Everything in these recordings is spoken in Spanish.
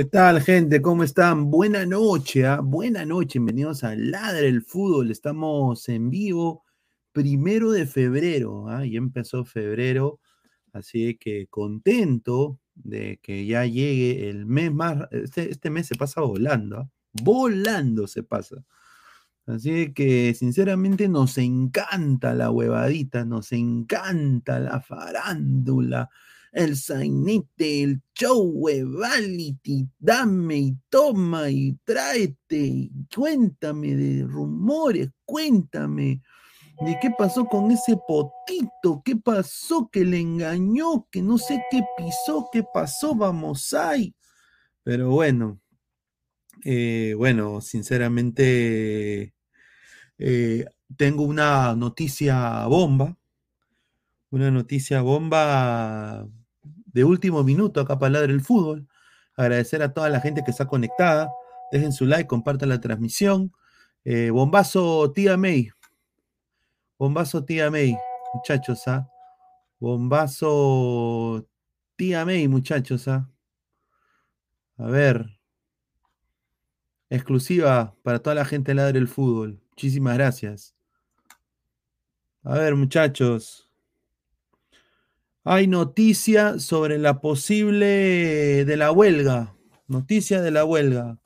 ¿Qué tal, gente? ¿Cómo están? Buena noche, ¿ah? buena noche. Bienvenidos a Ladre el Fútbol. Estamos en vivo primero de febrero, ¿ah? ya empezó febrero, así que contento de que ya llegue el mes más. Este, este mes se pasa volando, ¿ah? volando se pasa. Así que sinceramente nos encanta la huevadita, nos encanta la farándula el sainete, el show, huevality, dame y toma y tráete, y cuéntame de rumores, cuéntame de qué pasó con ese potito, qué pasó que le engañó, que no sé qué pisó, qué pasó, vamos ahí. Pero bueno, eh, bueno, sinceramente eh, tengo una noticia bomba, una noticia bomba de último minuto acá para Ladre el Fútbol. Agradecer a toda la gente que está conectada. Dejen su like, compartan la transmisión. Eh, bombazo tía May. Bombazo tía May, muchachos, ¿ah? Bombazo tía May, muchachos, ¿ah? A ver. Exclusiva para toda la gente de Ladre el Fútbol. Muchísimas gracias. A ver, muchachos. Hay noticia sobre la posible de la huelga. Noticia de la huelga.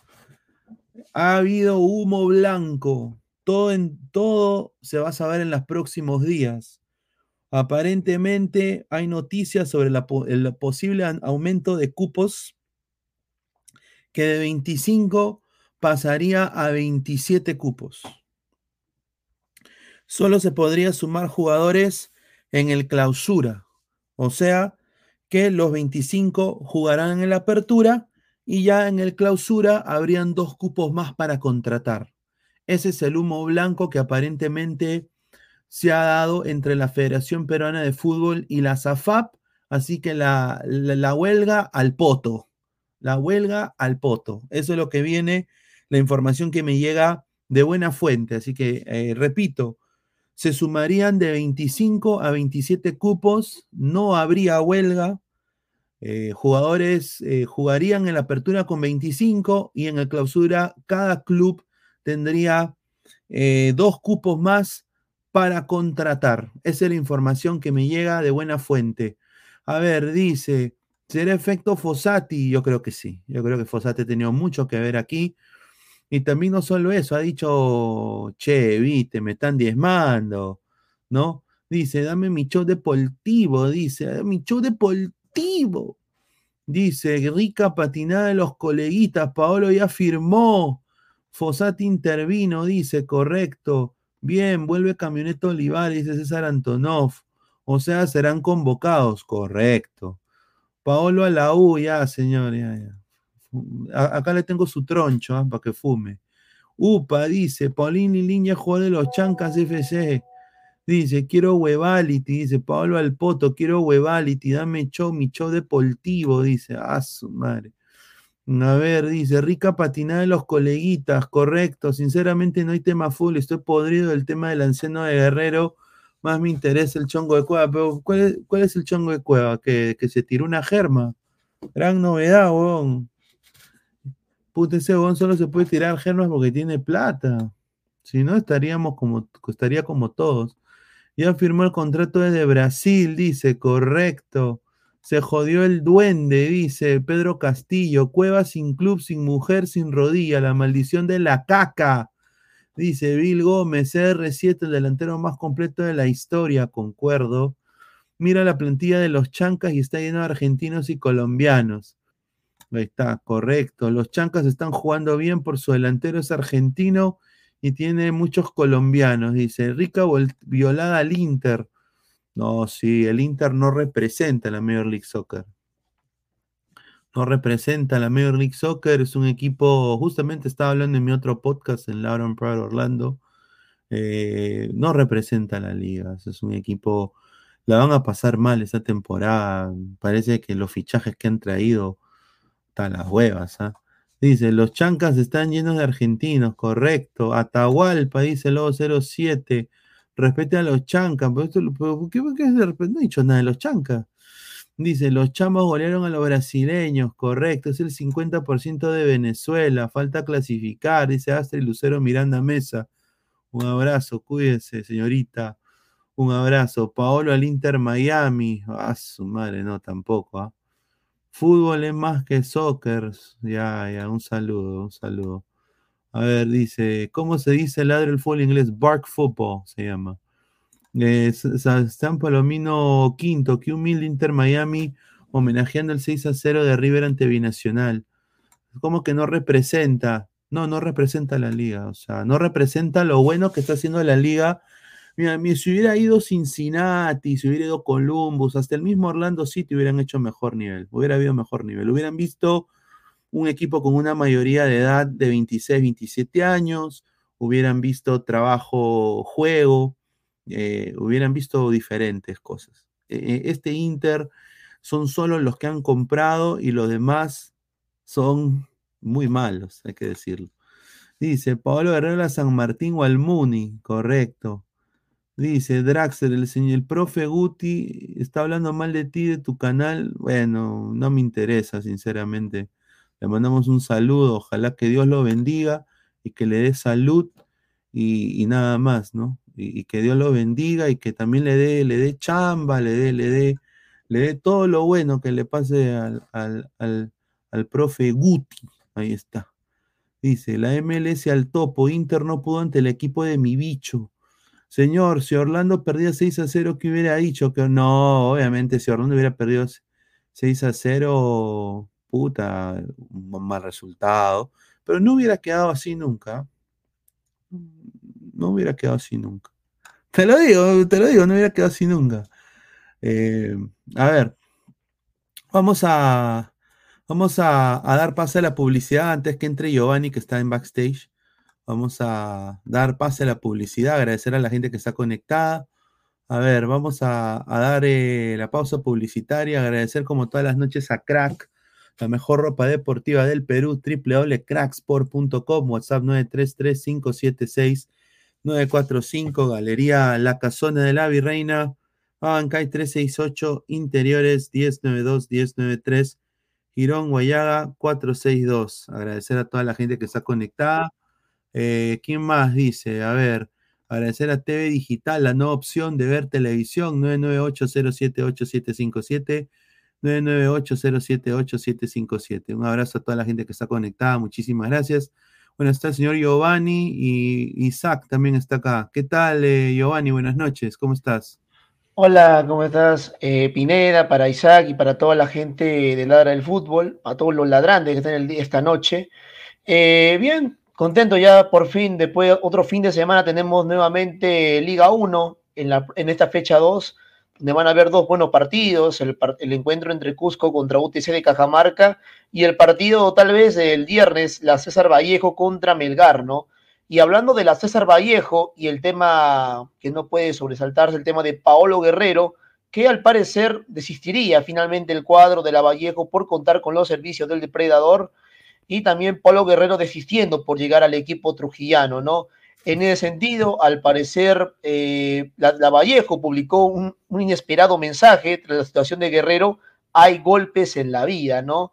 Ha habido humo blanco. Todo, en, todo se va a saber en los próximos días. Aparentemente hay noticias sobre el posible aumento de cupos que de 25 pasaría a 27 cupos. Solo se podría sumar jugadores en el clausura. O sea que los 25 jugarán en la apertura y ya en el clausura habrían dos cupos más para contratar. Ese es el humo blanco que aparentemente se ha dado entre la Federación Peruana de Fútbol y la SAFAP, así que la, huelga al poto, la huelga al poto. Eso es lo que viene, la información que me llega de buena fuente. Así que, eh, repito, se sumarían de 25 a 27 cupos, no habría huelga, eh, jugadores eh, jugarían en la apertura con 25 y en la clausura cada club tendría eh, dos cupos más para contratar. Esa es la información que me llega de buena fuente. A ver, dice, ¿será efecto Fossati? Yo creo que sí. Yo creo que Fossati ha tenido mucho que ver aquí. Y también no solo eso, ha dicho, che, viste, me están diezmando, ¿no? Dice, dame mi show deportivo, dice, mi show deportivo. Dice, rica patinada de los coleguitas, Paolo ya firmó. Fosati intervino, dice, correcto. Bien, vuelve Camioneta Olivares, dice César Antonov. O sea, serán convocados, correcto. Paolo a la U, ya, señor, ya, ya acá le tengo su troncho ¿ah? para que fume. Upa, dice, Paulini Liña jugador de los Chancas FC. Dice, quiero huevality, dice Pablo Alpoto, quiero huevality, dame show, mi show deportivo, dice, ah, su madre. A ver, dice, rica patinada de los coleguitas, correcto, sinceramente no hay tema full, estoy podrido del tema del anciano de Guerrero, más me interesa el chongo de cueva, pero ¿cuál es, el chongo de cueva? Que, que se tiró una germa, gran novedad, weón. Puta, ese solo se puede tirar germas porque tiene plata. Si no, estaríamos como, estaría como todos. Ya firmó el contrato desde Brasil, dice, correcto. Se jodió el duende, dice Pedro Castillo. Cueva sin club, sin mujer, sin rodilla. La maldición de la caca. Dice Bill Gómez, R7, el delantero más completo de la historia, concuerdo. Mira la plantilla de los chancas y está lleno de argentinos y colombianos. Ahí está, correcto. Los Chancas están jugando bien por su delantero es argentino y tiene muchos colombianos. Dice, rica violada al Inter. No, sí, el Inter no representa la Major League Soccer. No representa la Major League Soccer. Es un equipo, justamente estaba hablando en mi otro podcast en Lauren Pride Orlando. Eh, no representa la liga. Es un equipo, la van a pasar mal esta temporada. Parece que los fichajes que han traído Está las huevas, ¿ah? Dice, los chancas están llenos de argentinos, correcto. Atahualpa, dice el 07. Respete a los chancas. ¿Por qué, qué, de repente no he dicho nada de los chancas? Dice, los chamos golearon a los brasileños, correcto, es el 50% de Venezuela, falta clasificar, dice Astrid Lucero Miranda Mesa. Un abrazo, cuídese, señorita. Un abrazo. Paolo al Inter Miami. Ah, su madre, no, tampoco. ¿ah? Fútbol es más que soccer. Ya, ya, un saludo, un saludo. A ver, dice, ¿cómo se dice ladro el fútbol inglés? Bark football se llama. Eh, San Palomino Quinto, que humilde Inter Miami homenajeando el 6 a 0 de River ante Binacional. ¿Cómo que no representa? No, no representa la liga. O sea, no representa lo bueno que está haciendo la liga. Mira, si hubiera ido Cincinnati, si hubiera ido Columbus, hasta el mismo Orlando City hubieran hecho mejor nivel. Hubiera habido mejor nivel. Hubieran visto un equipo con una mayoría de edad de 26, 27 años. Hubieran visto trabajo, juego eh, hubieran visto diferentes cosas. E, e, este Inter son solo los que han comprado y los demás son muy malos, hay que decirlo. Dice Pablo Herrera San Martín Walmuni, correcto. Dice Draxler, el señor, el profe Guti está hablando mal de ti, de tu canal. Bueno, no me interesa, sinceramente. Le mandamos un saludo, ojalá que Dios lo bendiga y que le dé salud y nada más, ¿no? y, que Dios lo bendiga y que también le dé, le dé chamba, le dé, le dé, le dé todo lo bueno que le pase al, al, profe Guti. Ahí está. Dice, la MLS al topo, Inter no pudo ante el equipo de mi bicho. Señor, si Orlando perdía 6 a 0, ¿qué hubiera dicho? Que no, obviamente, si Orlando hubiera perdido 6 a 0, puta, un mal resultado. Pero no hubiera quedado así nunca no hubiera quedado así nunca. Te lo digo, te lo digo, no hubiera quedado así nunca. Eh, a ver, vamos a, vamos a, dar pase a la publicidad antes que entre Giovanni, que está en backstage. Vamos a dar pase a la publicidad, agradecer a la gente que está conectada. A ver, vamos a, dar eh, la pausa publicitaria, agradecer como todas las noches a Crack, la mejor ropa deportiva del Perú, www.cracksport.com, WhatsApp 933 945, Galería La Casona de la Virreina, Abancay 368, Interiores 1092, 1093, Girón Guayaga 462. Agradecer a toda la gente que está conectada. Eh, ¿Quién más dice? A ver, agradecer a TV Digital, la nueva opción de ver televisión, 998-078-757, 998-078-757. Un abrazo a toda la gente que está conectada, muchísimas gracias. Bueno, está el señor Giovanni y Isaac también está acá. ¿Qué tal, eh, Giovanni? Buenas noches, ¿cómo estás? Hola, ¿cómo estás? Eh, Pineda, para Isaac y para toda la gente de Ladra del Fútbol, a todos los ladrantes que están el día, esta noche. Bien, contento ya por fin, después de otro fin de semana tenemos nuevamente Liga 1 en, la, en esta fecha 2 donde van a haber dos buenos partidos, el, encuentro entre Cusco contra UTC de Cajamarca y el partido tal vez del viernes, la César Vallejo contra Melgar, ¿no? Y hablando de la César Vallejo y el tema que no puede sobresaltarse, el tema de Paolo Guerrero, que al parecer desistiría finalmente el cuadro de la Vallejo por contar con los servicios del depredador, y también Paolo Guerrero desistiendo por llegar al equipo trujillano, ¿no? En ese sentido, al parecer, eh, la, Vallejo publicó un, inesperado mensaje tras la situación de Guerrero. Hay golpes en la vida, ¿no?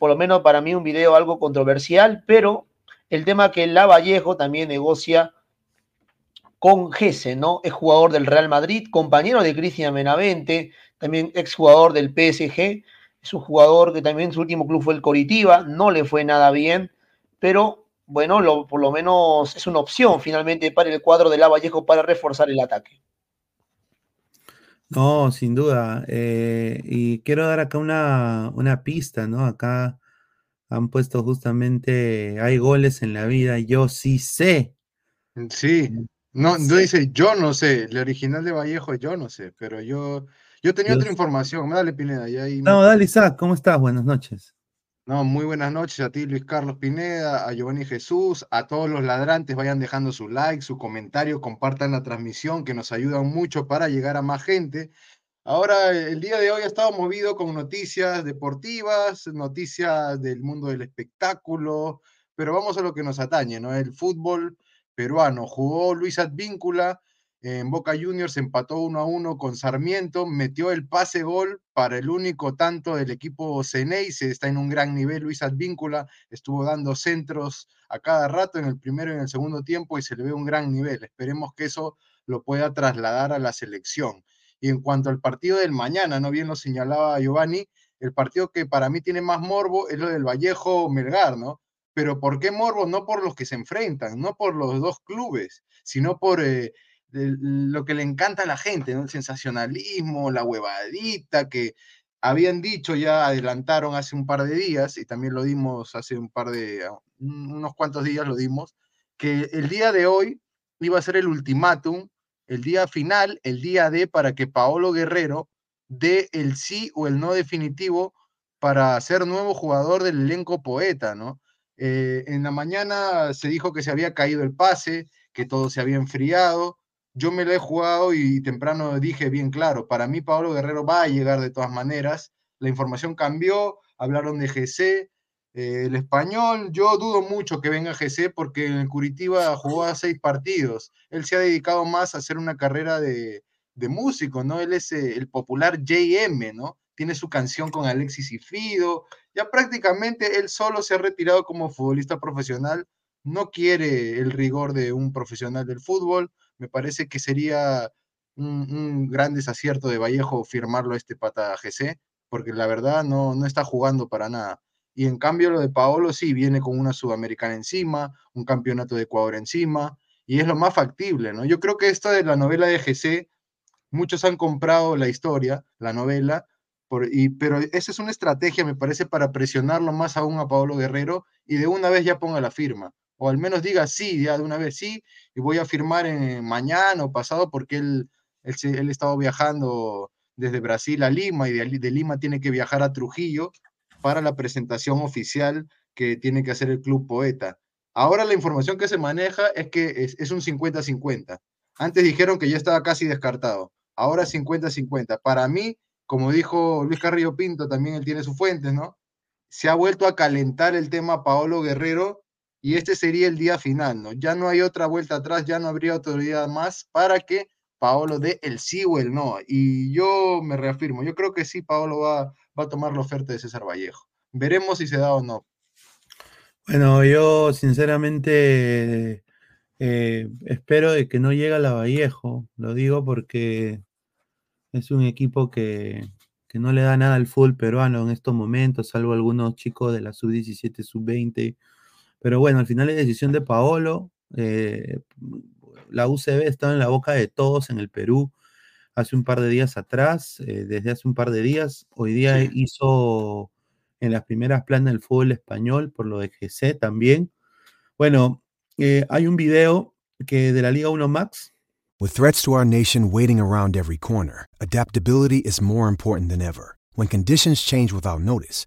por lo menos para mí un video algo controversial, pero el tema que la Vallejo también negocia con Gese, ¿no? Es jugador del Real Madrid, compañero de Cristian Menavente, también exjugador del PSG. Es un jugador que también su último club fue el Coritiba, no le fue nada bien, pero bueno, por lo menos es una opción finalmente para el cuadro de La Vallejo para reforzar el ataque. No, sin duda. Eh, y quiero dar acá una, pista, ¿no? Acá han puesto justamente, hay goles en la vida, yo sí sé. Sí, no, no dice yo no sé, el original de Vallejo yo no sé, pero yo, yo tenía otra información, dale Pineda. no, dale Isaac, ¿cómo estás? Buenas noches. No, muy buenas noches a ti, Luis Carlos Pineda, a Giovanni Jesús, a todos los ladrantes. Vayan dejando su like, su comentario, compartan la transmisión, que nos ayudan mucho para llegar a más gente. Ahora, el día de hoy ha estado movido con noticias deportivas, noticias del mundo del espectáculo, pero vamos a lo que nos atañe, ¿no? El fútbol peruano. Jugó Luis Advíncula en Boca Juniors empató 1 a 1 con Sarmiento, metió el pase gol para el único tanto del equipo se está en un gran nivel, Luis Advíncula estuvo dando centros a cada rato en el primero y en el segundo tiempo y se le ve un gran nivel. Esperemos que eso lo pueda trasladar a la selección. Y en cuanto al partido del mañana, no bien lo señalaba Giovanni, el partido que para mí tiene más morbo es lo del Vallejo Melgar, ¿no? Pero ¿por qué morbo? No por los que se enfrentan, no por los dos clubes, sino por eh, lo que le encanta a la gente. El sensacionalismo, la huevadita que habían dicho, ya adelantaron hace un par de días, y también lo dimos hace un par de, ah, unos cuantos días lo dimos, que el día de hoy iba a ser el ultimátum, el día final, el día de para que Paolo Guerrero dé el sí o el no definitivo para ser nuevo jugador del elenco poeta, ¿no? Eh, en la mañana se dijo que se había caído el pase, que todo se había enfriado, yo me lo he jugado y temprano dije bien claro, para mí Pablo Guerrero va a llegar de todas maneras. La información cambió, hablaron de GC, eh, el español, yo dudo mucho que venga GC porque en Curitiba jugó a seis partidos. Él se ha dedicado más a hacer una carrera de, músico, ¿no? Él es eh, el popular JM, ¿no? Tiene su canción con Alexis y Fido. Ya prácticamente él solo se ha retirado como futbolista profesional. No quiere el rigor de un profesional del fútbol me parece que sería un, gran desacierto de Vallejo firmarlo a este pata GC, porque la verdad no, no está jugando para nada. Y en cambio lo de Paolo sí viene con una sudamericana encima, un campeonato de Ecuador encima, y es lo más factible, ¿no? Yo creo que esto de la novela de GC, muchos han comprado la historia, la novela, por, y, pero esa es una estrategia, me parece, para presionarlo más aún a Paolo Guerrero y de una vez ya ponga la firma o al menos diga sí, ya de una vez sí, y voy a firmar en, mañana o pasado porque él, él, él estaba viajando desde Brasil a Lima y de, Lima tiene que viajar a Trujillo para la presentación oficial que tiene que hacer el Club Poeta. Ahora la información que se maneja es que es, un 50-50. Antes dijeron que ya estaba casi descartado. Ahora 50-50. Para mí, como dijo Luis Carrillo Pinto, también él tiene sus fuentes, ¿no? Se ha vuelto a calentar el tema Paolo Guerrero y este sería el día final, ¿no? Ya no hay otra vuelta atrás, ya no habría autoridad más para que Paolo dé el sí o el no. Y yo me reafirmo, yo creo que sí, Paolo va, va a tomar la oferta de César Vallejo. Veremos si se da o no. Bueno, yo sinceramente eh, espero de que no llegue a la Vallejo. Lo digo porque es un equipo que, que no le da nada al fútbol peruano en estos momentos, salvo algunos chicos de la sub-17, sub-20 pero bueno, al final es decisión de Paolo. Eh, la UCB está en la boca de todos en el Perú hace un par de días atrás, eh, desde hace un par de días. Hoy día hizo en las primeras planas del fútbol español por lo de GC también. Bueno, eh, hay un video que de la Liga 1 Max. With threats to our nation waiting around every corner, adaptability is more important than ever. When conditions change without notice,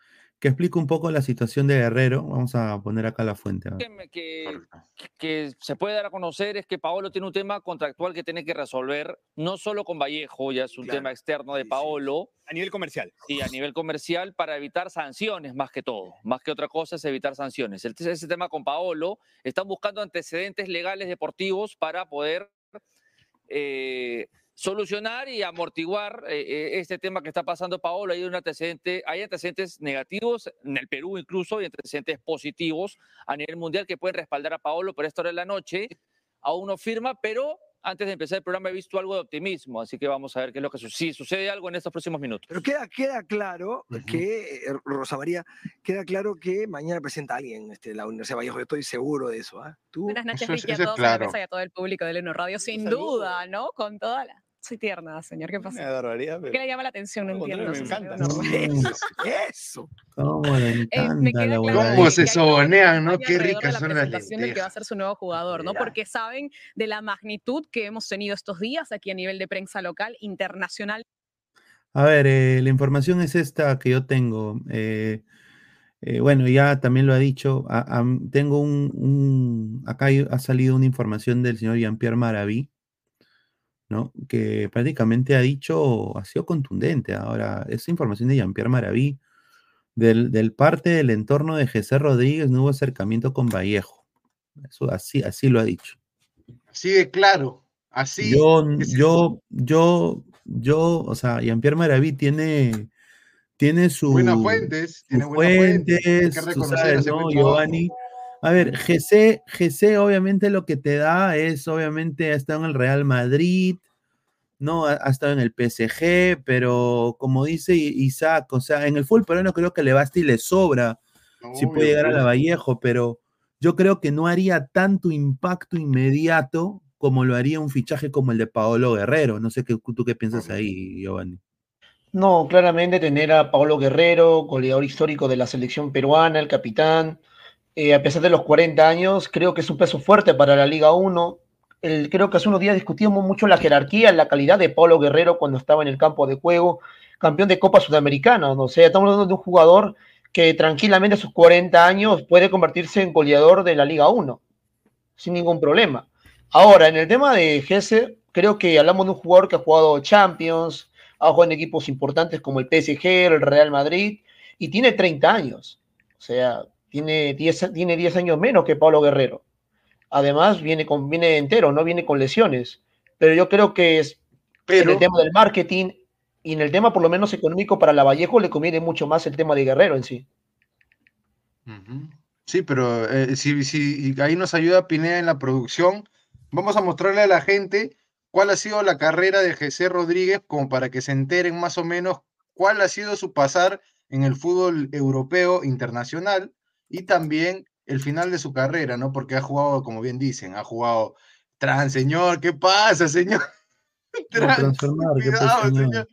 que explique un poco la situación de Guerrero. Vamos a poner acá la fuente. Que, que, se puede dar a conocer es que Paolo tiene un tema contractual que tiene que resolver, no solo con Vallejo, ya es un tema externo de Paolo. A nivel comercial. Sí, a nivel comercial para evitar sanciones más que todo. Más que otra cosa es evitar sanciones. ese tema con Paolo, están buscando antecedentes legales deportivos para poder... Eh, solucionar y amortiguar eh, eh, este tema que está pasando Paolo. Hay, un antecedente, hay antecedentes negativos en el Perú incluso y antecedentes positivos a nivel mundial que pueden respaldar a Paolo por esta hora de la noche. Aún no firma, pero antes de empezar el programa he visto algo de optimismo, así que vamos a ver qué es lo que sucede. Si sucede algo en estos próximos minutos. Pero queda, queda claro que, eh, Rosa María, queda claro que mañana presenta a alguien este, la Universidad de Vallejo, yo estoy seguro de eso. ¿ah? Buenas noches, Vicky, a todos claro. y a todo el público de Leno Radio, sin duda, ¿no? Con toda la soy tierna, señor. ¿Qué pasa? ¿Qué le llama la atención? No entiendo. Me encanta. Eso. ¿Cómo le encanta ¿Cómo se sobonean, no? Qué ricas son las lentejas. de que va a ser su nuevo jugador, ¿no? Porque saben de la magnitud que hemos tenido estos días aquí a nivel de prensa local, internacional. A ver, eh, la información es esta que yo tengo. Eh, eh, bueno, ya también lo ha dicho. tengo un, Acá ha salido una información del señor Jean-Pierre Maraví, ¿no? Que prácticamente ha dicho, ha sido contundente. Ahora, esa información de Jean-Pierre Maraví, del, parte del entorno de José Rodríguez, no hubo acercamiento con Vallejo. Eso así, así lo ha dicho. Así de claro. Así. Yo, yo, yo, yo, o sea, Jean-Pierre Maraví tiene tiene su, buenas fuentes, tiene buenas fuentes, sabes, ¿no? Giovanni. A ver, GC, GC obviamente lo que te da es, obviamente, ha estado en el Real Madrid, ¿no? Ha, estado en el PSG, pero como dice Isaac, o sea, en el fútbol peruano creo que le basta y le sobra si puede llegar a la Vallejo, pero yo creo que no haría tanto impacto inmediato como lo haría un fichaje como el de Paolo Guerrero. No sé qué, tú qué piensas ahí, Giovanni. No, claramente tener a Paolo Guerrero, goleador histórico de la selección peruana, el capitán, eh, a pesar de los 40 años, creo que es un peso fuerte para la Liga 1. creo que hace unos días discutíamos mucho la jerarquía, la calidad de Paolo Guerrero cuando estaba en el campo de juego, campeón de Copa Sudamericana. O sea, estamos hablando de un jugador que tranquilamente a sus 40 años puede convertirse en goleador de la Liga 1, sin ningún problema. Ahora, en el tema de Gese, creo que hablamos de un jugador que ha jugado Champions, ha jugado en equipos importantes como el PSG, el Real Madrid, y tiene 30 años. O sea, tiene 10, tiene 10 años menos que Pablo Guerrero. Además, viene, con, viene entero, no viene con lesiones. Pero yo creo que es en el tema del marketing y en el tema, por lo menos económico, para la Vallejo le conviene mucho más el tema de Guerrero en sí. Sí, pero eh, si, si, ahí nos ayuda Pineda en la producción, vamos a mostrarle a la gente cuál ha sido la carrera de José Rodríguez, como para que se enteren más o menos cuál ha sido su pasar en el fútbol europeo internacional y también el final de su carrera, ¿no? Porque ha jugado, como bien dicen, ha jugado trans, señor, ¿qué pasa, señor? Trans, cuidado, señor.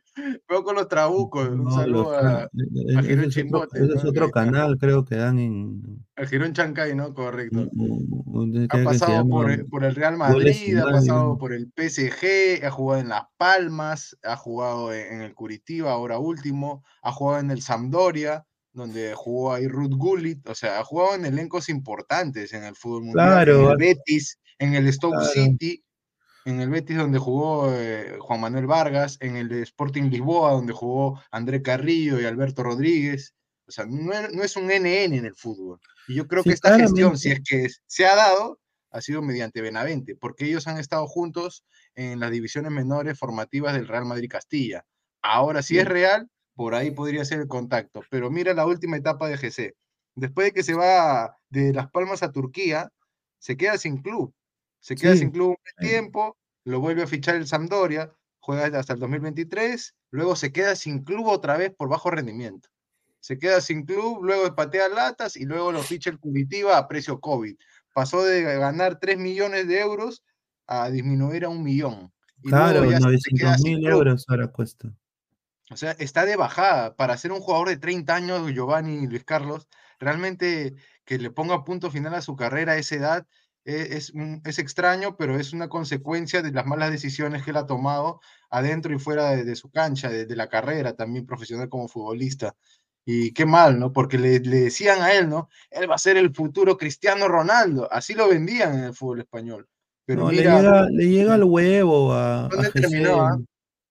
Veo con los trabucos. un saludo a, a Girón Chimbote. Ese es otro canal, creo que dan en. El Girón Chancay, ¿no? Correcto. ha pasado por el, por el, Real Madrid, ha pasado por el PSG, ha jugado en Las Palmas, ha jugado en, el Curitiba, ahora último, ha jugado en el Sampdoria, donde jugó ahí Ruth Gullit, o sea, ha jugado en elencos importantes en el fútbol mundial. Claro. En el Betis, en el Stoke City en el Betis donde jugó eh, Juan Manuel Vargas, en el Sporting Lisboa donde jugó André Carrillo y Alberto Rodríguez. O sea, no, es un NN en el fútbol. Y yo creo que esta gestión, si es que se ha dado, ha sido mediante Benavente, porque ellos han estado juntos en las divisiones menores formativas del Real Madrid Castilla. Ahora, si es real, por ahí podría ser el contacto. Pero mira la última etapa de GC. Después de que se va de Las Palmas a Turquía, se queda sin club. Se queda sin club un tiempo, lo vuelve a fichar el Sampdoria, juega hasta el 2023, luego se queda sin club otra vez por bajo rendimiento. Se queda sin club, luego patea latas y luego lo ficha el Curitiba a precio COVID. Pasó de ganar 3 millones de euros a disminuir a un millón. Y claro, 900 mil euros ahora cuesta. O sea, está de bajada. Para ser un jugador de 30 años, Giovanni Luis Carlos, realmente que le ponga punto final a su carrera a esa edad e, es, es, extraño, pero es una consecuencia de las malas decisiones que él ha tomado adentro y fuera de, su cancha, de, la carrera también profesional como futbolista. Y qué mal, ¿no? Porque le, decían a él, ¿no? Él va a ser el futuro Cristiano Ronaldo. Así lo vendían en el fútbol español. Pero mira, le, llega, el huevo a. ¿Dónde terminó? Ah?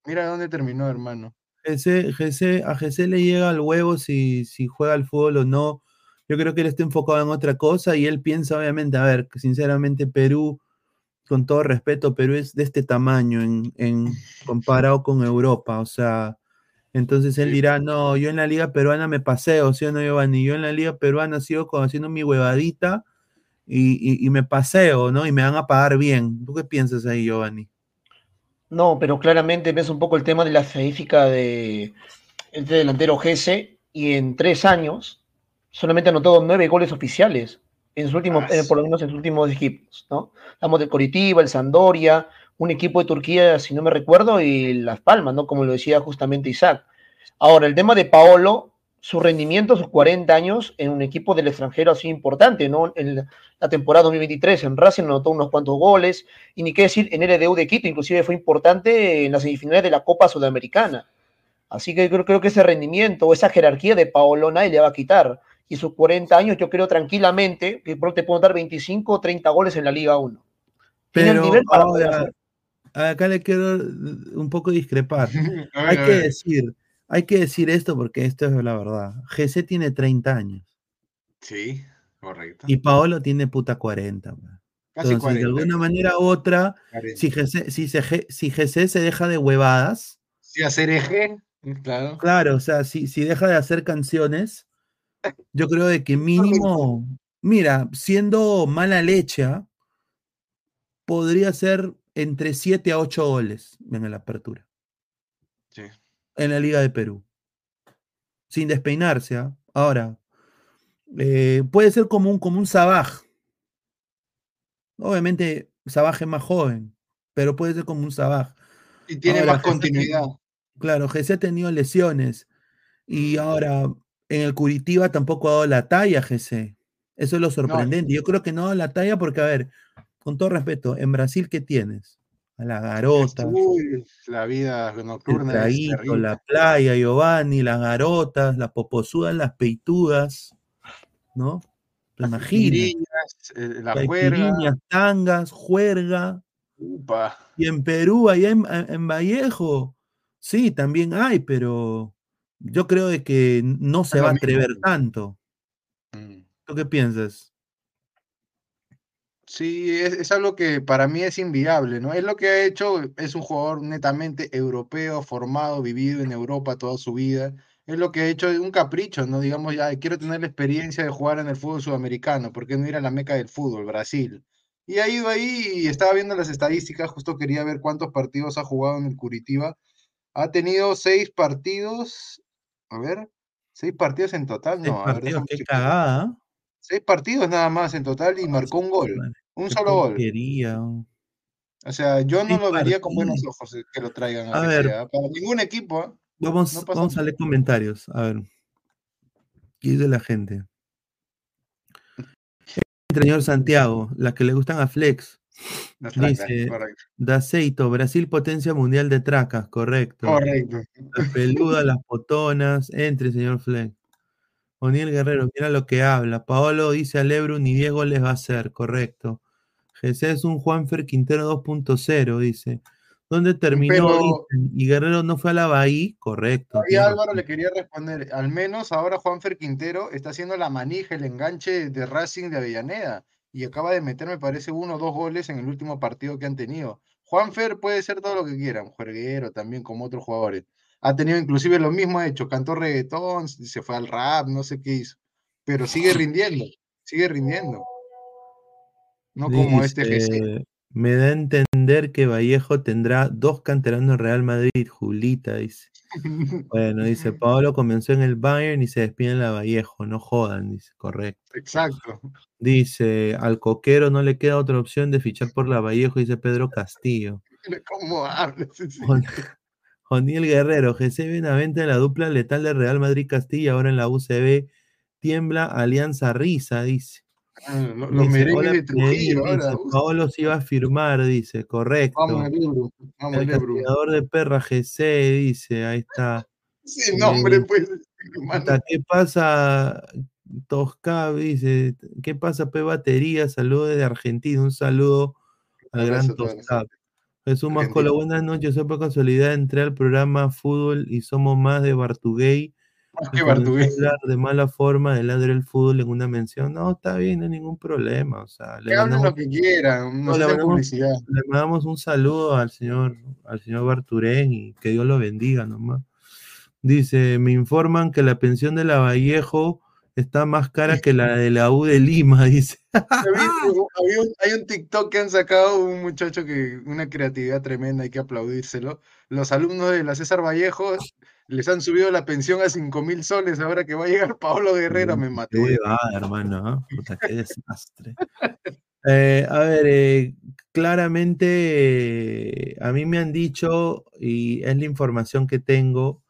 Mira dónde terminó, hermano. A GC le llega el huevo si, si juega al fútbol o no yo creo que él está enfocado en otra cosa y él piensa, obviamente, a ver, sinceramente, Perú, con todo respeto, Perú es de este tamaño en, comparado con Europa, o sea, entonces él dirá, no, yo en la liga peruana me paseo, ¿sí o no, Giovanni? Yo en la liga peruana sigo haciendo mi huevadita y, me paseo, ¿no? Y me van a pagar bien. ¿Tú qué piensas ahí, Giovanni? No, pero claramente ves un poco el tema de la estadística de este delantero Gese y en tres años solamente anotó nueve goles oficiales en sus últimos, ah, eh, por lo menos en sus últimos equipos, ¿no? Hablamos de Coritiba, el Sandoria, un equipo de Turquía, si no me recuerdo, y Las Palmas, ¿no? Como lo decía justamente Isaac. Ahora, el tema de Paolo, su rendimiento, sus 40 años en un equipo del extranjero así importante, ¿no? En la temporada 2023 en Racing anotó unos cuantos goles, y ni qué decir, en RDU de Quito, inclusive fue importante en las semifinales de la Copa Sudamericana. Así que creo, creo que ese rendimiento o esa jerarquía de Paolo nadie le va a quitar. Y sus 40 años, yo creo tranquilamente que te puedo dar 25 o 30 goles en la Liga 1. Pero acá le quiero un poco discrepar. hay que decir, hay que decir esto porque esto es la verdad. GC tiene 30 años. Sí, correcto. Y Paolo tiene puta 40. Casi Entonces, de alguna manera u otra, si GC, si, si GC se deja de huevadas. Si hacer eje, claro. Claro, o sea, si, si deja de hacer canciones, yo creo de que mínimo, mira, siendo mala leche, ¿ah? podría ser entre 7 a 8 goles en la apertura. En la Liga de Perú. Sin despeinarse. ¿ah? Ahora, eh, puede ser como un, como un Sabaj. Obviamente, Sabaj es más joven, pero puede ser como un Sabaj. Y tiene más continuidad. claro, Jesse ha tenido lesiones. Y ahora, en el Curitiba tampoco ha dado la talla, GC. Eso es lo sorprendente. Yo creo que no ha dado la talla porque, a ver, con todo respeto, en Brasil, ¿qué tienes? A la garota. la vida nocturna. El la playa, Giovanni, las garotas, las poposudas, las peitudas, ¿no? Las imaginas. Eh, la juerga. tangas, juerga. Y en Perú, allá en, Vallejo, sí, también hay, pero yo creo de que no se va a atrever tanto. Mm. ¿Tú qué piensas? Sí, es, algo que para mí es inviable, ¿no? Es lo que ha hecho, es un jugador netamente europeo, formado, vivido en Europa toda su vida. Es lo que ha hecho un capricho, ¿no? Digamos, ya quiero tener la experiencia de jugar en el fútbol sudamericano, ¿por qué no ir a la meca del fútbol, Brasil? Y ha ido ahí y estaba viendo las estadísticas, justo quería ver cuántos partidos ha jugado en el Curitiba. Ha tenido seis partidos, a ver, seis partidos en total, no, a ver, qué cagada. Seis partidos nada más en total y marcó un gol. Un solo gol. O sea, yo no lo vería con buenos ojos eh, que lo traigan a, ver, para ningún equipo. ¿eh? Vamos, vamos a leer comentarios. A ver. ¿Qué dice la gente? Señor Santiago, las que le gustan a Flex. dice, Daceito, Brasil potencia mundial de tracas, correcto. Correcto. Las peludas, las potonas, entre, señor Flex. Oniel Guerrero, mira lo que habla. Paolo dice a Lebru ni Diego les va a hacer, correcto. Jesús es un Juanfer Quintero 2.0, dice. ¿Dónde terminó? y Guerrero no fue a la Bahía, correcto. Y Álvaro le quería responder, al menos ahora Juanfer Quintero está haciendo la manija, el enganche de Racing de Avellaneda, y acaba de meter, me parece, uno o dos goles en el último partido que han tenido. Juanfer puede ser todo lo que quiera, un jueguero también como otros jugadores ha tenido inclusive lo mismo hecho, cantó reggaetón, se fue al rap, no sé qué hizo, pero sigue rindiendo, sigue rindiendo. No como este GC. Me da a entender que Vallejo tendrá dos canteranos en Real Madrid, Julita, dice. Bueno, dice, Pablo comenzó en el Bayern y se despide en la Vallejo, no jodan, dice, correcto. Exacto. Dice, al coquero no le queda otra opción de fichar por la Vallejo, dice Pedro Castillo. ¿Cómo hablas? Joniel Guerrero, GC Benavente en la dupla letal de Real Madrid-Castilla, ahora en la UCB. Tiembla Alianza Risa, dice. Ah, los merengues de Trujillo, ahora. Paolo se iba a firmar, dice, correcto. Vamos, Ebro. Vamos, el castigador de perra GC, dice, ahí está. Sí, nombre, pues. ¿Qué pasa? Tosca dice, ¿qué pasa, P Batería? Saludos desde Argentina, un saludo al gran Tosca. Jesús Mascola, buenas noches. Soy por casualidad entré al programa Fútbol y somos más de Bartuguey. Más que Bartuguey. de mala forma del ladre del fútbol en una mención. No, está bien, no hay ningún problema. O sea, le mandamos, lo que quieran, no, le, mandamos, publicidad. le mandamos un saludo al señor, al señor Barturén y que Dios lo bendiga nomás. Dice, me informan que la pensión de la Vallejo está más cara que la de la U de Lima, dice. hay un TikTok que han sacado un muchacho que una creatividad tremenda, hay que aplaudírselo. Los alumnos de la César Vallejo les han subido la pensión a 5 mil soles ahora que va a llegar Pablo Guerrero, me maté. hermano, Puta, qué desastre. Eh, a ver, eh, claramente a mí me han dicho, y es la información que tengo,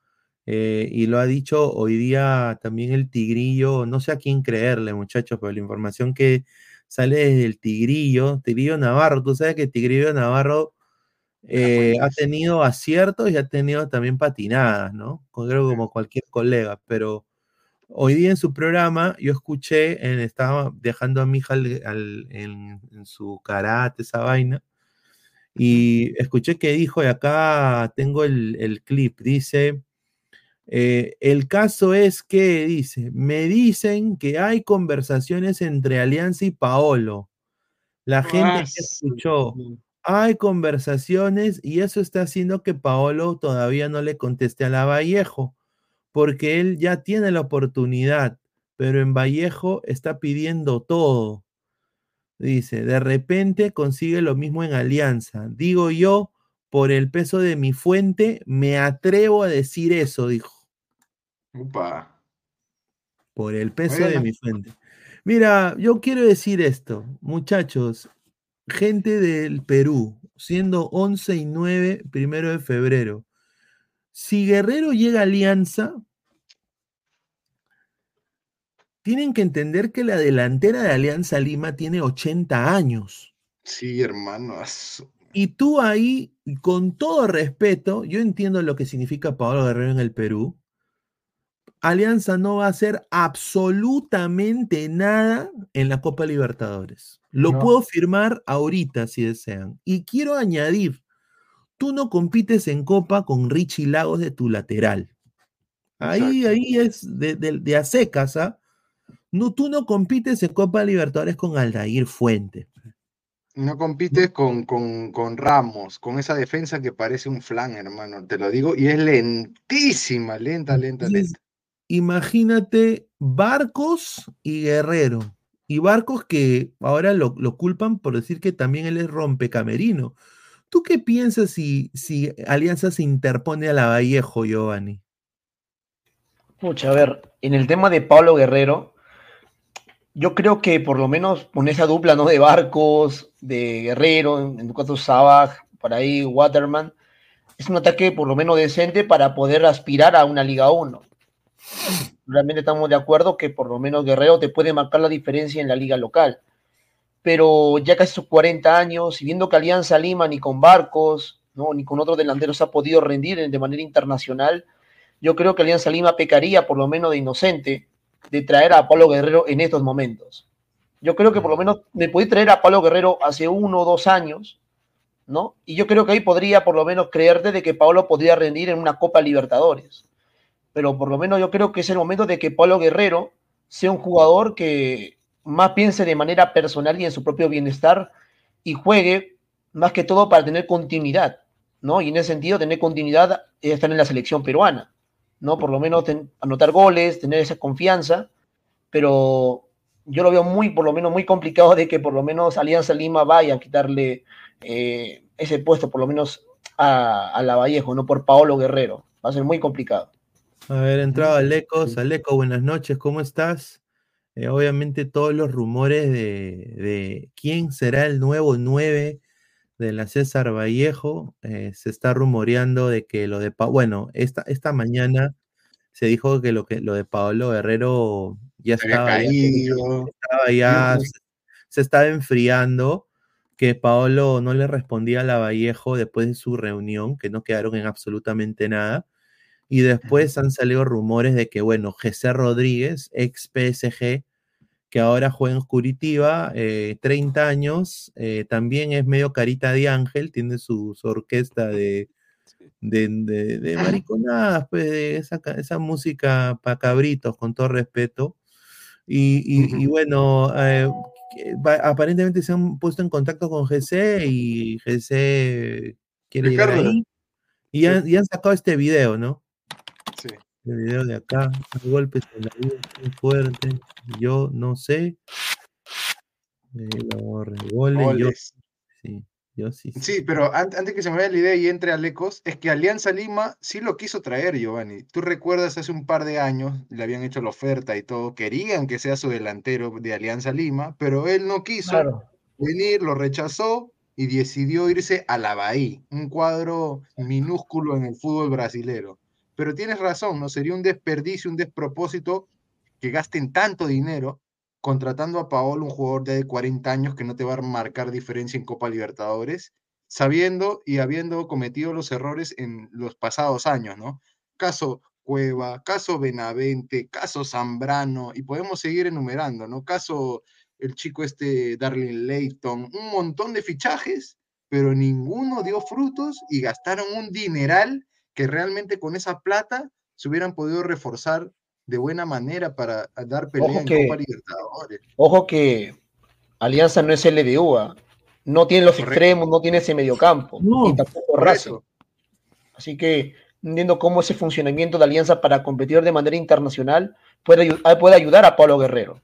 eh, y lo ha dicho hoy día también el Tigrillo, no sé a quién creerle, muchachos, pero la información que sale desde el Tigrillo, Tigrillo Navarro, tú sabes que Tigrillo Navarro Eh, ha tenido aciertos y ha tenido también patinadas, ¿no? Creo como cualquier colega, pero hoy día en su programa yo escuché, en, estaba dejando a mi hija en, su karate, esa vaina, y escuché que dijo, y acá tengo el, clip, dice, eh, el caso es que, dice, me dicen que hay conversaciones entre Alianza y Paolo. La gente que escuchó, hay conversaciones y eso está haciendo que Paolo todavía no le conteste a la Vallejo, porque él ya tiene la oportunidad, pero en Vallejo está pidiendo todo. Dice, de repente consigue lo mismo en Alianza. Digo yo, por el peso de mi fuente, me atrevo a decir eso, dijo. Upa. Por el peso de mi fuente. Mira, yo quiero decir esto, muchachos, gente del Perú, siendo 11 y 9, primero de febrero. Si Guerrero llega a Alianza, tienen que entender que la delantera de Alianza Lima tiene 80 años. Sí, hermano. Y tú ahí, con todo respeto, yo entiendo lo que significa Pablo Guerrero en el Perú, Alianza no va a hacer absolutamente nada en la Copa Libertadores. Lo puedo firmar ahorita si desean. Y quiero añadir, tú no compites en Copa con Richie Lagos de tu lateral. Ahí, ahí es de, de, a secas, ¿ah? No, tú no compites en Copa Libertadores con Aldair Fuente. No compites con, con, con, Ramos, con esa defensa que parece un flan, hermano, te lo digo, y es lentísima, lenta, lenta, lenta imagínate Barcos y Guerrero. Y Barcos que ahora lo, culpan por decir que también él es rompecamerino. ¿Tú qué piensas si, si Alianza se interpone a la Vallejo, Giovanni? Pucha, a ver, en el tema de Pablo Guerrero, yo creo que por lo menos con esa dupla, ¿no? De Barcos, de Guerrero, en tu caso Sabaj, por ahí Waterman, es un ataque por lo menos decente para poder aspirar a una Liga 1 realmente estamos de acuerdo que por lo menos Guerrero te puede marcar la diferencia en la liga local. Pero ya casi sus 40 años, y viendo que Alianza Lima ni con Barcos, ¿no? ni con otros delanteros ha podido rendir de manera internacional, yo creo que Alianza Lima pecaría por lo menos de inocente de traer a Pablo Guerrero en estos momentos. Yo creo que por lo menos me puede traer a Pablo Guerrero hace uno o dos años, ¿no? Y yo creo que ahí podría por lo menos creerte de que Pablo podría rendir en una Copa Libertadores pero por lo menos yo creo que es el momento de que Pablo Guerrero sea un jugador que más piense de manera personal y en su propio bienestar y juegue más que todo para tener continuidad, ¿no? Y en ese sentido, tener continuidad es estar en la selección peruana, ¿no? Por lo menos anotar goles, tener esa confianza, pero yo lo veo muy, por lo menos, muy complicado de que por lo menos Alianza Lima vaya a quitarle eh, ese puesto, por lo menos a, a la Vallejo, no por Paolo Guerrero. Va a ser muy complicado. A ver, entrado Alecos. Aleco, buenas noches, ¿cómo estás? Eh, obviamente todos los rumores de, quién será el nuevo 9 de la César Vallejo, eh, se está rumoreando de que lo de, bueno, esta, esta mañana se dijo que lo, que lo de Pablo Guerrero ya estaba, ya, se, estaba enfriando, que Paolo no le respondía a la Vallejo después de su reunión, que no quedaron en absolutamente nada y después han salido rumores de que, bueno, José Rodríguez, ex PSG, que ahora juega en Curitiba, 30 eh, años, eh, también es medio carita de ángel, tiene su, orquesta de, de, de, mariconadas, pues, esa, música para cabritos, con todo respeto. Y, bueno, eh, aparentemente se han puesto en contacto con GC y GC quiere llegar ahí. Y y han sacado este video, ¿no? El video de acá, golpes en la vida muy fuerte. Yo no sé. Eh, yo, sí, yo sí, sí. pero antes que se me vaya la idea y entre Alecos, es que Alianza Lima sí lo quiso traer, Giovanni. Tú recuerdas hace un par de años, le habían hecho la oferta y todo, querían que sea su delantero de Alianza Lima, pero él no quiso venir, lo rechazó y decidió irse a la Bahía, un cuadro minúsculo en el fútbol brasilero. Pero tienes razón, ¿no? Sería un desperdicio, un despropósito que gasten tanto dinero contratando a Paolo, un jugador de 40 años que no te va a marcar diferencia en Copa Libertadores, sabiendo y habiendo cometido los errores en los pasados años, ¿no? Caso Cueva, caso Benavente, caso Zambrano, y podemos seguir enumerando, ¿no? Caso el chico este Darling Layton, un montón de fichajes, pero ninguno dio frutos y gastaron un dineral que realmente con esa plata se hubieran podido reforzar de buena manera para dar pelea en Copa Libertadores. Ojo que Alianza no es LDU, ¿ah? no tiene los extremos, no tiene ese mediocampo, no, tampoco Racing. Así que entiendo cómo ese funcionamiento de Alianza para competir de manera internacional puede, puede ayudar a Pablo Guerrero.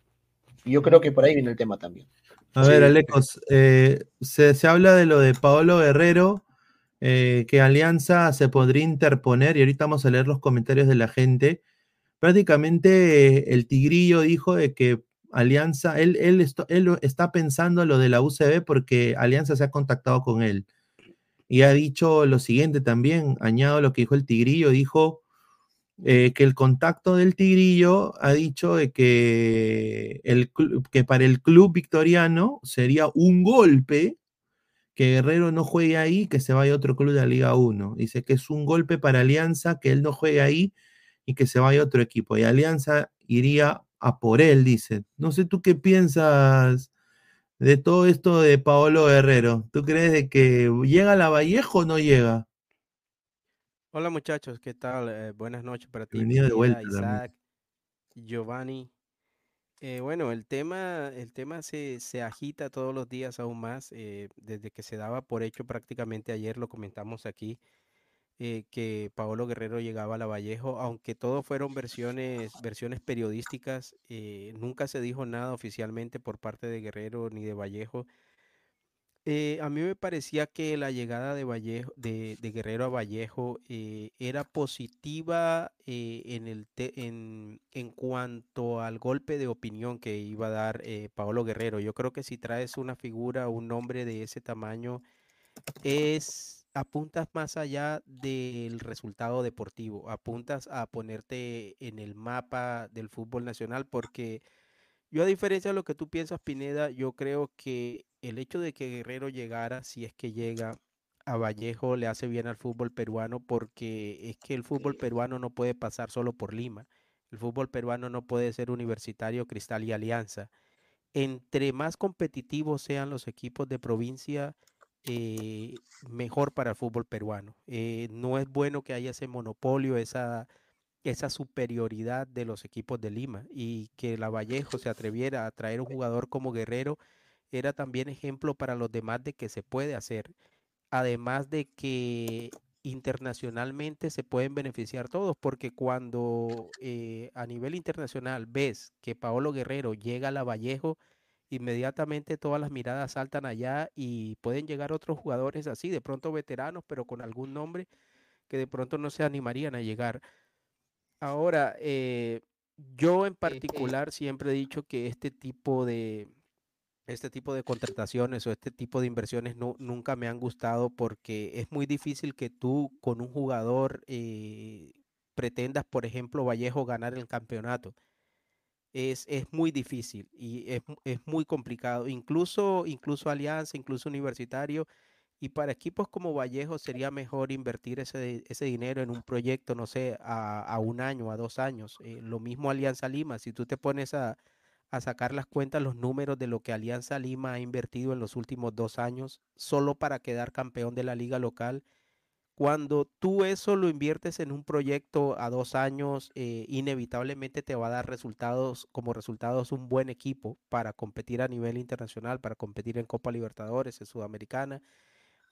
Y yo creo que por ahí viene el tema también. A ver, Alecos, eh, se, se, habla de lo de Pablo Guerrero, eh, que Alianza se podría interponer, y ahorita vamos a leer los comentarios de la gente. Prácticamente el Tigrillo dijo de que Alianza, él, él, está pensando lo de la UCB porque Alianza se ha contactado con él. Y ha dicho lo siguiente también, añado lo que dijo el Tigrillo, dijo eh, que el contacto del Tigrillo ha dicho de que, el, que para el club victoriano sería un golpe que Guerrero no juegue ahí, que se vaya a otro club de la Liga 1. Dice que es un golpe para Alianza, que él no juegue ahí y que se vaya a otro equipo. Y Alianza iría a por él, dice. No sé tú qué piensas de todo esto de Paolo Guerrero. ¿Tú crees de que llega a la Vallejo o no llega? Hola muchachos, ¿qué tal? Eh, buenas noches para ti. Bienvenido de vuelta. Isaac, Giovanni. Eh, bueno, el tema, el tema se, se, agita todos los días aún más. Eh, desde que se daba por hecho prácticamente ayer, lo comentamos aquí, que Paolo Guerrero llegaba a la Vallejo, aunque todo fueron versiones, versiones periodísticas, nunca se dijo nada oficialmente por parte de Guerrero ni de Vallejo eh, a mí me parecía que la llegada de, Vallejo, de, Guerrero a Vallejo eh, era positiva eh, en, el en, en, cuanto al golpe de opinión que iba a dar Paolo Guerrero. Yo creo que si traes una figura, un nombre de ese tamaño, es apuntas más allá del resultado deportivo, apuntas a ponerte en el mapa del fútbol nacional porque yo a diferencia de lo que tú piensas, Pineda, yo creo que el hecho de que Guerrero llegara, si es que llega a Vallejo, le hace bien al fútbol peruano porque es que el fútbol peruano no puede pasar solo por Lima. El fútbol peruano no puede ser universitario, cristal y alianza. Entre más competitivos sean los equipos de provincia, eh, mejor para el fútbol peruano. Eh, no es bueno que haya ese monopolio, esa esa superioridad de los equipos de Lima y que la Vallejo se atreviera a traer un jugador como Guerrero era también ejemplo para los demás de que se puede hacer. Además de que internacionalmente se pueden beneficiar todos, porque cuando eh, a nivel internacional ves que Paolo Guerrero llega a la Vallejo, inmediatamente todas las miradas saltan allá y pueden llegar otros jugadores así, de pronto veteranos, pero con algún nombre que de pronto no se animarían a llegar. Ahora, eh, yo en particular siempre he dicho que este tipo de este tipo de contrataciones o este tipo de inversiones no, nunca me han gustado porque es muy difícil que tú con un jugador eh, pretendas, por ejemplo, Vallejo ganar el campeonato. Es, es muy difícil y es, es, muy complicado. Incluso, incluso Alianza, incluso Universitario, y para equipos como Vallejo sería mejor invertir ese, ese dinero en un proyecto, no sé, a, a un año, a dos años. Eh, lo mismo Alianza Lima, si tú te pones a, a sacar las cuentas, los números de lo que Alianza Lima ha invertido en los últimos dos años solo para quedar campeón de la liga local. Cuando tú eso lo inviertes en un proyecto a dos años, eh, inevitablemente te va a dar resultados, como resultados un buen equipo para competir a nivel internacional, para competir en Copa Libertadores, en Sudamericana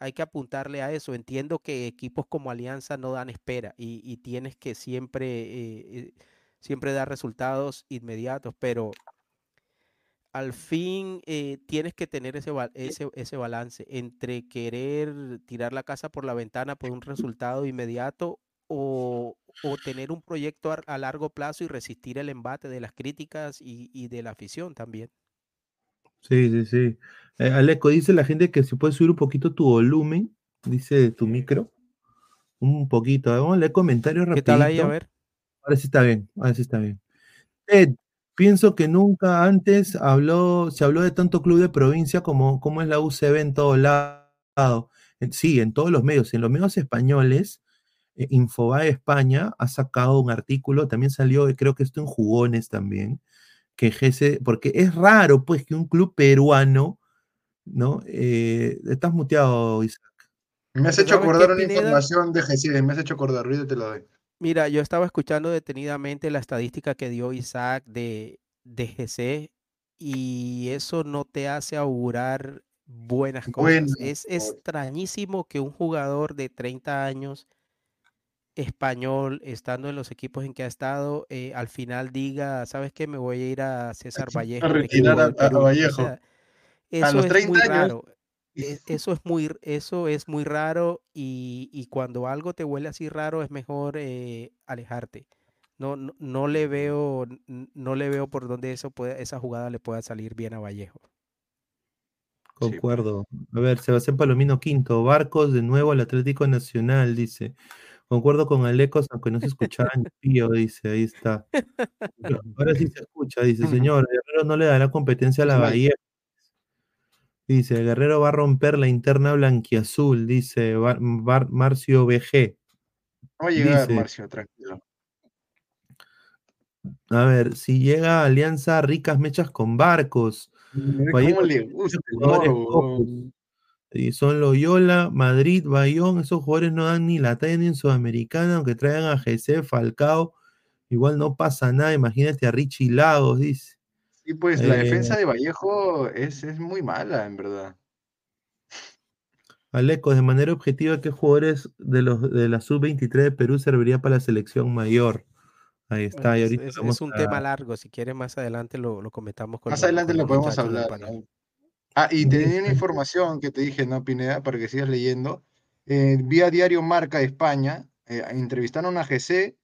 hay que apuntarle a eso. Entiendo que equipos como Alianza no dan espera y, tienes que siempre, eh, eh, siempre dar resultados inmediatos, pero al fin eh, tienes que tener ese, ese, ese, balance entre querer tirar la casa por la ventana por un resultado inmediato o, tener un proyecto a, largo plazo y resistir el embate de las críticas y, y de la afición también. Sí, sí, sí. Eh, Aleco, dice la gente que si puedes subir un poquito tu volumen, dice tu micro. Un poquito. Vamos a leer comentarios rápido. ¿Qué tal ahí? A ver. Ahora sí está bien, ahora sí está bien. Ed, pienso que nunca antes habló, se habló de tanto club de provincia como, como es la UCB en todo lado. sí, en todos los medios, en los medios españoles, eh, Infobae España ha sacado un artículo, también salió, creo que esto en Jugones también, que GC, porque es raro pues que un club peruano, ¿no? Eh, estás muteado, Isaac. Me has hecho acordar una información de GC, me has hecho acordar, ruido te lo doy. Mira, yo estaba escuchando detenidamente la estadística que dio Isaac de, de GC y eso no te hace augurar buenas cosas. es extrañísimo que un jugador de 30 años español, estando en los equipos en que ha estado, eh, al final diga, ¿sabes qué? Me voy a ir a César Vallejo. A retirar a, Vallejo. a los 30 es muy Raro. E, eso es muy, eso es muy raro y, cuando algo te huele así raro es mejor eh, alejarte. No, no, le veo, no le veo por dónde eso puede, esa jugada le pueda salir bien a Vallejo. Concuerdo. A ver, Sebastián Palomino Quinto, Barcos de nuevo al Atlético Nacional, dice. Concuerdo con Alecos, aunque no se escuchara en pío, dice, ahí está. Ahora sí se escucha, dice, señor, Guerrero no le dará competencia a la Bahía. Dice, Guerrero va a romper la interna blanquiazul, dice Marcio BG. Va a llegar, Marcio, tranquilo. A ver, si llega Alianza Ricas Mechas con Barcos. ¿Cómo le gusta? Y son Loyola, Madrid, Bayón, esos jugadores no dan ni la talla ni en Sudamericana, aunque traigan a GC, Falcao, igual no pasa nada, imagínate a Richie Lagos, dice. Sí, pues la defensa eh, de Vallejo es, es muy mala, en verdad. Aleco, de manera objetiva, ¿qué jugadores de los de la sub-23 de Perú serviría para la selección mayor? Ahí está. y ahorita es, un tema largo. Si quieren, más adelante lo, lo comentamos con Más adelante lo podemos hablar. Ah, y tenía una información que te dije, ¿no, Pineda? Para que sigas leyendo. Eh, vía Diario Marca de España, eh, entrevistaron a GC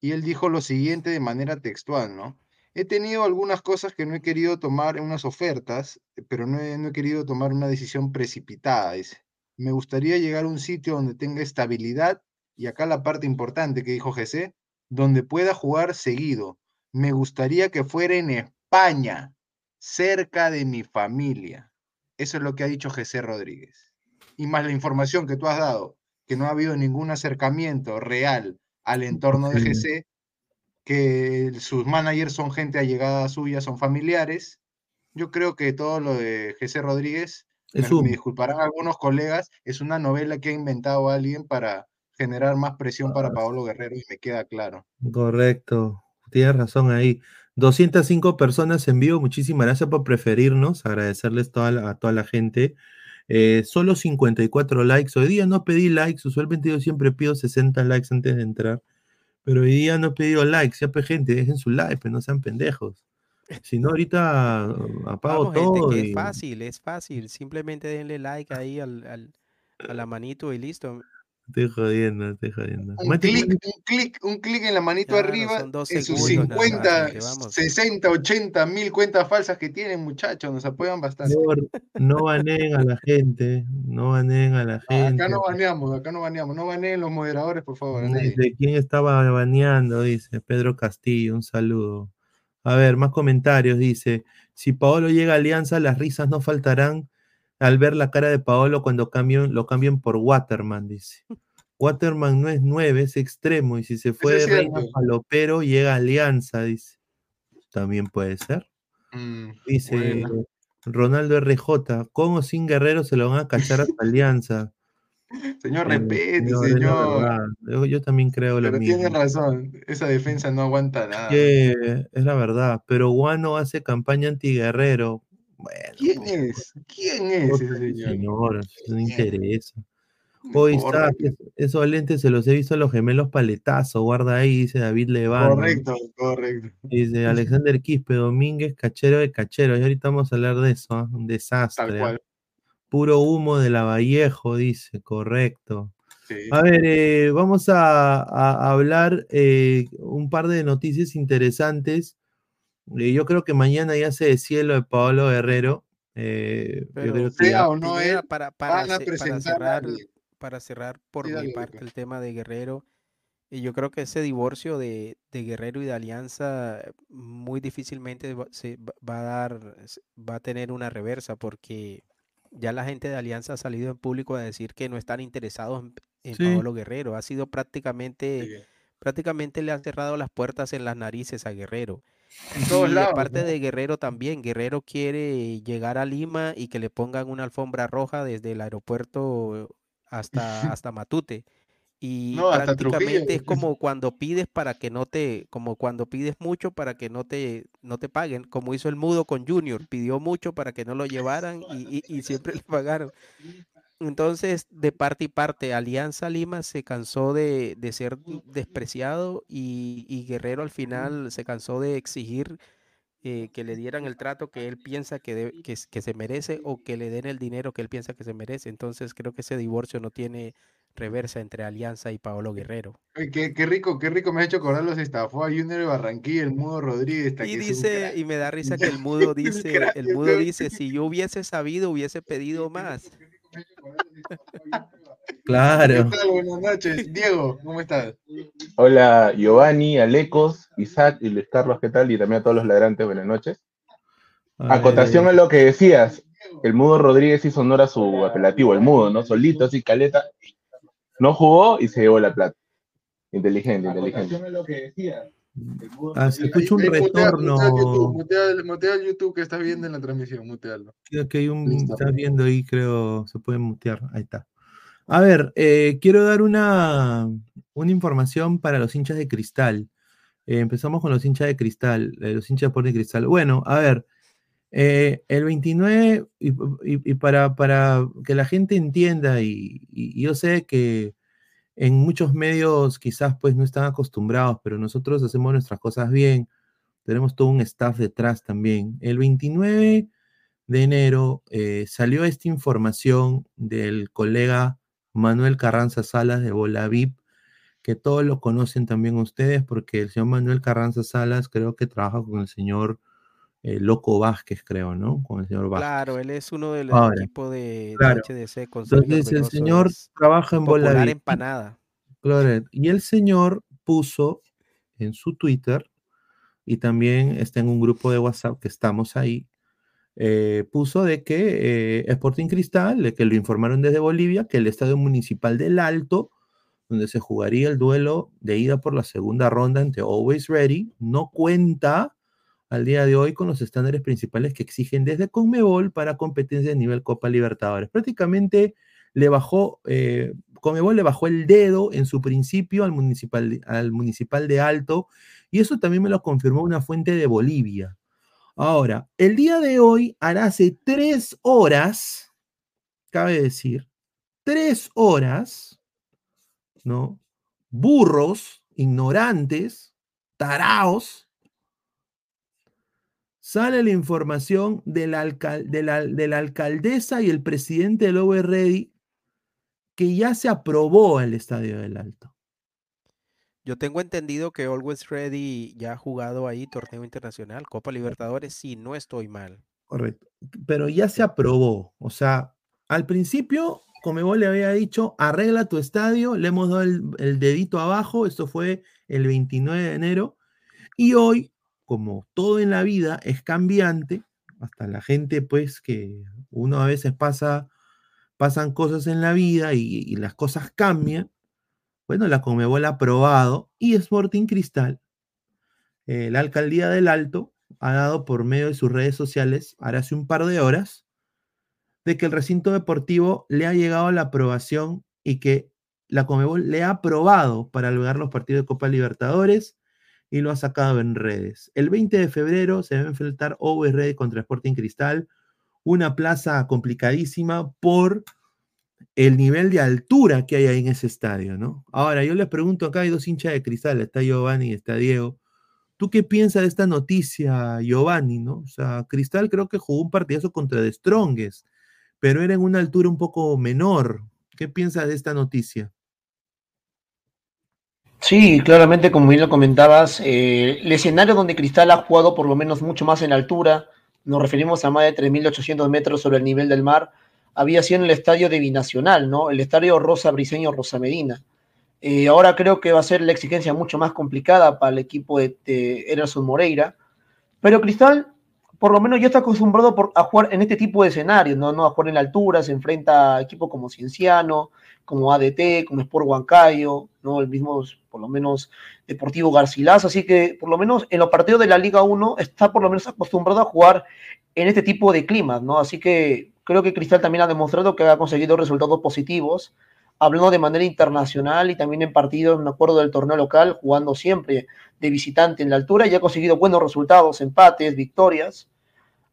y él dijo lo siguiente de manera textual, ¿no? He tenido algunas cosas que no he querido tomar unas ofertas, pero no he, no he querido tomar una decisión precipitada, dice. Me gustaría llegar a un sitio donde tenga estabilidad, y acá la parte importante que dijo GC, donde pueda jugar seguido. Me gustaría que fuera en España, cerca de mi familia. Eso es lo que ha dicho José Rodríguez. Y más la información que tú has dado, que no ha habido ningún acercamiento real al entorno de GC, que sus managers son gente allegada suya, son familiares. Yo creo que todo lo de GC Rodríguez, me, disculparán algunos colegas, es una novela que ha inventado alguien para generar más presión para Paolo Guerrero y me queda claro. Correcto, tienes razón ahí. 205 personas en vivo, muchísimas gracias por preferirnos, agradecerles a toda la gente. Eh, solo 54 likes. Hoy día no pedí likes, usualmente yo siempre pido 60 likes antes de entrar, pero hoy día no he pedido likes. Ya, pues, gente, dejen su like, pero pues, no sean pendejos. Si no, ahorita apago todo. Es fácil, es fácil. Simplemente denle like ahí al, a la manito y listo. Estoy jodiendo, estoy jodiendo. Un clic, un clic, un clic en la manito arriba en sus 50, 60, 80 mil cuentas falsas que tienen, muchachos, nos apoyan bastante. no baneen a la gente, no baneen a la gente. Acá no baneamos, acá no baneamos, no baneen los moderadores, por favor. ¿De quién estaba baneando? Dice Pedro Castillo, un saludo. A ver, más comentarios, dice, si Paolo llega a Alianza, las risas no faltarán al ver la cara de Paolo cuando lo cambien por Waterman, dice. Waterman no es nueve, es extremo, y si se fue de Reina Palopero, llega Alianza, dice. También puede ser. Mm, dice Ronaldo RJ, ¿cómo sin Guerrero se lo van a cachar a Alianza? Señor, eh, repete, señor. Yo, también creo lo mismo. Tiene razón, esa defensa no aguanta nada. es la verdad, pero Guano hace campaña anti-guerrero. ¿Quién pues, es? ¿Quién es ese señor? Señor, no interesa. Hoy está, esos lentes se los he visto a los gemelos paletazo, guarda ahí, dice David Leván. Correcto, correcto. Dice Alexander Quispe Domínguez, cachero de cachero. Y ahorita vamos a hablar de eso, ¿ah? un desastre. Tal ¿ah? cual. Puro humo de la Vallejo, dice, correcto. A ver, eh, vamos a, hablar eh, un par de noticias interesantes yo creo que mañana ya se decide lo de Pablo Guerrero. Eh, yo creo que sea o no para, para, cerrar, para cerrar por mi parte el tema de Guerrero. Y yo creo que ese divorcio de, Guerrero y de Alianza muy difícilmente se va a dar, va a tener una reversa porque ya la gente de Alianza ha salido en público a decir que no están interesados en, Pablo Guerrero. Ha sido prácticamente, prácticamente le han cerrado las puertas en las narices a Guerrero. Y de parte de Guerrero también. Guerrero quiere llegar a Lima y que le pongan una alfombra roja desde el aeropuerto hasta, hasta Matute. Y prácticamente es como cuando pides para que no te, como cuando pides mucho para que no te, no te paguen, como hizo el mudo con Junior, pidió mucho para que no lo llevaran y, y, siempre le pagaron. Entonces, de parte y parte, Alianza Lima se cansó de, de ser despreciado y, y, Guerrero al final se cansó de exigir eh, que le dieran el trato que él piensa que, que, que se merece o que le den el dinero que él piensa que se merece. Entonces, creo que ese divorcio no tiene reversa entre Alianza y Paolo Guerrero. qué, qué, rico, qué rico me ha hecho acordar los estafó a Junior de Barranquilla, el Mudo Rodríguez. Y dice, y me da risa que el Mudo dice, el Mudo dice, si yo hubiese sabido, hubiese pedido más. Claro. Buenas noches. Diego, ¿cómo estás? Hola, Giovanni, Alecos, Isaac y Luis Carlos, ¿qué tal? Y también a todos los ladrantes, buenas noches. Acotación a lo que decías, el Mudo Rodríguez hizo honor a su apelativo, el Mudo, ¿no? Solito, así, caleta, no jugó y se llevó la plata. Inteligente, inteligente. Ah, se escucha un retorno. Mutea, el YouTube que estás viendo en la transmisión, mutealo. Creo que hay un, estás viendo ahí, creo, se puede mutear. Ahí está. A ver, eh, quiero dar una, una información para los hinchas de cristal. Eh, empezamos con los hinchas de cristal, eh, los hinchas de cristal. Bueno, a ver, el 29, y, para, para, que la gente entienda, y, yo sé que en muchos medios quizás pues no están acostumbrados, pero nosotros hacemos nuestras cosas bien, tenemos todo un staff detrás también. El 29 de enero eh, salió esta información del colega Manuel Carranza Salas de Bola VIP, que todos lo conocen también ustedes, porque el señor Manuel Carranza Salas creo que trabaja con el señor eh, Loco Vázquez, creo, ¿no? Con el señor Vázquez. Claro, él es uno del equipo de, HDC. Entonces el señor trabaja en Bola empanada. Claro, y el señor puso en su Twitter y también está en un grupo de WhatsApp que estamos ahí, eh, puso de que eh, Sporting Cristal, de que lo informaron desde Bolivia, que el Estadio Municipal del Alto, donde se jugaría el duelo de ida por la segunda ronda entre Always Ready, no cuenta al día de hoy con los estándares principales que exigen desde Conmebol para competencia de nivel Copa Libertadores. Prácticamente le bajó, eh, Conmebol le bajó el dedo en su principio al municipal, al municipal de Alto y eso también me lo confirmó una fuente de Bolivia. Ahora, el día de hoy, hará hace tres horas, cabe decir, tres horas, ¿no? Burros, ignorantes, taraos, sale la información de la, de la, alcaldesa y el presidente del Ready que ya se aprobó el Estadio del Alto. Yo tengo entendido que Always Ready ya ha jugado ahí torneo internacional, Copa Libertadores, si no estoy mal. Correcto. Pero ya se aprobó. O sea, al principio, como le había dicho, arregla tu estadio, le hemos dado el, el dedito abajo, esto fue el 29 de enero, y hoy como todo en la vida es cambiante, hasta la gente pues que uno a veces pasa, pasan cosas en la vida y, las cosas cambian, bueno, la Comebol ha aprobado y Sporting Cristal, eh, la alcaldía del Alto, ha dado por medio de sus redes sociales, ahora hace un par de horas, de que el recinto deportivo le ha llegado la aprobación y que la Comebol le ha aprobado para albergar los partidos de Copa Libertadores y lo ha sacado en redes. El 20 de febrero se va a enfrentar OVR contra Sporting Cristal, una plaza complicadísima por el nivel de altura que hay ahí en ese estadio, ¿no? Ahora, yo les pregunto, acá hay dos hinchas de cristal, está Giovanni y está Diego. ¿Tú qué piensas de esta noticia, Giovanni, no? O sea, Cristal creo que jugó un partidazo contra The Strongest, pero era en una altura un poco menor. ¿Qué piensas de esta noticia? Sí, claramente, como bien lo comentabas, eh, el escenario donde Cristal ha jugado por lo menos mucho más en altura, nos referimos a más de 3.800 metros sobre el nivel del mar, había sido en el estadio de Binacional, ¿no? El estadio Rosa Briseño Rosa Medina. Eh, ahora creo que va a ser la exigencia mucho más complicada para el equipo de, de Moreira, pero Cristal por lo menos ya está acostumbrado a jugar en este tipo de escenarios, ¿no? ¿no? A jugar en altura, se enfrenta a equipos como Cienciano, como ADT, como Sport Huancayo, ¿no? El mismo, por lo menos, Deportivo Garcilaso, así que por lo menos en los partidos de la Liga 1 está por lo menos acostumbrado a jugar en este tipo de climas, ¿no? Así que creo que Cristal también ha demostrado que ha conseguido resultados positivos, hablando de manera internacional y también en partidos, en acuerdo del torneo local, jugando siempre de visitante en la altura y ha conseguido buenos resultados, empates, victorias.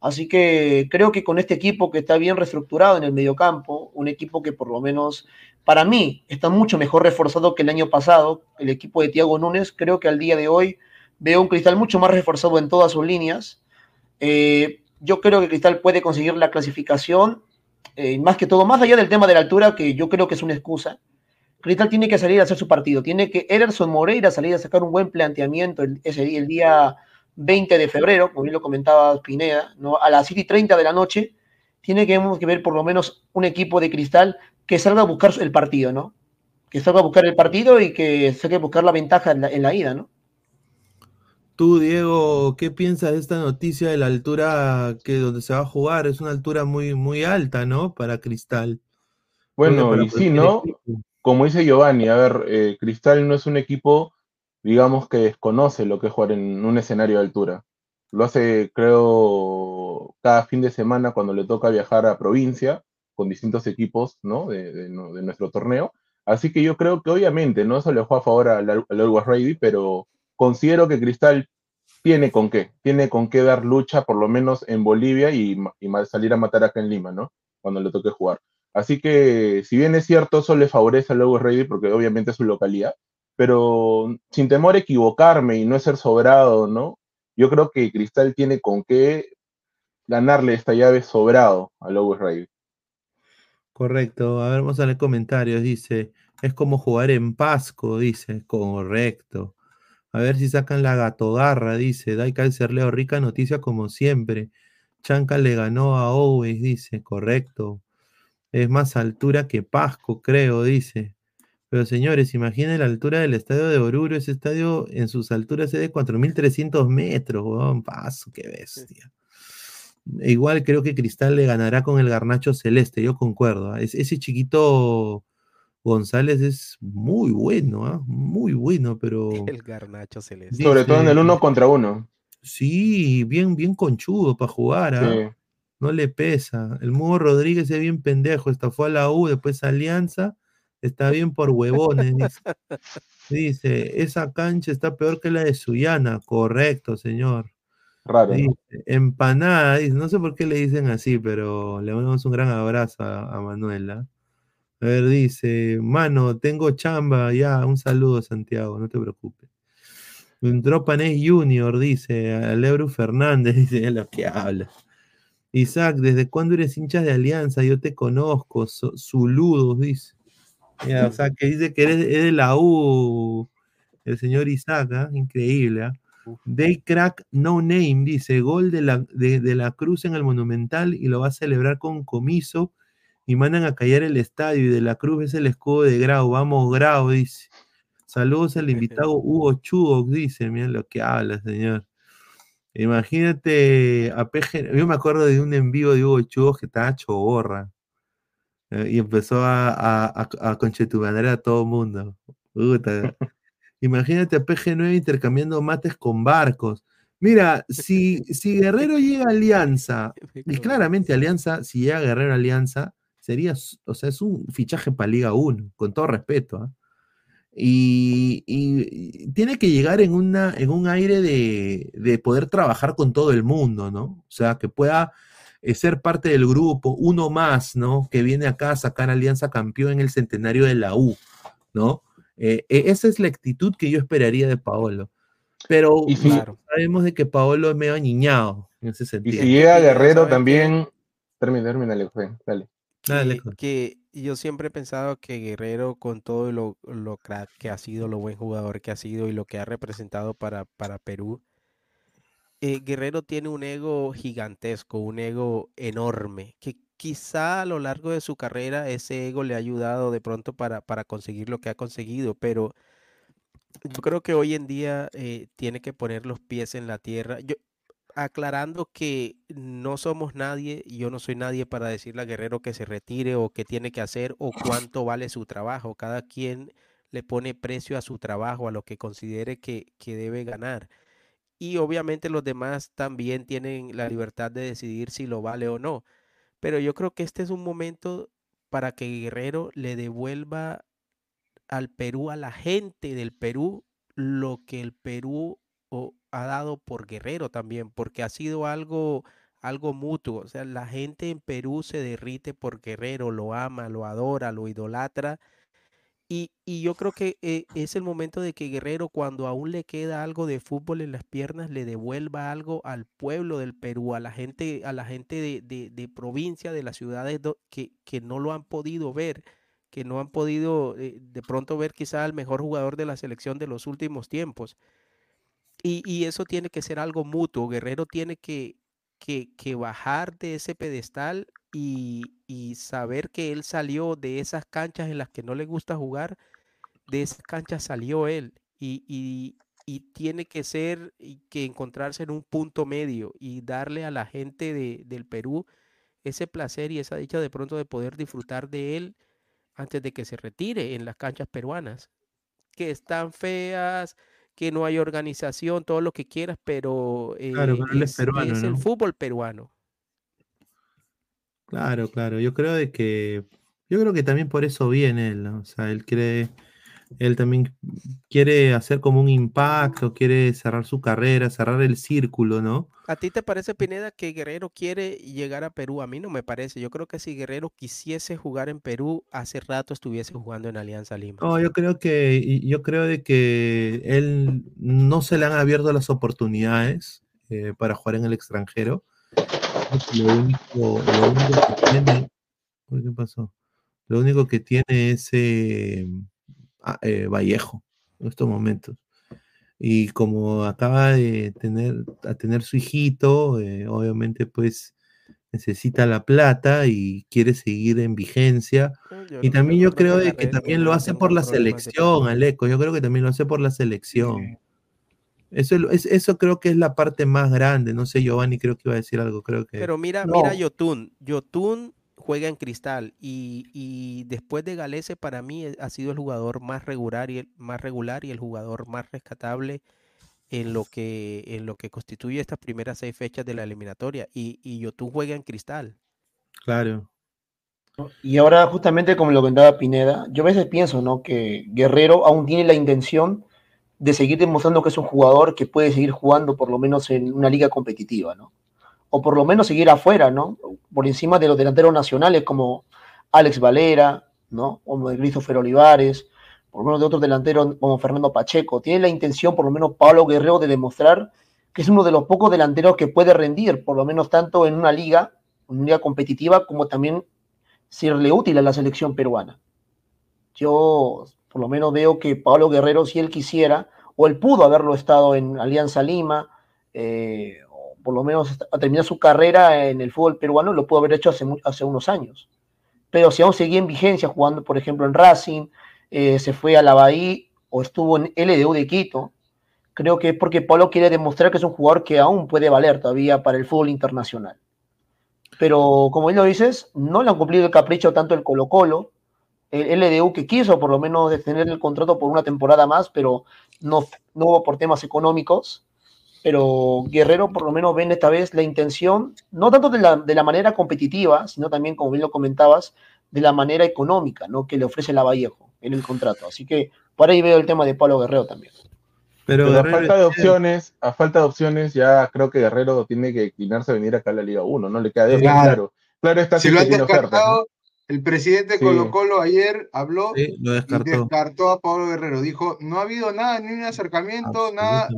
Así que creo que con este equipo que está bien reestructurado en el mediocampo, un equipo que por lo menos para mí está mucho mejor reforzado que el año pasado, el equipo de Tiago Núñez, creo que al día de hoy veo un Cristal mucho más reforzado en todas sus líneas. Eh, yo creo que Cristal puede conseguir la clasificación, eh, más que todo, más allá del tema de la altura, que yo creo que es una excusa. Cristal tiene que salir a hacer su partido, tiene que Ederson Moreira salir a sacar un buen planteamiento ese día, el día 20 de febrero, como bien lo comentaba Pineda, ¿no? a las 7 y 30 de la noche, tiene que, que ver por lo menos un equipo de Cristal que salga a buscar el partido, ¿no? Que salga a buscar el partido y que salga a buscar la ventaja en la, en la ida, ¿no? Tú, Diego, ¿qué piensas de esta noticia de la altura que donde se va a jugar? Es una altura muy, muy alta, ¿no? Para Cristal. Bueno, y sí, ¿no? Como dice Giovanni, a ver, eh, Cristal no es un equipo, digamos, que desconoce lo que es jugar en un escenario de altura. Lo hace, creo, cada fin de semana cuando le toca viajar a provincia con distintos equipos, ¿no? De, nuestro torneo. Así que yo creo que obviamente, ¿no? Eso le juega a favor al, al Always Ready, pero considero que Cristal tiene con qué, tiene con qué dar lucha, por lo menos en Bolivia y, salir a matar acá en Lima, ¿no? Cuando le toque jugar. Así que, si bien es cierto, eso le favorece al Lobos Ready porque obviamente es su localidad, pero sin temor a equivocarme y no ser sobrado, ¿no? Yo creo que Cristal tiene con qué ganarle esta llave sobrado al Lobos Ready. Correcto. A ver, vamos a leer comentarios. Dice, es como jugar en Pasco, dice. Correcto. A ver si sacan la gatogarra, dice. Dai Leo, rica noticia como siempre. Chanca le ganó a Owens, dice. Correcto. Es más altura que Pasco, creo, dice. Pero señores, imaginen la altura del estadio de Oruro. Ese estadio en sus alturas es de 4.300 metros, weón. Paso, qué bestia. Igual creo que Cristal le ganará con el garnacho celeste, yo concuerdo. ¿ah? ese chiquito González es muy bueno, ¿ah? muy bueno, pero. El garnacho celeste. Sobre todo en el uno contra uno. Sí, bien, bien conchudo para jugar, ¿ah? No le pesa. El Mugo Rodríguez es bien pendejo, esta fue a la U, después a Alianza, está bien por huevones. dice. esa cancha está peor que la de Suyana. Correcto, señor. Raro. empanada, dice, no sé por qué le dicen así, pero le mandamos un gran abrazo a, a Manuela. A ver, dice, mano, tengo chamba, ya, un saludo Santiago, no te preocupes. Entró Panés Junior, dice, Alebru Fernández, dice, es lo que habla. Isaac, ¿desde cuándo eres hincha de Alianza? Yo te conozco, Zuludos, dice. O sea, que dice que eres, de la U, el señor Isaac, ¿ah? increíble. ¿ah? Day Crack No Name, dice, gol de la, de, de la Cruz en el Monumental y lo va a celebrar con comiso y mandan a callar el estadio y de la cruz es el escudo de Grau. Vamos, Grau, dice. Saludos al invitado Hugo Chugo, dice. Miren lo que habla, señor. Imagínate a PG. Yo me acuerdo de un envío de Hugo Chugo que estaba hecho borra. Eh, y empezó a, a, a, a todo el mundo. Imagínate a PG9 intercambiando mates con barcos. Mira, si, si Guerrero llega a Alianza, y claramente Alianza, si llega Guerrero a Alianza, sería, o sea, es un fichaje para Liga 1, con todo respeto. ¿ah? Y, tiene que llegar en, una, en un aire de, poder trabajar con todo el mundo, ¿no? O sea, que pueda eh, ser parte del grupo, uno más, ¿no? Que viene acá a sacar Alianza Campeón en el centenario de la U, ¿no? Eh, e, esa es la actitud que yo esperaría de Paolo. Pero sabemos de que Paolo es medio añiñado en ese sentido. Y si llega Guerrero también. Termina, termina, dale. Que, yo siempre he pensado que Guerrero, con todo lo, lo crack que ha sido, lo buen jugador que ha sido y lo que ha representado para, para Perú, eh, Guerrero tiene un ego gigantesco, un ego enorme, que quizá a lo largo de su carrera ese ego le ha ayudado de pronto para, para conseguir lo que ha conseguido, pero yo creo que hoy en día eh, tiene que poner los pies en la tierra. Yo, aclarando que no somos nadie, yo no soy nadie para decirle a Guerrero que se retire o qué tiene que hacer o cuánto vale su trabajo. Cada quien le pone precio a su trabajo, a lo que considere que, que debe ganar. Y obviamente los demás también tienen la libertad de decidir si lo vale o no. Pero yo creo que este es un momento para que Guerrero le devuelva al Perú, a la gente del Perú, lo que el Perú ha dado por Guerrero también, porque ha sido algo, algo mutuo. O sea, la gente en Perú se derrite por Guerrero, lo ama, lo adora, lo idolatra. Y, y yo creo que eh, es el momento de que Guerrero, cuando aún le queda algo de fútbol en las piernas, le devuelva algo al pueblo del Perú, a la gente, a la gente de, de, provincia, de las ciudades que, que no lo han podido ver que no han podido eh, de pronto ver quizá al mejor jugador de la selección de los últimos tiempos. Y, eso tiene que ser algo mutuo. Guerrero tiene que, que, bajar de ese pedestal y, saber que él salió de esas canchas en las que no le gusta jugar, de esas canchas salió él. Y, tiene que ser, y que encontrarse en un punto medio y darle a la gente de, del Perú ese placer y esa dicha de pronto de poder disfrutar de él antes de que se retire en las canchas peruanas, que están feas, que no hay organización, todo lo que quieras, pero, eh, es, el fútbol peruano. Claro, claro. Yo creo de que, yo creo que también por eso viene él, O sea, él cree, él también quiere hacer como un impacto, quiere cerrar su carrera, cerrar el círculo, ¿no? ¿A ti te parece, Pineda, que Guerrero quiere llegar a Perú? A mí no me parece. Yo creo que si Guerrero quisiese jugar en Perú, hace rato estuviese jugando en Alianza Lima. No, yo creo que, yo creo de que él no se le han abierto las oportunidades eh, para jugar en el extranjero. Lo único, que tiene, ¿qué pasó? Lo único que tiene es eh, eh, Vallejo en estos momentos y como acaba de tener, a tener su hijito, eh, obviamente pues necesita la plata y quiere seguir en vigencia. y también yo creo de que también lo hace por la selección, Aleco, yo creo que también lo hace por la selección. Eso, es, eso creo que es la parte más grande. No sé, Giovanni creo que iba a decir algo. Creo que. Pero mira, mira Yotun. Yotun juega en cristal y, después de Galese para mí eh, ha sido el jugador más regular y el más regular y el jugador más rescatable en lo que en lo que constituye estas primeras seis fechas de la eliminatoria y, y Yotun juega en cristal. Claro. Y ahora justamente como lo contaba Pineda, yo a veces pienso, ¿no? Que Guerrero aún tiene la intención de seguir demostrando que es un jugador que puede seguir jugando por lo menos en una liga competitiva, ¿no? O por lo menos seguir afuera, ¿no? Por encima de los delanteros nacionales como Alex Valera, ¿no? O Christopher Olivares, por lo menos de otros delanteros como Fernando Pacheco. Tiene la intención, por lo menos Pablo Guerrero, de demostrar que es uno de los pocos delanteros que puede rendir, por lo menos tanto en una liga, en una liga competitiva, como también serle útil a la selección peruana. Yo por lo menos veo que Pablo Guerrero, si él quisiera, o él pudo haberlo estado en Alianza Lima, eh, por lo menos a terminar su carrera en el fútbol peruano, lo pudo haber hecho hace, unos años. Pero si aún seguía en vigencia jugando, por ejemplo, en Racing, eh, se fue a la Bahía o estuvo en LDU de Quito, creo que es porque Pablo quiere demostrar que es un jugador que aún puede valer todavía para el fútbol internacional. Pero como él lo dices, no le han cumplido el capricho tanto el Colo Colo, el LDU que quiso por lo menos tener el contrato por una temporada más, pero no, no hubo por temas económicos pero Guerrero por lo menos ven esta vez la intención, no tanto de la, de la manera competitiva, sino también, como bien lo comentabas, de la manera económica ¿no? que le ofrece la Vallejo en el contrato. Así que por ahí veo el tema de Pablo Guerrero también. Pero, a falta de opciones, a falta de opciones, ya creo que Guerrero tiene que inclinarse a venir acá a la Liga 1, ¿no? Le queda de claro. Claro, está si lo han descartado, el presidente Colo Colo ayer habló y descartó a Pablo Guerrero. Dijo, no ha habido nada, ni un acercamiento, nada,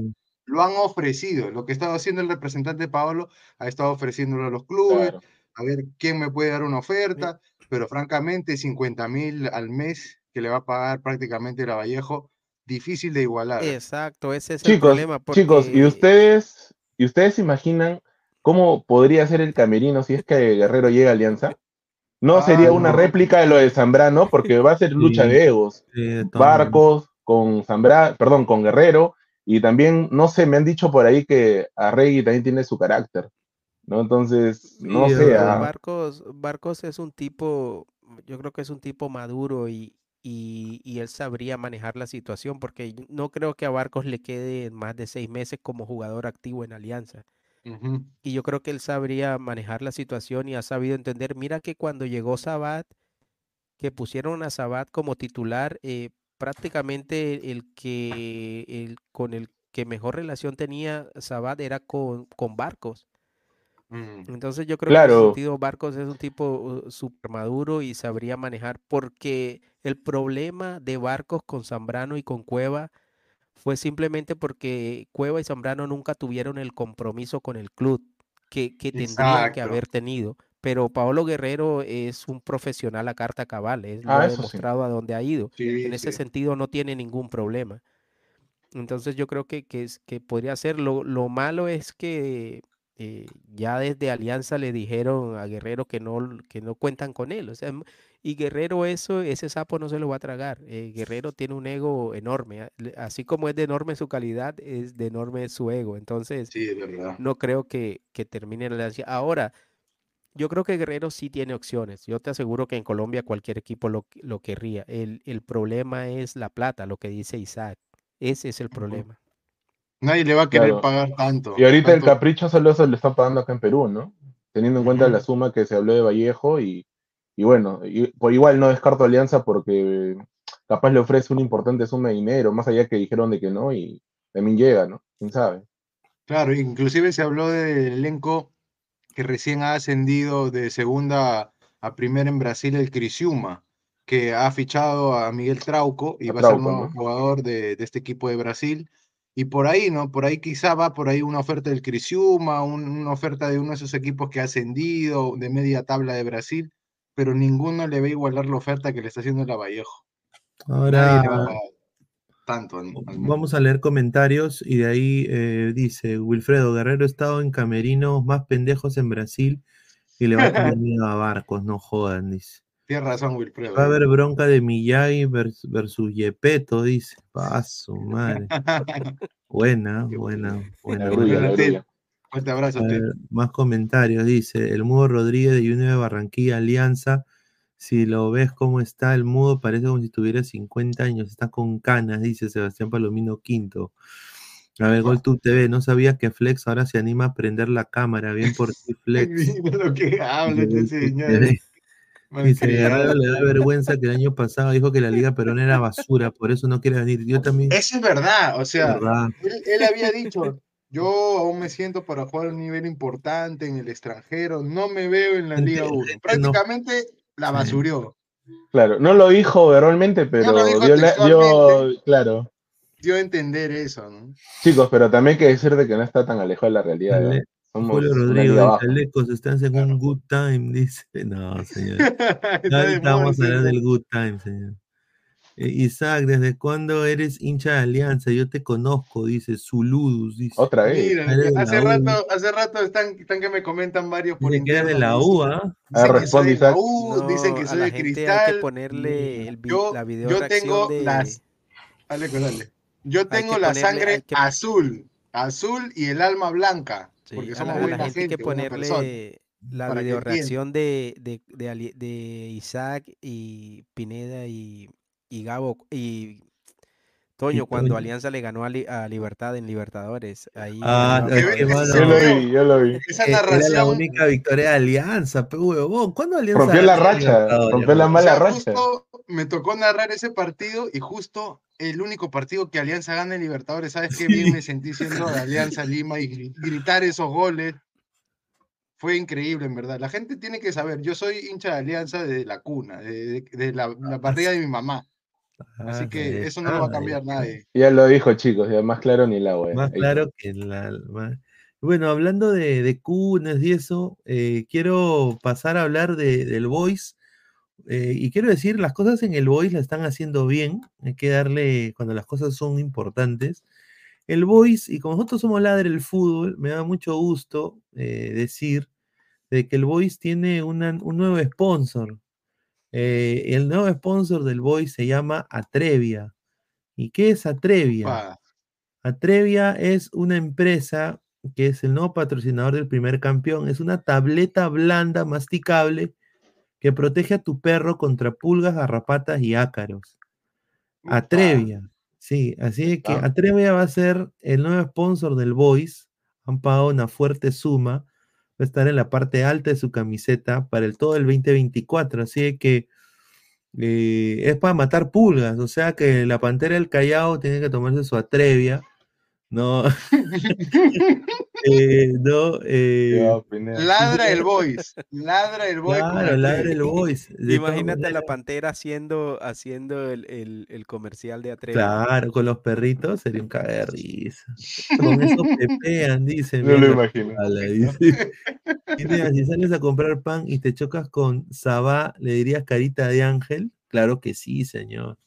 lo han ofrecido. Lo que estaba haciendo el representante Paolo ha estado ofreciéndolo a los clubes, a ver quién me puede dar una oferta, pero francamente 50 mil al mes que le va a pagar prácticamente el Vallejo, difícil de igualar. Exacto, ese es el problema. Chicos, ¿y ustedes, ¿y ustedes imaginan cómo podría ser el camerino si es que Guerrero llega a Alianza? No sería una réplica de lo de Zambrano, porque va a ser lucha de egos. Barcos con Zambrano, perdón, con Guerrero, Y también, no sé, me han dicho por ahí que Arregui también tiene su carácter, ¿no? Entonces, no sé. Ah. Barcos, Barcos es un tipo, yo creo que es un tipo maduro y, y, él sabría manejar la situación, porque no creo que a Barcos le quede más de seis meses como jugador activo en Alianza. Y yo creo que él sabría manejar la situación y ha sabido entender. Mira que cuando llegó Sabat, que pusieron a Sabat como titular, eh, prácticamente el que el, con el que mejor relación tenía Sabat era con, con Barcos. Mm. Entonces yo creo que en ese sentido Barcos es un tipo uh, súper maduro y sabría manejar, porque el problema de Barcos con Zambrano y con Cueva fue simplemente porque Cueva y Zambrano nunca tuvieron el compromiso con el club que, que tendrían que haber tenido. Pero Paolo Guerrero es un profesional a carta cabal, es, lo ah, ha demostrado a dónde ha ido. en ese sentido no tiene ningún problema. Entonces yo creo que, que, que podría ser. Lo, lo malo es que eh, ya desde Alianza le dijeron a Guerrero que no, que no cuentan con él. O sea, y Guerrero eso, ese sapo no se lo va a tragar. Eh, Guerrero tiene un ego enorme. Así como es de enorme su calidad, es de enorme su ego. Entonces, no creo que, que termine la Alianza. Ahora, yo creo que Guerrero sí tiene opciones. Yo te aseguro que en Colombia cualquier equipo lo, lo querría. El, el problema es la plata, lo que dice Isaac. Ese es el problema. Nadie le va a querer pagar tanto. Y ahorita el capricho solo se le está pagando acá en Perú, ¿no? Teniendo en cuenta la suma que se habló de Vallejo y, y bueno, por igual no descarto Alianza porque capaz le ofrece una importante suma de dinero, más allá que dijeron de que no y también llega, ¿no? ¿Quién sabe? Claro, inclusive se habló del elenco que recién ha ascendido de segunda a primera en Brasil, el Criciúma, que ha fichado a Miguel Trauco y va a ser un jugador de, de este equipo de Brasil y por ahí, ¿no? Por ahí quizá va por ahí una oferta del Criciúma, una oferta de uno de esos equipos que ha ascendido, de media tabla de Brasil, pero ninguno le va a igualar la oferta que le está haciendo el Vallejo. Ahora, tanto. vamos a leer comentarios y de ahí eh, dice, Wilfredo Guerrero ha estado en camerinos más pendejos en Brasil y le va a tener miedo a barcos, no jodan, dice. Tienes razón, Wilfredo. Va a haber bronca de Miyagi versus, Yepeto, dice. Paso, madre. buena, buena, buena. Fuerte abrazo. más comentarios, dice. El Mudo Rodríguez de Junior de Barranquilla, Alianza. Si lo ves cómo está el mudo, parece como si tuviera 50 años. Está con canas, dice Sebastián Palomino Quinto. A ver, GolTube TV, no sabía que Flex ahora se anima a prender la cámara. Bien por ti, Flex. lo que habla este señor. Dice, le da vergüenza que el año pasado dijo que la Liga Perón era basura, por eso no quiere venir. Yo también. Eso es verdad, o sea, Él, había dicho, yo aún me siento para jugar a un nivel importante en el extranjero, no me veo en la Liga 1. Prácticamente la basurió. Claro, no lo dijo verbalmente, pero dio, claro. Dio a entender eso, ¿no? Chicos, pero también hay que decir de que no está tan alejado de la realidad. Julio Rodrigo Chalecos están en un good time, dice. No, señor. estamos hablando del good time, señor. Isaac, ¿desde cuándo eres hincha de Alianza? Yo te conozco, dice Zuludus. Dice. Otra vez. Mira, hace rato, hace rato están, están, que me comentan varios por internet. de la U, responde Isaac. dicen que soy de cristal. Hay que ponerle el, yo, la video Yo tengo de... las. Dale, dale. Yo tengo la sangre azul, azul y el alma blanca. Porque somos a la, gente hay que ponerle la video reacción de, de, de, Isaac y Pineda y, y Gabo y Toño cuando Alianza le ganó a, Libertad en Libertadores. Ahí ah, yo lo vi, yo lo vi. Esa narración... Era la única victoria de Alianza, pero ¿cuándo Alianza? Rompió la racha, rompió la mala racha. me tocó narrar ese partido y justo el único partido que Alianza gana en Libertadores. ¿Sabes qué bien me sentí siendo de Alianza Lima y gritar esos goles? Fue increíble, en verdad. La gente tiene que saber, yo soy hincha de Alianza desde la cuna, de, la, la partida de mi mamá. Así que eso no lo va a cambiar nadie. Ya lo dijo, chicos, ya más claro ni el agua. Más claro que el alma. Bueno, hablando de, de cunas y eso, eh, quiero pasar a hablar de, del Voice eh, y quiero decir, las cosas en el Voice la están haciendo bien. Hay que darle, cuando las cosas son importantes. El Voice, y como nosotros somos ladre del fútbol, me da mucho gusto eh, decir de que el Voice tiene un nuevo sponsor. Eh, el nuevo sponsor del Voice se llama Atrevia. ¿Y qué es Atrevia? Atrevia es una empresa que es el nuevo patrocinador del primer campeón. Es una tableta blanda masticable que protege a tu perro contra pulgas, garrapatas y ácaros. Atrevia. Sí, así que Atrevia va a ser el nuevo sponsor del Voice. Han pagado una fuerte suma. Va a estar en la parte alta de su camiseta para el todo el 2024. Así que eh, es para matar pulgas. O sea que la pantera del Callao tiene que tomarse su Atrevia no. eh, no eh, ladra el voice. Ladra el voice. Claro, ladra el voice. Imagínate a la pantera haciendo, haciendo el, el, el comercial de Atrevi. Claro, con los perritos sería un caga de risa. Con eso pepean, dice. No lo imagino. Dice. si sales a comprar pan y te chocas con Sabá, ¿le dirías carita de ángel? Claro que sí, señor.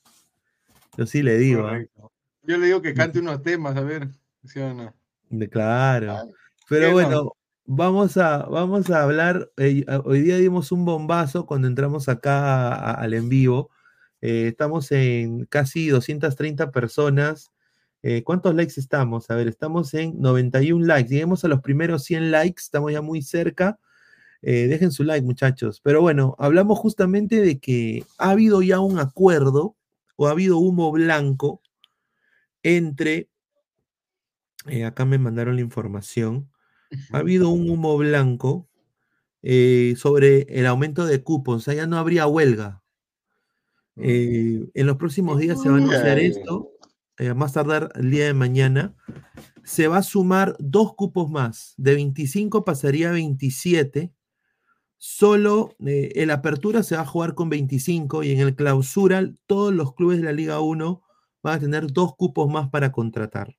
Yo sí le digo. ¿eh? Yo le digo que cante unos temas, a ver, ¿sí o no? Claro. Pero bueno, vamos a, vamos a hablar. Eh, hoy día dimos un bombazo cuando entramos acá al en vivo. Eh, estamos en casi 230 personas. Eh, ¿Cuántos likes estamos? A ver, estamos en 91 likes. Lleguemos a los primeros 100 likes, estamos ya muy cerca. dejen su like, muchachos. Pero bueno, hablamos justamente de que ha habido ya un acuerdo o ha habido humo blanco entre, eh, acá me mandaron la información, ha habido un humo blanco eh, sobre el aumento de cupos, o sea, ya no habría huelga. Mm. Eh, en los próximos días se va a anunciar esto, más tardar el día de mañana. Se va a sumar dos cupos más, de 25 pasaría a 27. Solo en la apertura se va a jugar con 25 y en el clausura todos los clubes de la Liga 1 van a tener dos cupos más para contratar.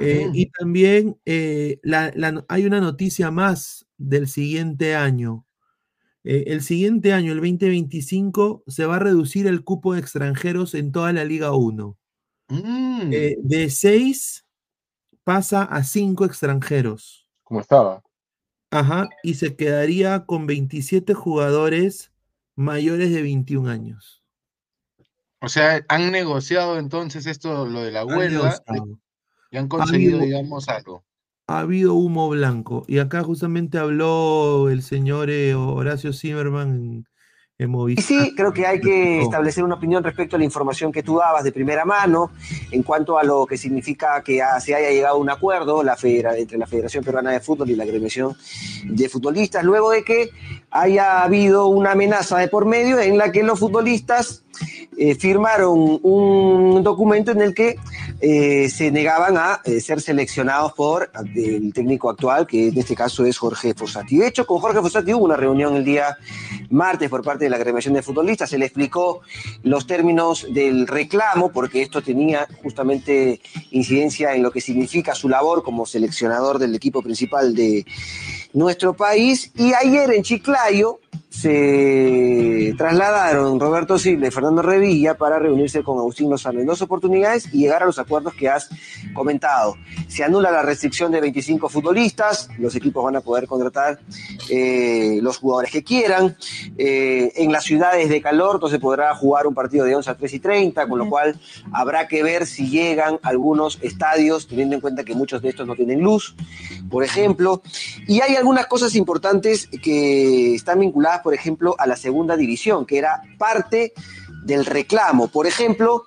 Eh, y también eh, hay una noticia más del siguiente año. Eh, el siguiente año, el 2025, se va a reducir el cupo de extranjeros en toda la Liga 1. Mm. de seis pasa a cinco extranjeros. Como estaba. Ajá, y se quedaría con 27 jugadores mayores de 21 años. O sea, han negociado entonces esto, lo de la huelga, y han conseguido, digamos, algo. Ha habido humo blanco. Y acá justamente habló el señor eh, Horacio Zimmerman y sí, creo que hay que establecer una opinión respecto a la información que tú dabas de primera mano en cuanto a lo que significa que se haya llegado a un acuerdo la entre la Federación Peruana de Fútbol y la Agremiación de Futbolistas, luego de que haya habido una amenaza de por medio en la que los futbolistas eh, firmaron un documento en el que eh, se negaban a eh, ser seleccionados por el técnico actual, que en este caso es Jorge Fossati. De hecho, con Jorge Fossati hubo una reunión el día martes por parte de la agremiación de futbolistas, se le explicó los términos del reclamo, porque esto tenía justamente incidencia en lo que significa su labor como seleccionador del equipo principal de nuestro país. Y ayer en Chiclayo, se trasladaron Roberto Silva y Fernando Revilla para reunirse con Agustín Lozano en dos oportunidades y llegar a los acuerdos que has comentado. Se anula la restricción de 25 futbolistas, los equipos van a poder contratar eh, los jugadores que quieran. Eh, en las ciudades de calor se podrá jugar un partido de 11 a 3 y 30, con lo cual habrá que ver si llegan algunos estadios, teniendo en cuenta que muchos de estos no tienen luz, por ejemplo. Y hay algunas cosas importantes que están vinculadas por ejemplo, a la segunda división, que era parte del reclamo. Por ejemplo,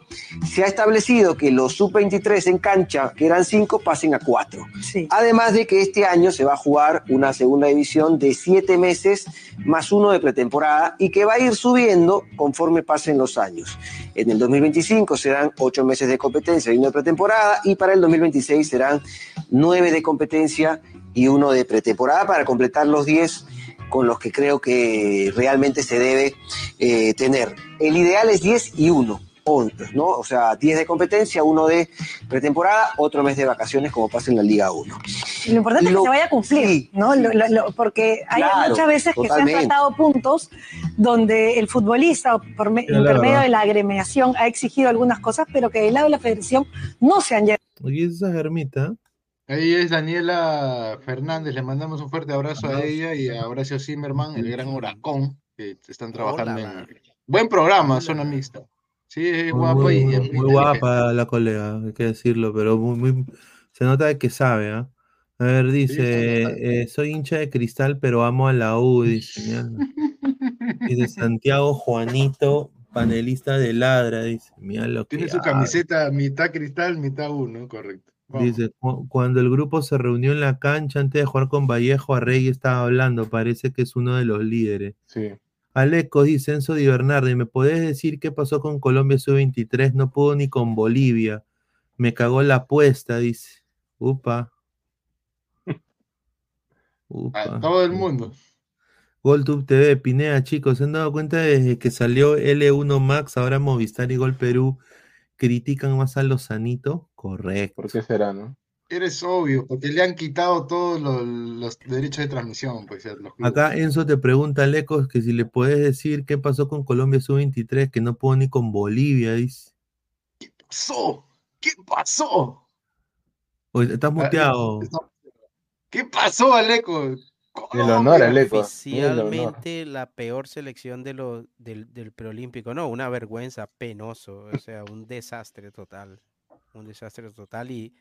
se ha establecido que los sub-23 en cancha, que eran cinco, pasen a cuatro. Además de que este año se va a jugar una segunda división de siete meses más uno de pretemporada y que va a ir subiendo conforme pasen los años. En el 2025 serán ocho meses de competencia y uno de pretemporada y para el 2026 serán nueve de competencia y uno de pretemporada para completar los diez con los que creo que realmente se debe eh, tener. El ideal es 10 y 1. ¿no? O sea, 10 de competencia, uno de pretemporada, otro mes de vacaciones como pasa en la Liga 1. Lo importante es que se vaya a cumplir, ¿no? porque hay muchas veces que se han tratado puntos donde el futbolista, por intermedio de la agremiación, ha exigido algunas cosas, pero que del lado de la federación no se han llegado. Oye, esa germita Ahí es Daniela Fernández, le mandamos un fuerte abrazo a ella y a Horacio Zimmerman, el gran huracán, que están trabajando en... Buen programa, zona mixta. Sí, es guapa y muy, muy guapa la colega, hay que decirlo, pero muy, se nota que sabe, ¿ah? A ver, dice, eh, soy hincha de cristal, pero amo a la U, dice, dice Santiago Juanito, panelista de Ladra, dice, mira lo que Tiene su camiseta mitad cristal, mitad uno, correcto. Dice, cuando el grupo se reunió en la cancha antes de jugar con Vallejo, a Rey estaba hablando, parece que es uno de los líderes. Sí. Aleco dice Enzo Di Bernardi, ¿me podés decir qué pasó con Colombia sub-23? No pudo ni con Bolivia. Me cagó la apuesta, dice. Upa. Upa. todo el mundo. GolTube TV, Pinea, chicos, ¿se han dado cuenta desde que salió L1 Max, ahora Movistar y Gol Perú critican más a los sanitos? Correcto. ¿Por qué será, no? Eres obvio, porque le han quitado todos los, derechos de transmisión. Pues, Acá Enzo te pregunta, Lecos, que si le puedes decir qué pasó con Colombia Sub-23, que no pudo ni con Bolivia, dice. ¿Qué pasó? ¿Qué pasó? Oye, estás ah, muteado. ¿Qué pasó, Aleco? El honor, Aleco. Oficialmente la peor selección de lo, del, del preolímpico. No, una vergüenza, penoso. O sea, un desastre total. Un desastre total. Y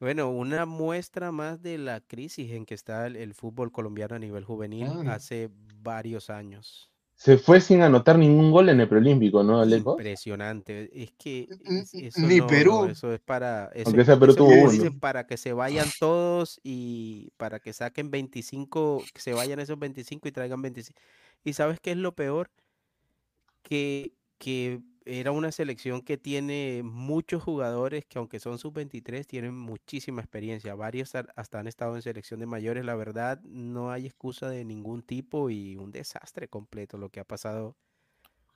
bueno, una muestra más de la crisis en que está el, fútbol colombiano a nivel juvenil hace varios años. Se fue sin anotar ningún gol en el preolímpico, ¿no, Alejo? Impresionante. Es que ni Perú. eso es para. Aunque sea Perú tuvo uno. Para que se vayan todos y para que saquen 25, que se vayan esos 25 y traigan 25. ¿Y sabes qué es lo peor? Que, que era una selección que tiene muchos jugadores que aunque son sub-23 tienen muchísima experiencia. Varios hasta han estado en selección de mayores. La verdad no hay excusa de ningún tipo y un desastre completo lo que ha pasado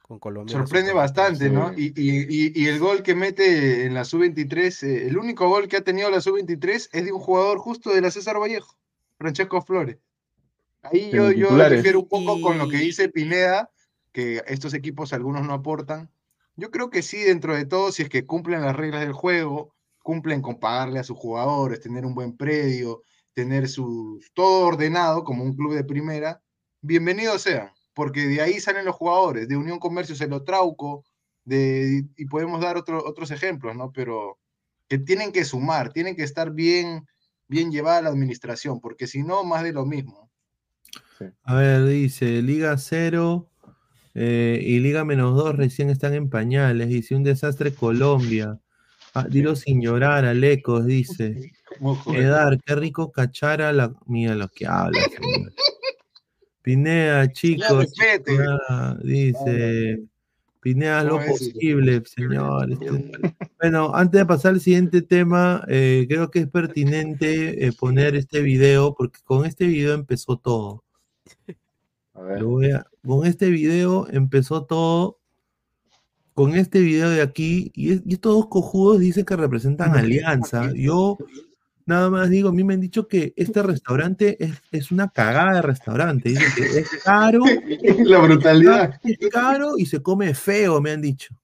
con Colombia. Sorprende bastante, ¿no? Y, el gol que mete en la sub-23, eh, el único gol que ha tenido la sub-23 es de un jugador justo de la César Vallejo, Francesco Flores. Ahí yo, yo refiero un poco con lo que dice Pineda, que estos equipos algunos no aportan yo creo que sí, dentro de todo, si es que cumplen las reglas del juego, cumplen con pagarle a sus jugadores, tener un buen predio, tener su, todo ordenado como un club de primera, bienvenido sea, porque de ahí salen los jugadores, de Unión Comercio se lo trauco, y podemos dar otros ejemplos, ¿no? Pero que tienen que sumar, tienen que estar bien, bien llevada la administración, porque si no, más de lo mismo. A ver, dice Liga Cero, eh, y Liga menos dos recién están en pañales. Dice un desastre Colombia. Ah, dilo sin llorar, Alecos, dice. Edar, qué rico cachara la. Mira lo que habla, señor. Pinea, chicos. dice. Pinea lo posible, señor. Este, bueno, antes de pasar al siguiente tema, eh, creo que es pertinente eh, poner este video, porque con este video empezó todo. Con este video empezó todo. Con este video de aquí, y, estos dos cojudos dicen que representan alianza. Yo nada más digo, a mí me han dicho que este restaurante es, una cagada de restaurante. Dicen que es caro. La brutalidad. Es caro y se come feo, me han dicho.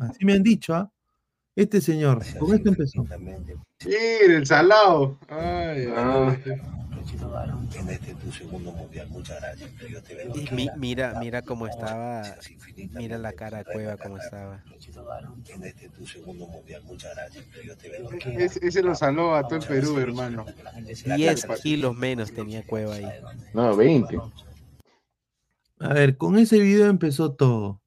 Así me han dicho, ¿ah? Este señor, con esto empezó. Mira, el salado. Ay, ah. este tu segundo mundial. Muchas gracias. mira, mira cómo estaba. Mira la cara de Cueva cómo estaba. este tu segundo mundial. Muchas gracias. Ese lo saló a todo el Perú, hermano. 10 kilos menos tenía Cueva ahí. No, 20. A ver, con ese video empezó todo.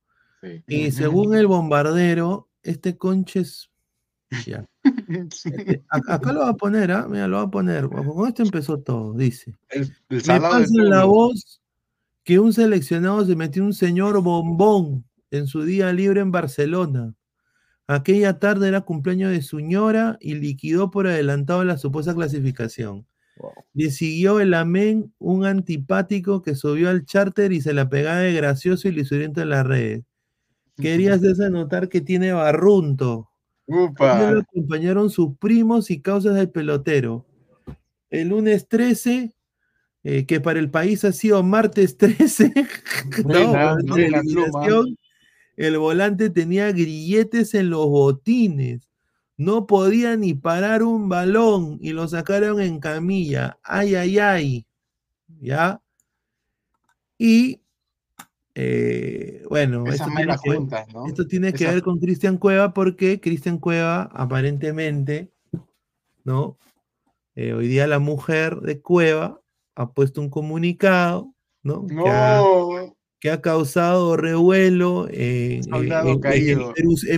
Y según el bombardero, este conches. Ya. Este, acá, lo va a poner, ¿ah? Mira, lo va a poner. Con esto empezó todo, dice. El, Me pasa la voz que un seleccionado se metió un señor bombón en su día libre en Barcelona. Aquella tarde era cumpleaños de su ñora y liquidó por adelantado la supuesta clasificación. Le siguió el amén, un antipático que subió al charter y se la pegaba de gracioso y lisuriento en las redes. Quería hacerse notar que tiene barrunto. Upa. Lo acompañaron sus primos y causas del pelotero. El lunes 13, eh, que para el país ha sido martes 13, el volante tenía grilletes en los botines. No podía ni parar un balón y lo sacaron en camilla. Ay, ay, ay. ¿Ya? Y eh, bueno, esto tiene, que, esto tiene, que, ver con Cristian Cueva porque Cristian Cueva aparentemente, ¿no? Eh, hoy día la mujer de Cueva ha puesto un comunicado, ¿no? Que, ha, causado revuelo en,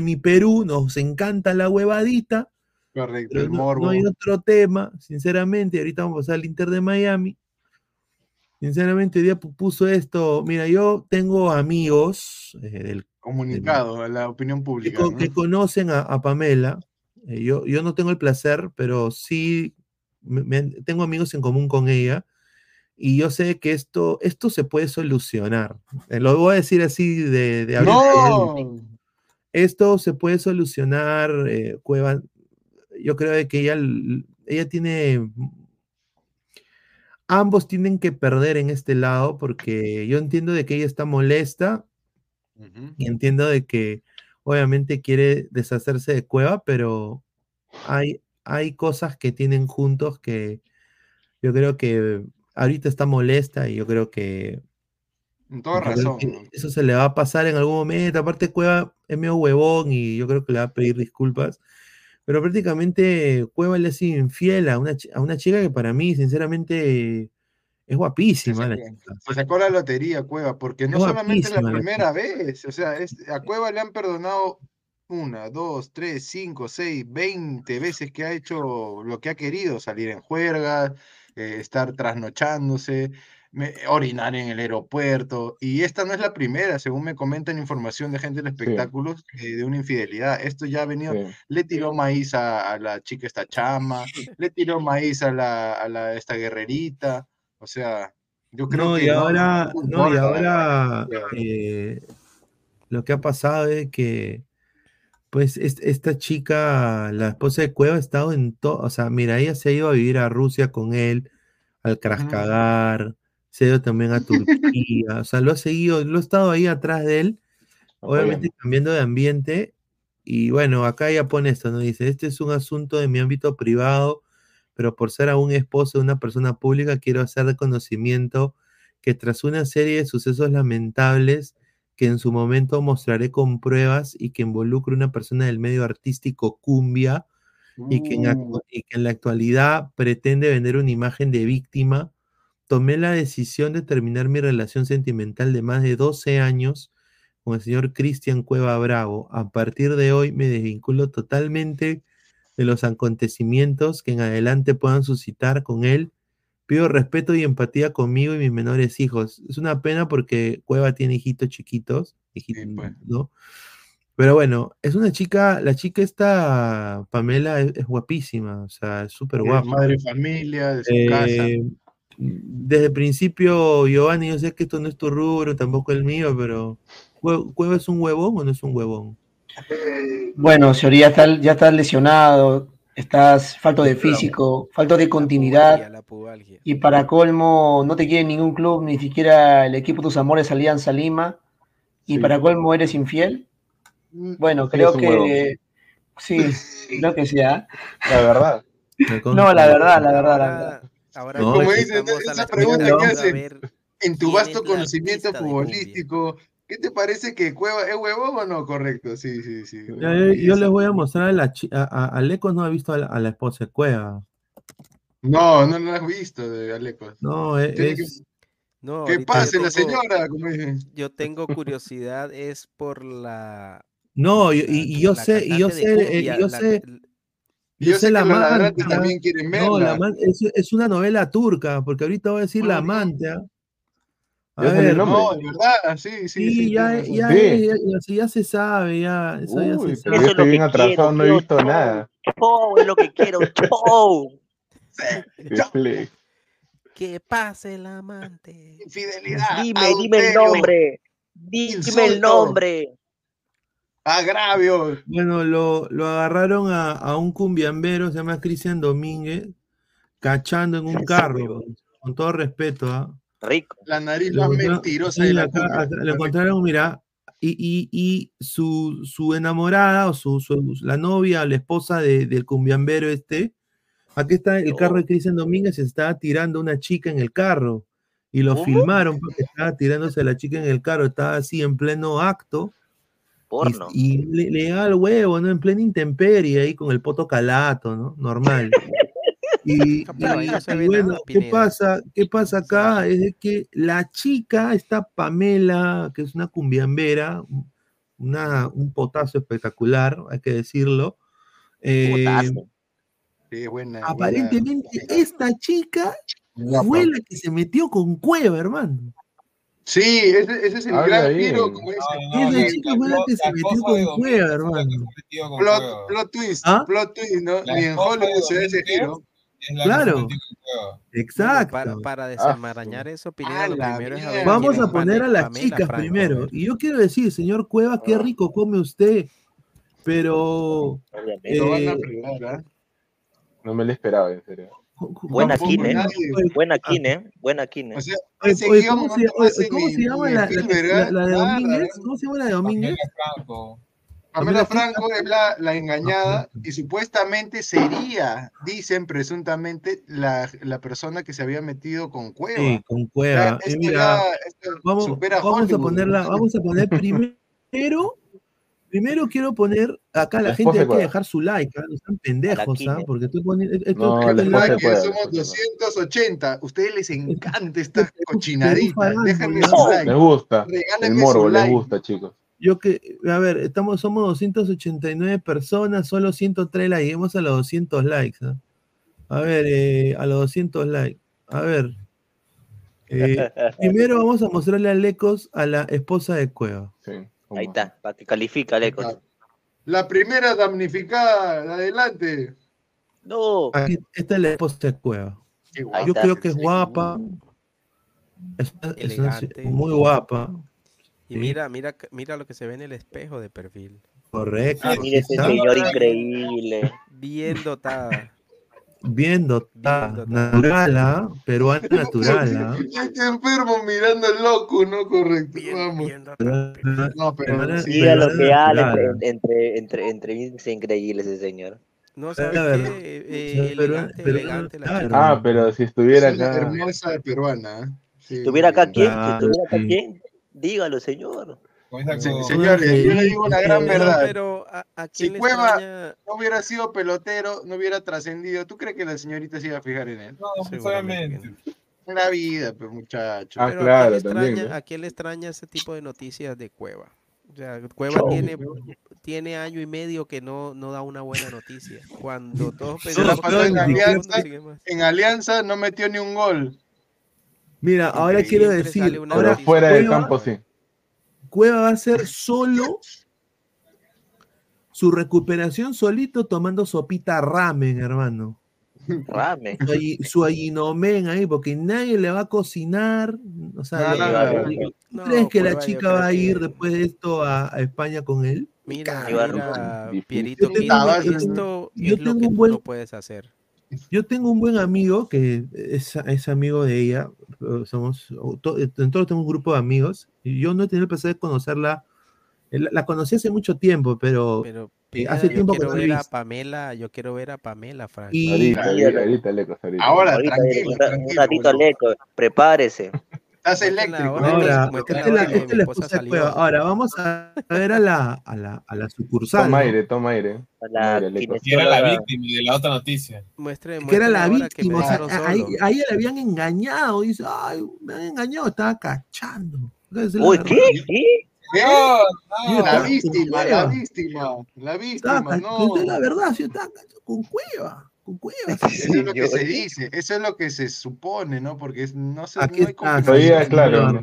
mi Perú, nos encanta la huevadita. Correcto, el no, no, hay otro tema, sinceramente, ahorita vamos a pasar al Inter de Miami. Sinceramente, día puso esto, mira, yo tengo amigos eh, del comunicado a la opinión pública. Que, conocen a, Pamela. Eh, yo, yo no tengo el placer, pero sí tengo amigos en común con ella y yo sé que esto, esto se puede solucionar. Eh, lo voy a decir así de, de ¡No! Esto se puede solucionar, eh, Cueva. Yo creo que ella, ella tiene. Ambos tienen que perder en este lado porque yo entiendo de que ella está molesta y entiendo de que obviamente quiere deshacerse de Cueva, pero hay, hay cosas que tienen juntos que yo creo que ahorita está molesta y yo creo que. En toda razón. Eso se le va a pasar en algún momento. Aparte, Cueva es medio huevón y yo creo que le va a pedir disculpas. Pero prácticamente Cueva le ha sido infiel a una, a una chica que para mí, sinceramente, es guapísima. Se sacó, la lotería, Cueva, porque no solamente la primera vez. O sea, a Cueva le han perdonado una, dos, tres, cinco, seis, veinte veces que ha hecho lo que ha querido, salir en juerga, eh, estar trasnochándose, orinar en el aeropuerto. Y esta no es la primera, según me comentan información de gente de espectáculos, eh, de una infidelidad. Esto ya ha venido, le tiró maíz a, la chica esta chama, le tiró maíz a la, a la esta guerrerita. O sea, yo creo que... Y ahora, no, y ahora eh, lo que ha pasado es que pues esta chica, la esposa de Cueva, ha estado en todo, o sea, mira, ella se ha ido a vivir a Rusia con él, al Kraskadar, se ha ido también a Turquía, o sea, lo ha seguido, lo ha estado ahí atrás de él, obviamente cambiando de ambiente, y bueno, acá ella pone esto, ¿no? Dice, este es un asunto de mi ámbito privado, pero por ser aún esposo de una persona pública, quiero hacer de conocimiento que tras una serie de sucesos lamentables, que en su momento mostraré con pruebas y que involucre una persona del medio artístico cumbia y, que en, uh. y que en la actualidad pretende vender una imagen de víctima, tomé la decisión de terminar mi relación sentimental de más de 12 años con el señor Cristian Cueva Bravo. A partir de hoy me desvinculo totalmente de los acontecimientos que en adelante puedan suscitar con él Pido respeto y empatía conmigo y mis menores hijos. Es una pena porque Cueva tiene hijitos chiquitos, pues. ¿no? Pero bueno, es una chica, la chica esta, Pamela, es, guapísima, o sea, es súper guapa. Madre familia, de su casa. Desde el principio, Giovanni, yo sé que esto no es tu rubro, tampoco el mío, pero ¿Cueva es un huevón o no es un huevón? Bueno, señoría, está, ya está lesionado, estás falto de físico, falto de continuidad. Y para colmo, no te quiere ningún club, ni siquiera el equipo de tus amores Alianza Lima. Y para colmo, eres infiel. Mm, bueno, creo que. Sí, creo que sí. ¿ah? La verdad. No, la verdad, la verdad, la verdad. Ahora como dices, esa pregunta que hacen en tu vasto conocimiento futbolístico, ¿Qué te parece que Cueva es huevón o no? Correcto, sí, sí, sí. Yo, les voy a mostrar a la a, Alecos no ha visto a la, esposa de Cueva. No, no lo has visto de Alecos. No, es. Que, no, ¿Qué pase la señora? Yo tengo curiosidad, es por la. No, y, yo sé, y yo sé, yo sé. Yo, sé, la amante. también quieren verla. No, la es, es, una novela turca, porque ahorita voy a decir la amante. ¿ah? A ver, no, de verdad, sí, sí. Sí, sí ya, sí, ya, ya, ya, ya, se sabe, ya. Eso ya se sabe. Yo estoy bien atrasado, no he visto nada. Show es lo que quiero, show. que pase el amante. Infidelidad. Dime, dime el nombre. Dime el nombre. Agravio. Bueno, lo, lo agarraron a, a, un cumbiambero, se llama Cristian Domínguez, cachando en un carro, con todo respeto, ¿ah? Rico. La nariz más mentirosa de la Le encontraron, mira, y, y, y su, su, enamorada o su, su, la novia o la esposa de, del cumbiambero este, aquí está el carro de Cristian Domínguez, se estaba tirando una chica en el carro. y lo filmaron porque estaba tirándose a la chica en el carro, estaba así en pleno acto. Porno. Y, le, le llegaba el huevo, ¿no? En plena intemperie, ahí con el poto calato, ¿no? Normal. Y, y bueno, ¿qué pasa? ¿Qué pasa acá? Es de que la chica, esta Pamela, que es una cumbiambera, una, un potazo espectacular, hay que decirlo. eh, Sí, buena, aparentemente esta chica fue la que se metió con Cueva, hermano. Sí, ese, ese es el Habla gran giro, como dice. Esa chica fue la que se metió con Cueva, hermano. Plot, plot twist, ¿Ah? plot twist, ¿no? La Ni en Hollywood se ve ese giro. Claro. Exacto. Para, para desenmarañar eso, Pineda, lo primero es ver Vamos a poner a las Pamela chicas Franco. primero. Y yo quiero decir, señor Cueva, qué rico come usted. Pero. A eh, fregar, No me lo esperaba, en serio. Buena ¿cómo Kine, buena Kine, buena Kine. O sea, Oye, ¿cómo no se, oye, ¿cómo se llama la, la- la- de Domínguez? ¿Cómo se llama la de Domínguez? Pamela Franco es la, la engañada y supuestamente sería, dicen presuntamente, la, la persona que se había metido con Cueva. Sí, con Cueva. Y esto mira, ya- esto vamos, supera vamos a ponerla, vamos a poner primero, primero quiero poner acá la La gente hay que dejar su like, ¿ah? no están pendejos, ¿ah? Porque estoy poniendo esto, No, like, somos 280. A ustedes les encanta esta cochinadita. Déjenme su like. Les gusta. El morbo, les like. gusta, chicos. Yo que, a ver, estamos, somos 289 personas, solo 103 likes, lleguemos a los 200 likes. ¿ah? A ver, eh, a los 200 likes. A ver. eh, primero vamos a mostrarle a Lecos a la esposa de Cueva. Ahí está, para que califica, Lecos. La primera damnificada, adelante. No. Aquí, esta es la esposa de Cueva. Yo creo que es guapa. Es, es una- Elegante. muy guapa. Y Sí. mira, mira, mira lo que se ve en el espejo de perfil. Correcto. Ah, mire ese señor increíble. Bien dotada. Bien dotada. Natural, ¿ah? Peruana natural, ¿ah? Este enfermo mirando el loco, ¿no? Correcto. Vamos. No, pero Peruana- sí, Diga lo que entre, entre, entre, entre es increíble ese señor. No, Es ¿sabes qué? Eh, eh, pero- elegante, elegante la claro. Ah, pero si estuviera acá. hermosa de peruana. ¿eh? Sí. ¿Estuviera acá quién? Claro, ¿Estuviera acá sí. quién? Dígalo, señor. Sí, señores, yo le digo una gran verdad. Pero a, a Si Cueva extraña? no hubiera sido pelotero, no hubiera trascendido, ¿tú crees que la señorita se iba a fijar en él? Seguramente. En la vida, pues muchacho. Ah, Pero ¿a claro, quién le también, extraña, ¿no? ¿a quién le extraña ese tipo de noticias de Cueva? O sea, Cueva tiene, tiene año y medio que no, no da una buena noticia. Cuando todos la que en Alianza, en Alianza no metió ni un gol. Mira, ahora quiero decir, ahora fuera del campo, sí. Cueva va a ser solo su recuperación solito tomando sopita ramen, hermano. Rame. Su, su allinomen ahí, porque nadie le va a cocinar. O sea, No, le- no, no, le- ¿tú no. crees que la chica va a ir que- después de esto a, a España con él? Mira, mira. Pierito, Yo tengo- Pina, yo- esto yo es lo tengo que un tú buen- no puedes hacer. Yo tengo un buen amigo que es, es amigo de ella. Eh, Somos, to- en todos tengo un grupo de amigos. Y yo no he tenido el placer de conocerla. eh, La, la conocí hace mucho tiempo, pero, Pero eh, Pineda, hace yo tiempo que quiero no la he ver a. Pamela, yo quiero ver a Pamela, Frank. Y Ahorita, ahorita, ahorita, ahorita. Ahora, Ahorita, tranquilo, un, ratito Leco, prepárese. Estás eléctrico. ahora, ¿no? que vamos a ver a la, a la, a la sucursal. Toma ¿no? aire, toma aire. La. Y era la víctima de la otra noticia. Muestre, que era la que víctima, o sea, dejaron a, a- solo. a ella le habían engañado, dice, ay, me han engañado, estaba cachando. Uy. ¿qué? ¿Qué? ¿Qué? Yo La víctima, la víctima, la víctima, no. es la verdad, estaba cachando con cueva, Eso es lo que se dice, eso es lo que se supone, ¿no? Porque es- no, se, Aquí no hay está. Todavía, claro. ¿no?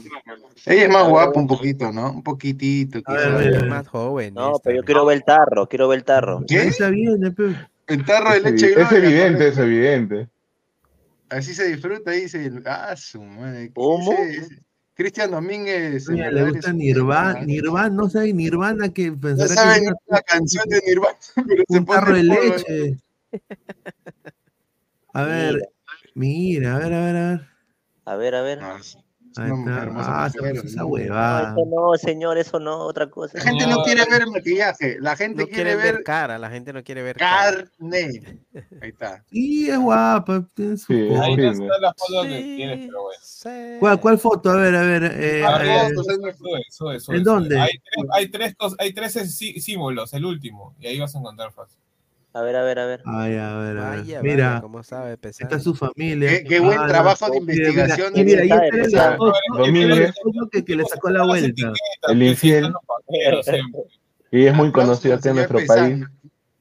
Ella es más guapa un poquito, ¿no? Un poquitito. Ver, Es más joven. No, esta, pero yo ¿no? quiero ver el tarro, quiero ver el tarro. ¿Qué? Ahí está bien, eh. El tarro de leche es evidente, es evidente. Así se disfruta, dice. Ah, su madre. ¿Cómo? Cristian Domínguez. Oye, le gusta Nirvana. Nirvana, no sabe Nirvana que No pensará sabe que una canción de Nirvana, pero se un tarro de leche. A ver, mira, a ver, a ver, a ver. A ver, a ver. No, Ahí está. Ah, se mujer, puso esa ¿no? No, huevada. eso no, señor, eso no, otra cosa. La gente no quiere ver maquillaje, la gente No quiere ver ver cara, la gente no quiere ver cara. carne. Ahí está. Sí, es guapa. Sí. Ahí sí, está la foto que tienes, pero bueno. ¿Cuál, ¿Cuál foto? A ver, a ver. eh, Ah, eh, sube, sube, sube, ¿En sube. dónde? Hay tres, hay tres, hay tres sí- símbolos, el último, y ahí vas a encontrar fácil. A ver, a ver, a ver. Ay, a ver, a ver. Vaya, Mira, vaya, cómo sabe pesar. está su familia. Qué- qué buen Ah, trabajo de mira, mira, investigación Y mira, ahí está la foto que, que le sacó la vuelta. El infiel. Y es muy conocido acá en nuestro país.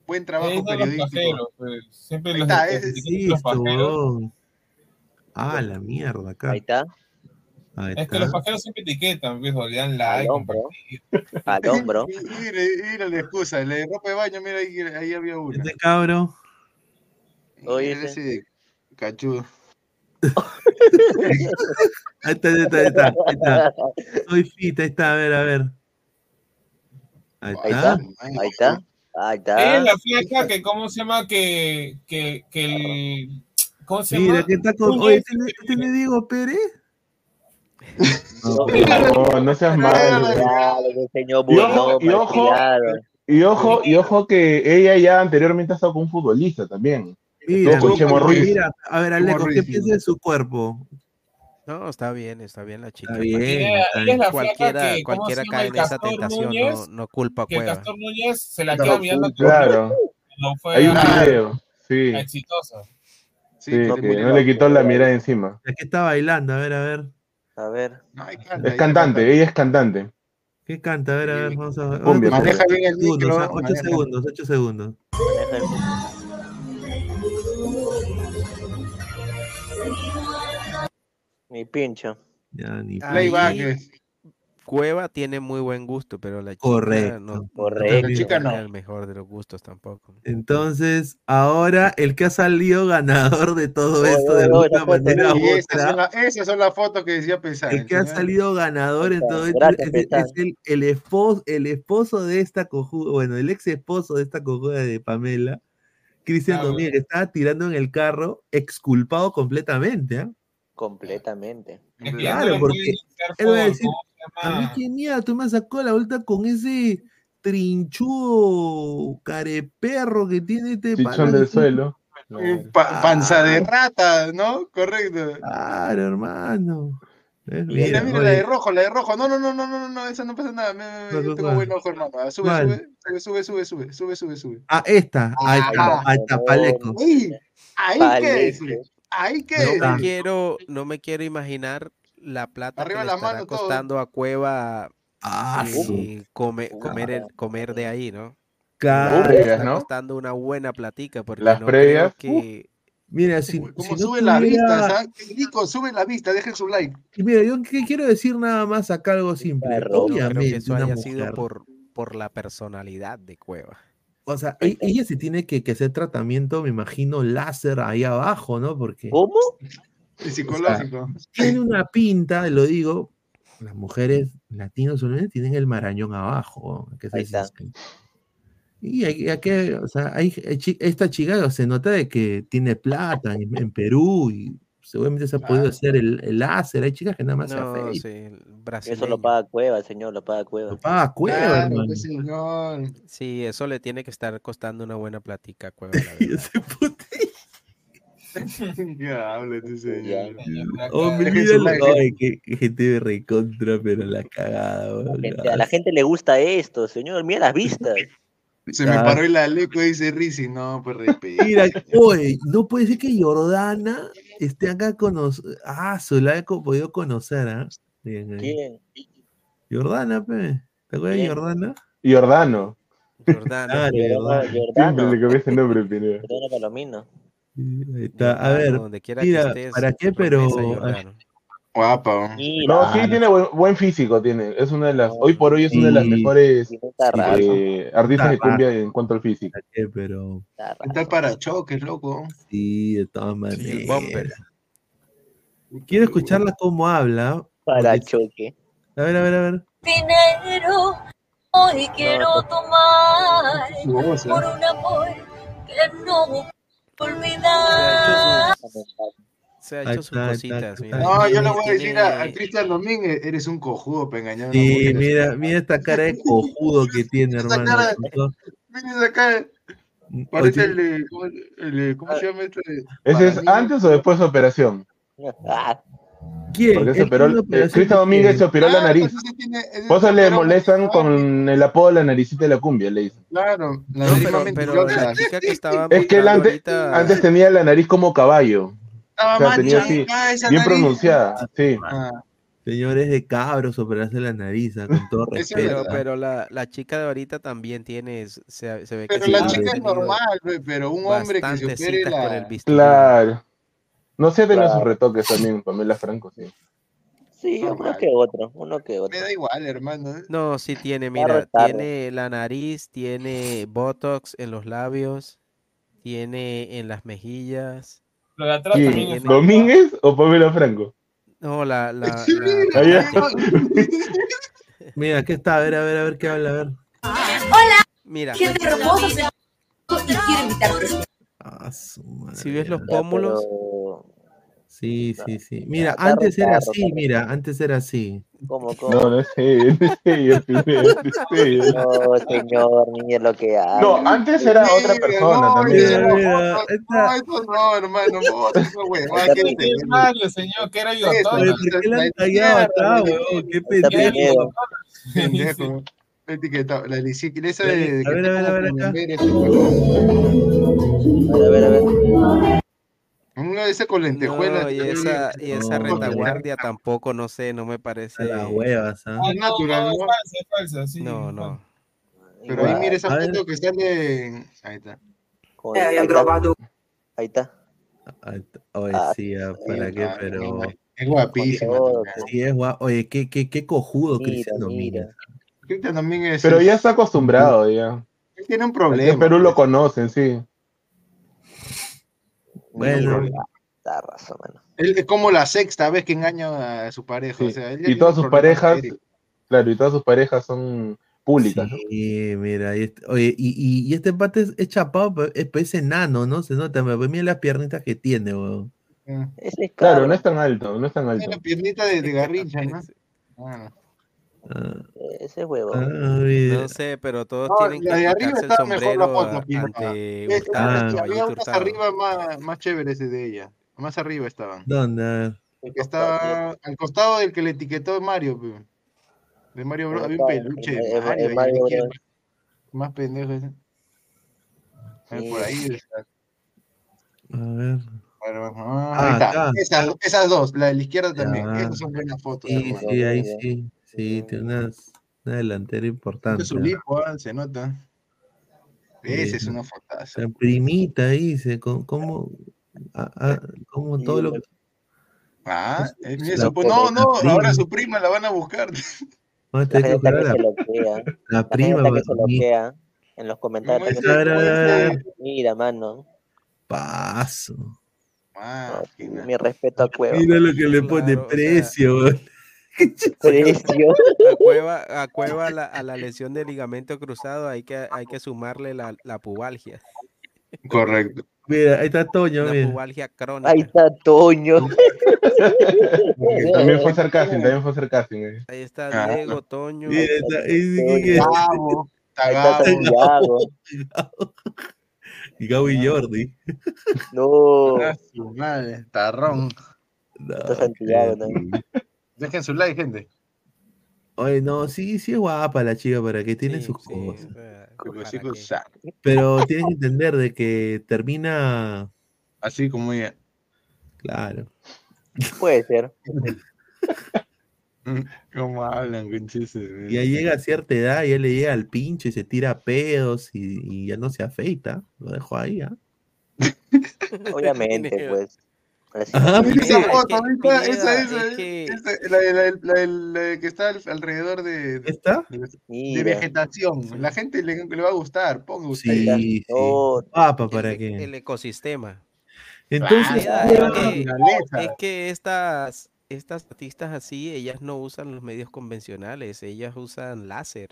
Buen trabajo los periodístico. pues, Siempre Ahí los, está. Ah, la mierda, acá. Ahí está. Ahí Es que los está. pajeros siempre etiquetan, pues, o le dan Al like, hombro. Al hombro. Y- y Mira, mira la excusa, la de ropa de baño, mira ahí, ahí había una. Este cabro. Oye, Mira ese cachudo. Ahí está, ahí está, ahí está. Ahí está. Soy fit, ahí está, a ver, a ver. Ahí Ahí está. está. Ahí está. Ahí Ella es está. la flaca que, ¿cómo se llama? Que, que, que el. ¿Cómo se Mira, llama? que está con. Oye, ¿tiene, ¿tiene Diego Pérez? No, No, no seas malo. Que Y ojo, y ojo, y ojo, y ojo que ella ya anteriormente ha estado con un futbolista también. Mira, con Chemo Ruiz. mira, a ver, Aleco, ¿qué Ruiz, piensa de su cuerpo? No, está bien, está bien la chica. Está bien. Está es bien. la Cualquiera, que, ¿cómo cualquiera cae en esa tentación, no, Núñez, no culpa que el cueva. Castor Núñez se la No, queda mirando Claro, cuando fue hay un a- video, sí, a exitosa. sí, que murió. no le quitó la mirada encima. Aquí está bailando, a ver, a ver. A ver. No, canta, Es cantante, ella es cantante. ¿Qué canta? A ver, a ver, vamos a ver. Cumbia, Maneja bien el micro. ah, ocho maneja. segundos, ocho segundos. maneja el- Mi pincho. Ya, ni Playback. Cueva tiene muy buen gusto, pero la chica Correcto. no, Correcto. La chica no no. es el mejor de los gustos tampoco. Entonces, ahora el que ha salido ganador de todo esto de alguna manera u Y esas son, otra, esas son las fotos que decía pensar. el que ha salido ganador en todo esto es, el, el esposo, el esposo de esta cojuda, bueno, el ex esposo de esta cojuda de Pamela, Cristian Ah, Domínguez, que estaba tirando en el carro, exculpado completamente, ¿ah? Completamente. Claro, no porque él va a decir, ¿cómo se A mí llama? qué mierda, tú me sacó la vuelta con ese trinchudo careperro que tiene este Chichón del que- suelo. Pa- panza de rata, ¿no? Correcto. Claro, hermano. Es- Mira, mira, oye, la de rojo, la de rojo. No, no, no, no, no, no, no, esa no pasa nada. Me- me- me- ¿Cuál, yo cuál, tengo buen ojo, hermano. Ah, Sube, sube, sube, sube, sube, sube, sube, sube. Ah, esta, ahí está, ahí está, Paleco. Ahí, ahí Paleco. quédese. Ahí No. Ah. me quiero, no me quiero imaginar la plata Arriba que le la estará mano todo. costando a Cueva Ah, y come- comer, el- comer de ahí, ¿no? Claro. Está ¿no? costando una buena platica porque Las no previas, creo que Mira, si, Uy, si ¿Cómo no sube la tuviera- vista? ¿sabes? Nico, sube la vista, dejen su like. y Mira, yo que quiero decir nada más acá algo simple. Perro. no creo Obviamente, que eso una haya mujer, sido por, por la personalidad de Cueva. o sea, e- ella se tiene que, que hacer tratamiento, me imagino, láser ahí abajo, ¿no? Porque ¿Cómo? El psicológico. tiene una pinta, lo digo, las mujeres latinas solamente tienen el marañón abajo, que. Y hay, hay que, o sea, hay, esta chica se nota de que tiene plata en, en Perú y seguramente se ha podido hacer el, el láser. Hay chicas que nada más se No, afeitan. sí, Eso lo paga Cueva, señor, lo paga Cueva. Lo paga Cueva, Claro, hermano. pues, señor. Sí, eso le tiene que estar costando una buena platica a Cueva, la Señor. Ay, qué, qué gente recontra, pero la cagada, La weón. gente- a la gente le gusta esto, señor. Mira las vistas. Se me Ah. paró el aleco y dice Rizzi. No, pues respeto. Mira, oye, no puede ser que Jordana esté acá con nosotros. Ah, se la he podido conocer, ¿ah? Bien. ¿Quién? Jordana, pe. ¿Te acuerdas de. Jordana? Jordano. Jordano. Claro, Jordano, Jordana. Siempre Jordano. le cambié ese nombre, Pineda. Jordano Palomino. Sí, ahí está. A ver, donde quiera que mira, estés, ¿para qué? Pero. Guapa. Mira, No, sí tiene buen, buen físico, tiene. Es una de las, hoy por hoy es una de las Sí. mejores eh, artistas de cumbia en cuanto al físico. ¿para qué? Pero. Está para choques, loco. Sí, de todas Sí, el bumper. maneras. Quiero escucharla cómo habla. Para porque- choque. A ver, a ver, a ver. dinero hoy quiero tomar voz, ¿eh? por un amor que no olvidar. Se ha hecho sus está, ahí está, cositas. mira, está. No, yo le voy a decir a, a Cristian Domínguez, eres un cojudo, para engañar a una Sí, mujer. mira, mira esta cara de cojudo que tiene, Esa hermano. cara Vienes acá, Oye, parece el de, ¿cómo, el de- ¿cómo se llama este? ¿Ese es antes o después de operación? ¿Quién? Porque se ¿Él operó, eh, de Domínguez se operó la Ah, nariz. pues tiene- se le molestan con el apodo de la naricita de la cumbia, le dicen. Claro, la No, pero, la chica que estaba Es que él antes, ahorita- antes tenía la nariz como caballo. Estaba O sea, más tenía así, chanca esa bien nariz. pronunciada, sí. Ah, Señores de cabros operarse la nariz, ah, con todo respeto. Pero, la, la chica de ahorita también tiene, se, se ve que Pero la chica es normal, pe, pero un hombre que se opere citas con el la... Claro. No sé, tenido Claro. sus retoques también, Pamela Franco, sí. Sí, uno que otro, uno que Me otro. da igual, hermano. No, sí tiene, mira, tiene la nariz, tiene botox en los labios, tiene en las mejillas. Lo de atrás ¿Quién? también es Tiene- ¿Domínguez o Pamela Franco? No, la, la, Sí, la- mira. Mira, ¿qué está? A ver, a ver, a ver qué habla, a ver. mira, Gente hermosa se- y quiero invitarte. Ah, su madre. si ves los Ya, pómulos, pero... Sí, sí, sí. Mira, está antes era así, mira, antes era así. ¿Cómo, cómo? No, no es ella, no es no es ella. No, señor, mire lo que hace. No, antes era otra persona no, también. Mira, no, mira, no, esta- No, eso no, hermano, no, eso Es Mario, señor, que era bigotón. ¿por qué la tallado acá, weón? Qué pendejo. Pendejo. Etiquetado, la esa de, a ver, a ver, a ver acá. Ver, a ver, a ver. Una de esas con lentejuelas. no, y esa, y esa No, retaguardia tampoco, no sé, no me parece. las huevas, ¿ah? Ah, Es no, natural, no, falsa, es falsa, sí. No, no. Pero ahí mira esa foto que sale. Ahí está. Joder, ahí está. Ahí está. Ay, t- Oye, Ah, sí, ah, ¿para qué? Ah, Pero. Es guapísima. También. Sí, es guapo. Oye, qué, qué, qué cojudo Mira, Cristian Domínguez. mira. Cristian también es. Pero ya está acostumbrado, ya. Él tiene un problema. en Perú lo conocen, sí. Bueno, Da razón, mano. Él es como la sexta vez que engaña a su pareja. Sí. O sea, él ya Y tiene todas sus parejas, claro, y todas sus parejas son públicas. ¿no? Sí, mira, y este- oye, y, y, y este empate es, es chapado, es, es enano, ¿no? Se nota, me mira las piernitas que tiene, weón. Ah, Claro, no es tan alto, no es tan Tiene alto. la piernita de, de garrincha, ¿no? Ah, Ah, Ese es huevo. ah. No sé, pero todos No, tienen que la de arriba quitarse el mejor la sombrero foto, ante Es- Hurtado, Ah. es que había unas arriba más, más chéveres de ella. Más arriba estaban. ¿Dónde? El que estaba al costado del que le etiquetó Mario. De Mario Bros. Había un peluche el- de Mario. la Mario izquierda. Bros. Más pendejo ese. A ver, por ahí. está. A ver. Bueno, ah, Ah, ahí está. acá. Esas, esas dos, la de la izquierda también. Ya. Esas son buenas fotos. Sí, sí, ahí sí. Sí, tiene unas, una delantera importante. Este es su lipo, se nota. Esa es una fotaza. La primita ahí, se, co- ¿cómo, cómo todo lo que... Ah, eh, eso, pues, no, no, prima. ahora su prima la van a buscar. La tener que gente buscar a que la, se loquea. la La prima. gente que se loquea. En los comentarios. ese- ver, a ver. Mira, mano. paso. Ah, Mi respeto a Cueva. Mira lo que le pone Claro, o sea, precio. A Cueva, a, Cueva la, a la lesión de ligamento cruzado hay que, hay que sumarle la, la pubalgia. Correcto. Mira, ahí está Toño, Una mira. pubalgia crónica. Ahí está Toño. También fue casting, también fue casting. eh. Ahí está Ah. Diego, Toño. Mira, está, ahí Gabo, está. Santiago. y Gabo y Jordi. No. Ah, tarrón. No, Está Santiago también. Dejen su like, gente. Oye, no, sí, sí es guapa la chica, para que tiene Sí, sus sí, cosas. Pero tienes que entender de que termina, Así como ella. claro. Puede ser. ¿Cómo hablan, conches? Ya llega a cierta edad, ya le llega al pincho y se tira pedos y, y ya no se afeita. Lo dejo ahí, ¿ah? Obviamente, pues. Ajá, esa es foto, esa, esa, es que- esa, la, que está al- alrededor de, de, ¿Está? de vegetación. La gente le, le va a gustar, ponga usted. Sí, sí. No, Guapa, el, ¿para e- qué? el ecosistema. Entonces, la es, que, es que estas, estas artistas así, ellas no usan los medios convencionales, ellas usan láser.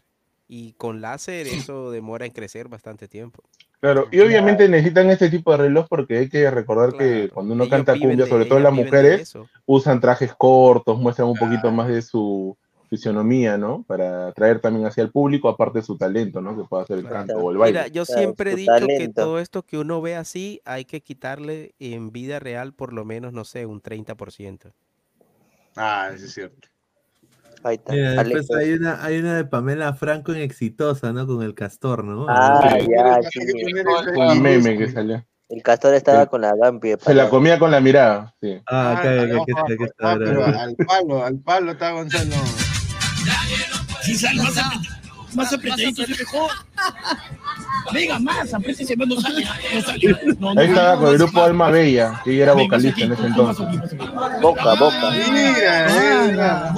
Y con láser eso demora en crecer bastante tiempo. Claro, y obviamente necesitan este tipo de reloj porque hay que recordar que cuando uno canta cumbia, de- sobre todo las mujeres, usan trajes cortos, muestran un poquito más de su fisionomía, ¿no? Para atraer también hacia el público, aparte de su talento, ¿no? Que puede hacer el canto o el baile. Mira, yo siempre he dicho que todo esto que uno ve así hay que quitarle en vida real por lo menos, no sé, un 30%. Ah, eso es cierto. Ahí está. Mira, después hay una, hay una de Pamela Franco en Exitosa, ¿no? Con el castor, ¿no? Ah, Sí. ya, sí. Un meme que salió. El castor estaba con la Gampi. de Se la comía con la mirada. Sí. Ah, acá, acá, acá está, acá al palo, al palo está Gonzalo. Sí, sale más, apretadito, más apretadito, se mejor. Venga, más, apriétese, no sale, no sale. No, no, Ahí estaba no, con el no, grupo Alma Bella, que ella era más vocalista aquí, en ese más entonces. más. Boca, boca. Mira, Ah, mira.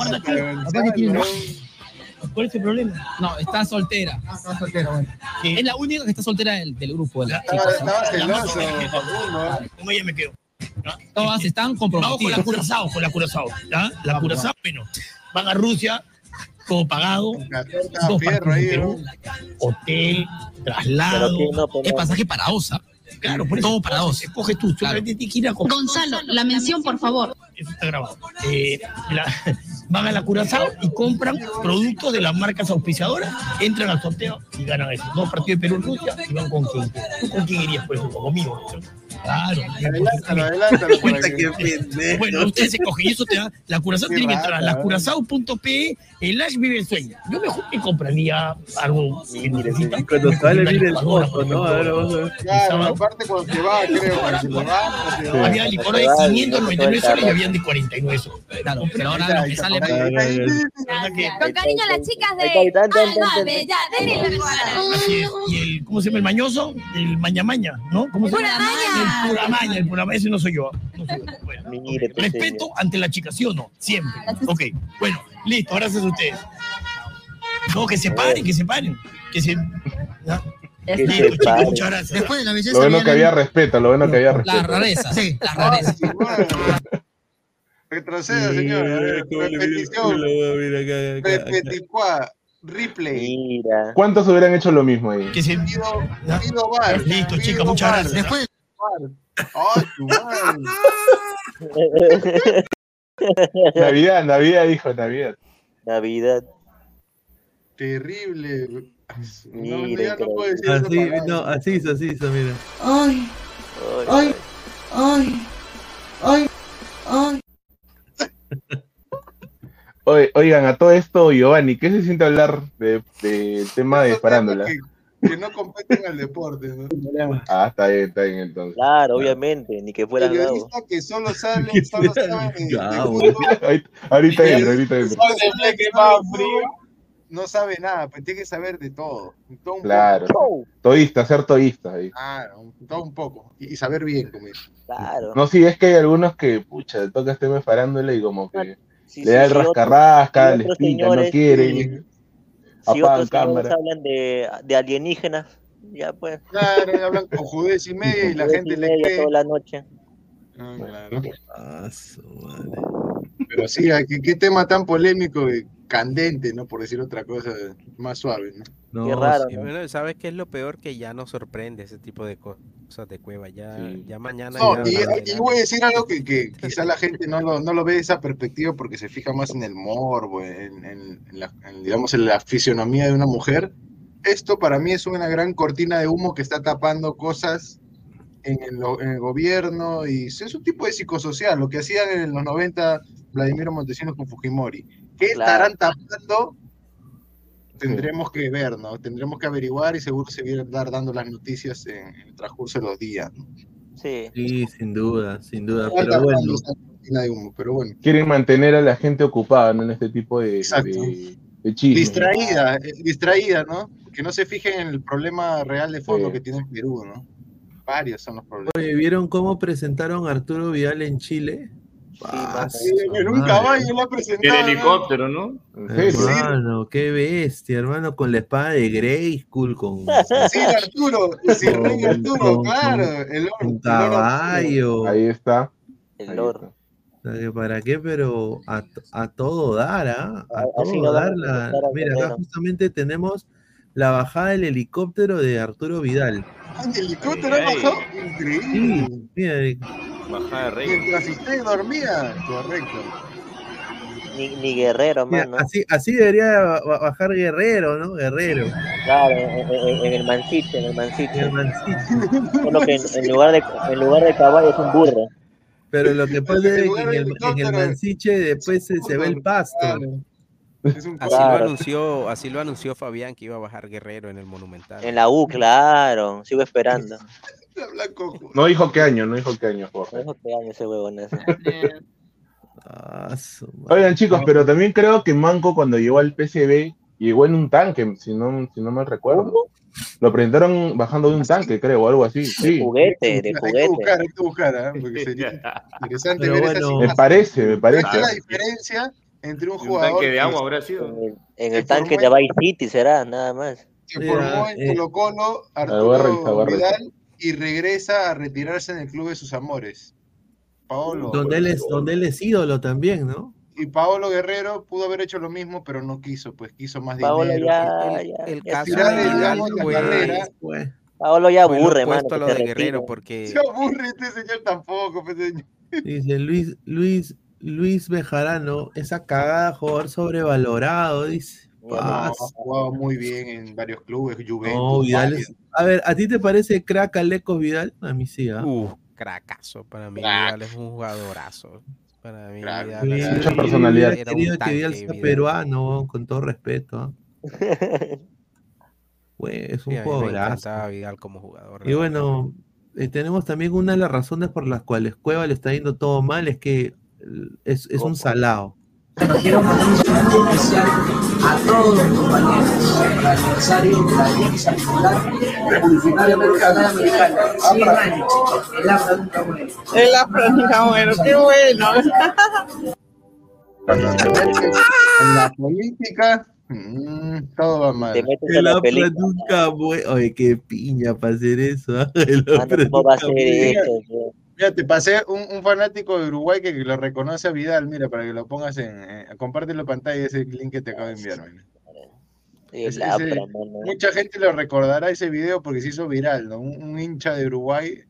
¿Cuál es el problema? No, está soltera. Está soltera, bueno. Es la única que está soltera del, del grupo. De las Estaba, chicas, ¿no? estaba celoso. Con ella me quedo. Todas están Vamos con la comprometidas. Curazao, con la Curazao. La Curazao, bueno, van a Rusia, todo pagado, dos fierro ahí, partidos de Perú, hotel, traslado, no, Es no. pasaje para OSA. claro, por eso, Todo para dos. Escoges tú, solamente tienes que ir a coger. Gonzalo, la mención, por favor. Eso está grabado. Eh, la- van a la Curazao y compran productos de las marcas auspiciadoras, entran al sorteo y ganan eso. Dos partidos de Perú en Rusia y van con quién. ¿Tú con quién irías, por ejemplo? Conmigo. Claro. Adelántalo, adelántalo. para que- Bueno, usted se coge y eso te da. La Curazao tiene que entrar a rata, la Curazao.pe, el Ash vive el sueño. Yo mejor me compraría algo que necesita. Cuando sale, mira el foto, ¿no? A ver, vamos a ver. Claro, aparte cuando se va, creo, cuando se va. Había licor de 599 soles y habían de 49 soles. Claro, pero ahora lo que sale. Con cariño a las chicas de. Y el, ¿cómo se llama el mañoso? El maña maña, ¿no? ¿Cómo se llama? Maña. El pura maña, el pura maña, ese no soy yo. No soy yo. Bueno, Mire, respeto ante la chica, ¿sí o no? Siempre. Ok, bueno, listo, gracias a ustedes. No, que se paren, que se paren. Que se. Listo, se chicos, paren. muchas gracias. Después de la belleza Lo bueno que había respeto, lo bueno que había la respeto. rareza. Sí, la rareza. Retroceda, señor. A ver, Repetición. Repeticuá. Replay. Mira. ¿Cuántos hubieran hecho lo mismo ahí? Que se. Listo, chicas, muchas gracias. Después. Navidad, Navidad, dijo Navidad. Navidad. Terrible. No, Mira, no puedo decir Así, no, así hizo, así hizo, mira. Ay, Ay, ay, ay, ay. Oye, Oigan, a todo esto, Giovanni, ¿qué se siente hablar del de tema de farándula? Que, no competen al deporte, ¿no? Ah, está bien, está bien entonces. Claro, obviamente, ni que fuera. Periodista que solo sabe, solo sabe de, fútbol, Ahorita- entro, ahorita entro. no sabe nada, pues tiene que saber de todo. todo un Claro. poco. Todista, ser todista ahí. Claro, un- todo un poco. Y, saber bien, como. Claro. No, sí, es que hay algunos que, pucha, toca este tema de farándula y como que Sí, le sí, da el rascarrasca, otros pica, no quieren, Si apagan otros cámara. hablan de, de alienígenas, ya pues. Claro, hablan con judez y media y la gente y le cree. toda la noche. Ah, claro. Ah, su madre. Pero sí, ¿qué, qué tema tan polémico y candente, ¿no? Por decir otra cosa más suave, ¿no? No, Qué raro, sí, ¿no? Bueno, ¿sabes qué es lo peor? Que ya nos sorprende ese tipo de cosas de cueva. Ya, Sí. ya mañana. No, ya y, voy a decir algo que, que quizá la gente no lo, no lo ve de esa perspectiva porque se fija más en el morbo, en, en- en la, en, digamos, en la fisionomía de una mujer. Esto para mí es una gran cortina de humo que está tapando cosas en el, en el gobierno y es un tipo de psicosocial, lo que hacían en los 90 Vladimiro Montesinos con Fujimori. ¿Qué Claro. estarán tapando? Tendremos que ver, ¿no? Tendremos que averiguar y seguro se vienen dar dando las noticias en, en el transcurso de los días. ¿no? Sí. Sí, sin duda, sin duda. Pero bueno, tapando esa cortina de humo, pero bueno. Quieren mantener a la gente ocupada ¿no? en este tipo de, de, de chismes. Distraída, eh, distraída, ¿no? Que no se fijen en el problema real de fondo Sí. que tiene Perú, ¿no? Varios son los problemas. oye, ¿vieron cómo presentaron a Arturo Vidal en Chile? Ah, Sí, un madre. caballo lo ha presentado. El helicóptero, ¿no? Hermano, qué bestia, hermano, con la espada de Grayskull, con, Sí, Arturo, sí, el rey Arturo, con- claro. El, con el caballo. Ahí está. El Ahí loro. O sea, que ¿Para qué? Pero a, a todo dar, ¿ah? A todo no dar. la- Mira, acá justamente tenemos la bajada del helicóptero de Arturo Vidal. ¿El helicóptero ha bajado? Increíble. Sí, mira, Bajada de rey. Mientras usted dormía, correcto. Ni, ni Guerrero, mano. así, así debería ba- ba- bajar Guerrero, ¿no? Guerrero. Claro, en, en- en el mancito, en el mancito. El mancito. Solo que en, en lugar de, en lugar de caballo es un burro. Pero lo que pasa es que en el, en el Mansiche después se, se ve el pasto. Así lo anunció, así lo anunció Fabián que iba a bajar Guerrero en el Monumental. En la U, claro. Sigo esperando. No dijo qué año, no dijo qué año, Jorge. No dijo que año ese huevón ese. Ah, Oigan, chicos, pero también creo que Manco cuando llegó al PCB llegó en un tanque, si no, si no mal recuerdo. Lo presentaron bajando de un tanque, creo, o algo así. Sí. juguete, de Hay que juguete. buscar, hay que buscar, ¿ah? porque sería interesante Pero ver bueno, esa me parece, me parece. ¿Cuál es la diferencia entre un Un jugador tanque de agua habrá sido. En, en el tanque de Vice City será, nada más. se formó en Colo Colo, voy Arturo. Vidal, y regresa a retirarse en el club de sus amores? Paolo. Donde él, es, donde él es ídolo también, ¿no? Y Paolo Guerrero pudo haber hecho lo mismo, pero no quiso, pues quiso más Paolo dinero. ya- quiso ya- El caso estirar, de Vidal digamos, la. Paolo ya aburre, mano. a lo de Guerrero porque Se aburre este señor tampoco, pues, señor. Dice Luis, Luis, Luis Bejarano, esa cagada jugador sobrevalorado, dice. No, ha jugado muy bien en varios clubes, Juventus. No, Vidal varios. es- A ver, ¿a ti te parece crack Alecos Vidal? A mí sí, ¿ah? Uh, cracazo. Para mí Vidal es un jugadorazo. Para mí Vidal Sí, era- Mucha personalidad. era un querido que tanque, Vidal sea Vidal. peruano, con todo respeto. ¿ah? Güey, es un Sí, me jugadorazo. Vidal como jugador. Y bueno, eh, tenemos también una de las razones por las cuales Cueva le está yendo todo mal, es que eh, es, es un salado. Quiero mandar un saludo especial a todos los compañeros por el aniversario de la Alianza Popular Publicitaria Americana Americana. 100 años, el AFRA nunca muere. El afro nunca bueno, qué bueno. En la política, mm, todo va mal. Te metes El en la nunca muere. Oye, qué piña para hacer eso. ¿ah? El Afra ¿Cómo va a nunca ser muere. Mira, te pasé un, un fanático de Uruguay que, lo reconoce a Vidal, mira, para que lo pongas en, eh, compártelo en pantalla ese link que te acabo de enviar. Ese- afro, ese- mano. mucha gente lo recordará ese video porque se hizo viral, ¿no? Un, un hincha de Uruguay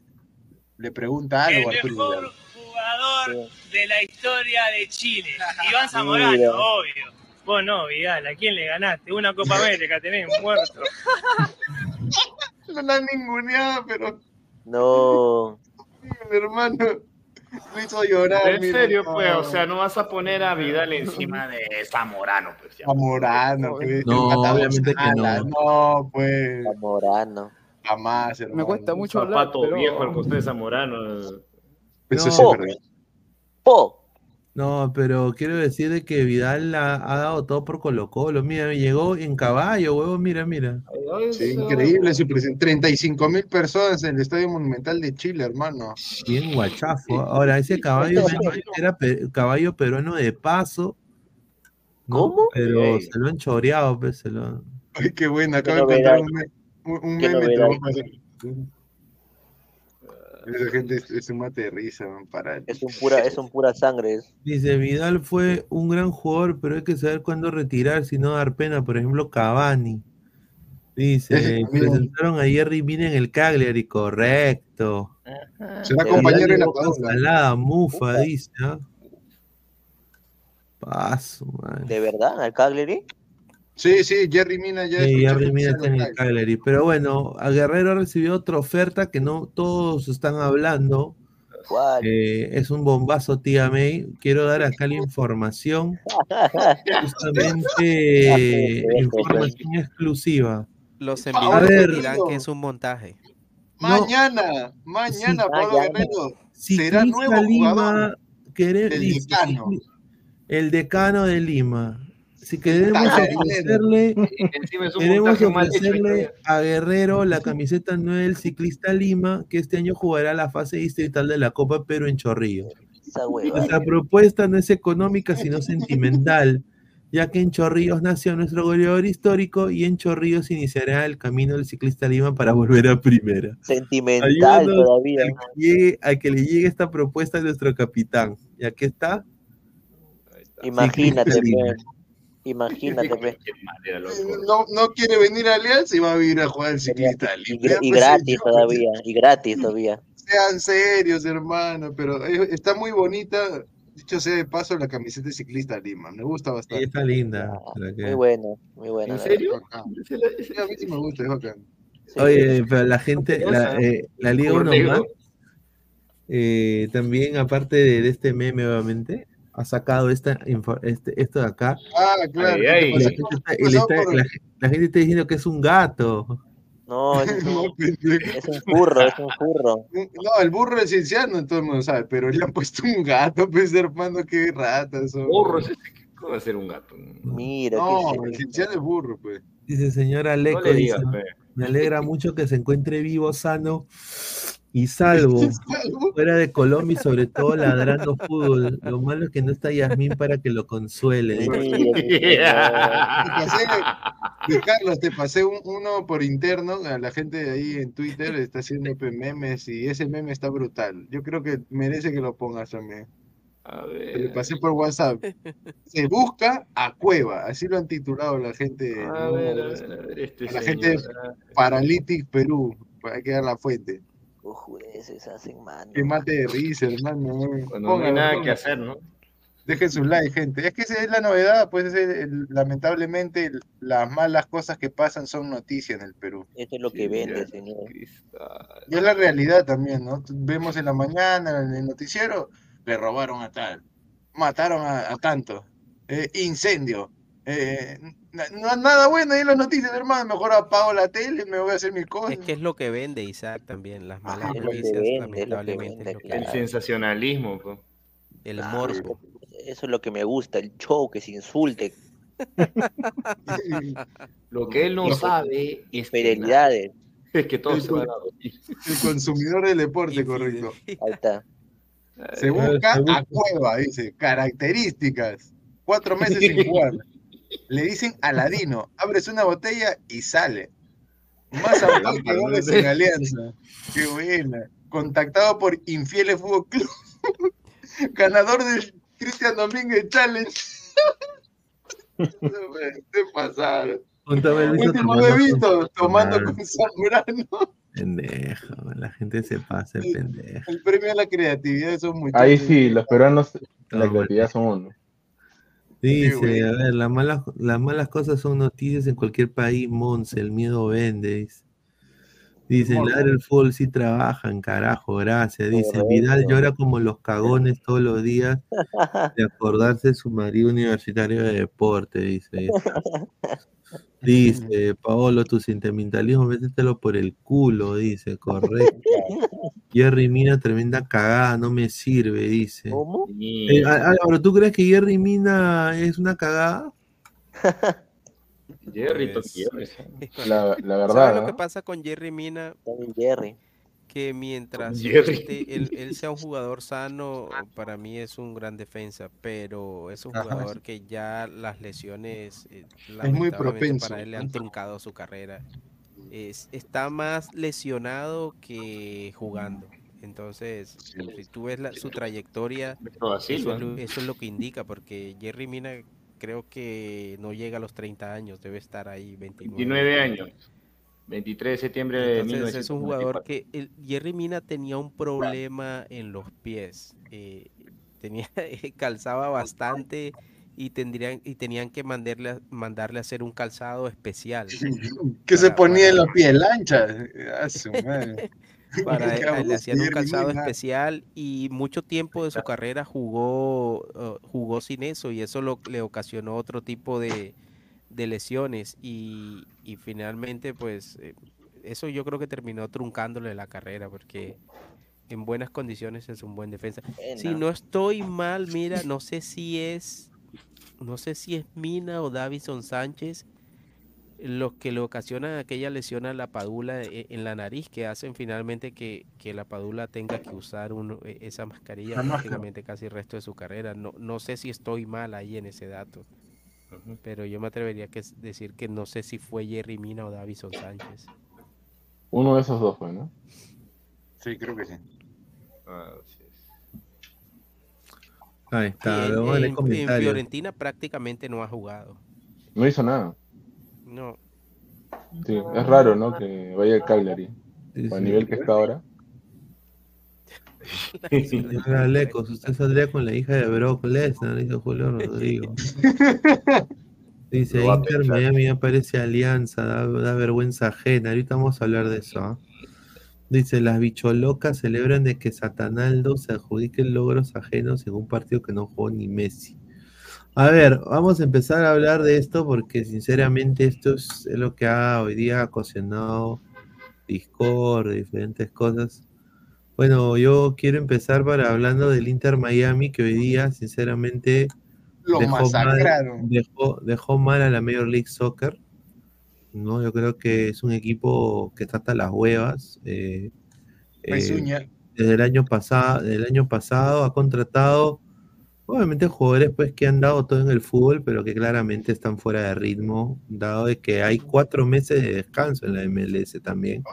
le pregunta algo a El Arturo mejor Vidal. jugador de la historia de Chile. Iván Zamorano, Mira. obvio. Vos no, Vidal, ¿a quién le ganaste? Una Copa América tenés muerto. No la han ninguneado, pero No. Mi hermano lo hizo llorar. En mira, serio, no. pues, o sea, no vas a poner a Vidal encima de Zamorano, pues. ya. Zamorano, pues, No, obviamente que no. No, pues. Zamorano. Jamás, hermano. Me cuesta mucho hablar, Zapato pero... viejo al costado de Zamorano. Eso No. sí es verdad. Po. No, pero quiero decir de que Vidal ha, ha dado todo por Colo Colo. Mira, llegó en caballo, huevo, mira, mira. Sí, increíble su presencia. 35 mil personas en el Estadio Monumental de Chile, hermano. Bien guachafo. Ahora, ese caballo era pe- caballo peruano de paso. ¿no? ¿Cómo? Pero Ey. se lo han choreado, pues, se lo... Ay, qué bueno, Qué acabo de encontrar un, me- un, un meme. te novedad. voy a pasar. Esa gente es, es un mate de risa, man, para. Es un pura, es un pura sangre. Dice, Vidal fue un gran jugador, pero hay que saber cuándo retirar, si no dar pena. Por ejemplo, Cavani. Dice, presentaron a Jerry Mina en el Cagliari, correcto. Será compañero en la salada, mufa, dice. ¿ah? Paso, man. ¿De verdad? ¿Al Cagliari? Sí, sí, Jerry Mina ya Sí, Jerry Mina está en el. Cagliari. Pero bueno, a Guerrero ha recibido otra oferta que no todos están hablando. ¿Cuál? Eh, es un bombazo, tía May. Quiero dar acá la información. Justamente información exclusiva. Los envidiosos dirán que es un montaje. Mañana, mañana, Sí. Pablo Mañana. Guerrero Ciclista será nuevo Lima, jugador. dice, decano. el decano de Lima. Si queremos Decano. ofrecerle, queremos ofrecerle a Guerrero la camiseta nueva del ciclista Lima, que este año jugará la fase distrital de la Copa Perú en hueva. Nuestra propuesta no es económica, sino sentimental, ya que en Chorrillos nació nuestro goleador histórico y en Chorrillos iniciará el camino del ciclista Lima para volver a primera. Sentimental Ayúdanos todavía. a que, llegue- a que le llegue esta propuesta a nuestro capitán. Y aquí está. Imagínate. Imagínate, pe. No, no quiere venir a Alianza y va a venir a jugar el ciclista. Y, y gratis todavía, y gratis todavía. Sean serios, hermano, pero es- está muy bonita. Dicho sea de paso, la camiseta de ciclista Lima. Me gusta bastante. está linda. que- Muy bueno, muy bueno. ¿En serio? Sí, a mí sí me gusta, es bacán. Oye, pero la gente, la, eh, la Liga Uno Correo. más, eh, también, aparte de, de este meme, obviamente, ha sacado esta, este, esto de acá. Ah, claro. Y Ay, la, ay. gente está, le está- la- la gente está diciendo que es un gato. No, es un, es un furro, es un furro. No, el burro es cienciano, todo el mundo sabe, pero le han puesto un gato, pues hermano, qué ratas. Burro es ¿cómo va a ser un gato? Mira, No, qué el cienciano es burro, pues. Dice señora Leco, le dice, digas, pe. me alegra mucho que se encuentre vivo, sano y salvo, fuera de Colombia y sobre todo ladrando fútbol. Lo malo es que no está Yasmín para que lo consuele. Te pasé, de Carlos, te pasé un- uno por interno, a la gente de ahí en Twitter está haciendo memes y ese meme está brutal. Yo creo que merece que lo pongas también. A Te ver. lo pasé por WhatsApp. Se busca a Cueva, así lo han titulado la gente. A ¿no? ver, a ver, a ver, este A la señor, gente ah. Paralytic Perú, para que dar la fuente. Cojudeces hacen mano. Que mate de risa, hermano. Cuando no hay nada que hacer, ¿no? Dejen sus likes, gente. Es que esa es la novedad, pues es el- el- lamentablemente el- las malas cosas que pasan son noticias en el Perú. Esto es lo que vende, señor. Y es la realidad también, ¿no? Vemos en la mañana, en el noticiero, le robaron a tal, mataron a, a tanto, eh, incendio. Eh, no nada bueno ahí en las noticias, hermano. Mejor apago la tele, me voy a hacer mis cosas. Es que es lo que vende Isaac también, las malas lo que noticias, vende, lamentablemente. vende, El sensacionalismo. El morbo. Eso es lo que me gusta, el show, que se insulte. Lo que él no Eso. sabe es que, Fidelidades. es que todo El se va a. El consumidor del deporte, correcto. Ahí está. Se busca a Cueva, dice. Características. Cuatro meses sin jugar. Le dicen Aladino. Abres una botella y sale. Más autor que goles en Alianza. Qué buena. Contactado por Infieles Fútbol Club. Ganador del Cristian Domínguez Challenge. Te pasaron. Último bebito, tomando. con Zambrano. Pendejo, la gente se pasa el pendejo. El premio a la creatividad de esos muchachos. Ahí sí, los peruanos, la creatividad son uno. Dice, a ver, las malas, las malas cosas son noticias en cualquier país, Monse, el miedo vende. Dice, dice el fútbol sí trabajan, carajo, gracias. Dice, Vidal llora como los cagones todos los días de acordarse de su marido universitario de deporte, dice. Dice, Paolo, tu sentimentalismo, métetelo por el culo, dice, correcto. Jerry Mina, tremenda cagada, no me sirve, dice. ¿Cómo? Eh, Álvaro, ¿tú crees que Jerry Mina es una cagada? Jerry Pues, Toquillones. La, la ¿Sabes verdad, lo que pasa con Jerry Mina? Jerry. Que mientras Jerry. este, él, él sea un jugador sano, para mí es un gran defensa, pero es un Ajá. jugador que ya las lesiones, eh, muy lamentablemente propenso, para él le han truncado su carrera. Es, está más lesionado que jugando. Entonces, si tú ves la- su trayectoria, es, eso es lo que indica, porque Jerry Mina creo que no llega a los 30 años, debe estar ahí 29. 29 años. 23 de septiembre de Entonces es un jugador 1994. que el, Jerry Mina tenía un problema en los pies. eh, tenía calzaba bastante y tendrían y tenían que mandarle a- mandarle a hacer un calzado especial. Que se para- ponía en para- los pies lancha. A su madre. para eh, le hacían un calzado especial y mucho tiempo de su carrera jugó uh, jugó sin eso y eso lo, le ocasionó otro tipo de, de lesiones y, y finalmente pues eh, eso yo creo que terminó truncándole la carrera porque en buenas condiciones es un buen defensa. Si Buena. no estoy mal, mira, no sé si es no sé si es Mina o Davison Sánchez los que le ocasionan aquella lesión a la padula e- en la nariz que hacen finalmente que, que la padula tenga que usar un- e- esa mascarilla prácticamente casi el resto de su carrera. No, no sé si estoy mal ahí en ese dato, pero yo me atrevería a decir que no sé si fue Jerry Mina o Davison Sánchez. Uno de esos dos fue, ¿no? Sí, creo que sí. Ah, sí. Ahí está, en. Fiorentina prácticamente no ha jugado. No hizo nada. No. Sí, es raro, ¿no? Que vaya el Cagliari. Sí, A sí. nivel que está ahora. Señora Lecos, usted saldría con la hija de Brock Lesnar, dice Julio Rodrigo. Dice Inter. Miami aparece Alianza, da, da vergüenza ajena. Ahorita vamos a hablar de eso. ¿ah? Dice, las bicholocas celebran de que Satanaldo se adjudique logros ajenos en un partido que no jugó ni Messi. A ver, vamos a empezar a hablar de esto porque sinceramente esto es, lo que ha hoy día ocasionado Discord, diferentes cosas. Bueno, yo quiero empezar para hablando del Inter Miami que hoy día sinceramente Lo dejó mal, dejó, dejó mal a la Major League Soccer. ¿no? Yo creo que es un equipo que trata las huevas. eh, eh, desde el año pasado, del año pasado ha contratado, obviamente, jugadores pues que han dado todo en el fútbol, pero que claramente están fuera de ritmo, dado de que hay cuatro meses de descanso en la MLS también.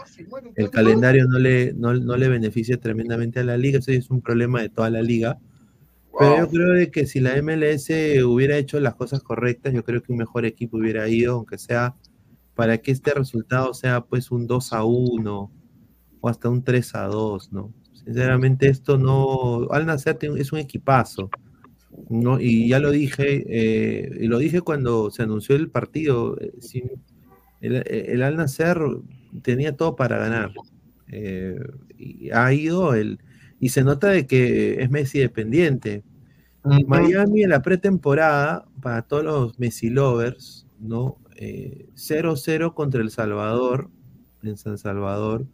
El calendario no le, no, no le beneficia tremendamente a la liga, eso es un problema de toda la liga. Pero yo creo de que si la MLS hubiera hecho las cosas correctas, yo creo que un mejor equipo hubiera ido, aunque sea para que este resultado sea pues un 2 a 1 o hasta un 3 a 2, ¿no? Sinceramente esto no, Al Nacer es un equipazo, ¿no? Y ya lo dije, eh, y lo dije cuando se anunció el partido, eh, sin- el, el Al Nacer tenía todo para ganar, eh, y ha ido el, y se nota de que es Messi dependiente. Miami en la pretemporada, para todos los Messi lovers, ¿no? Eh, 0-0 contra El Salvador, en San Salvador.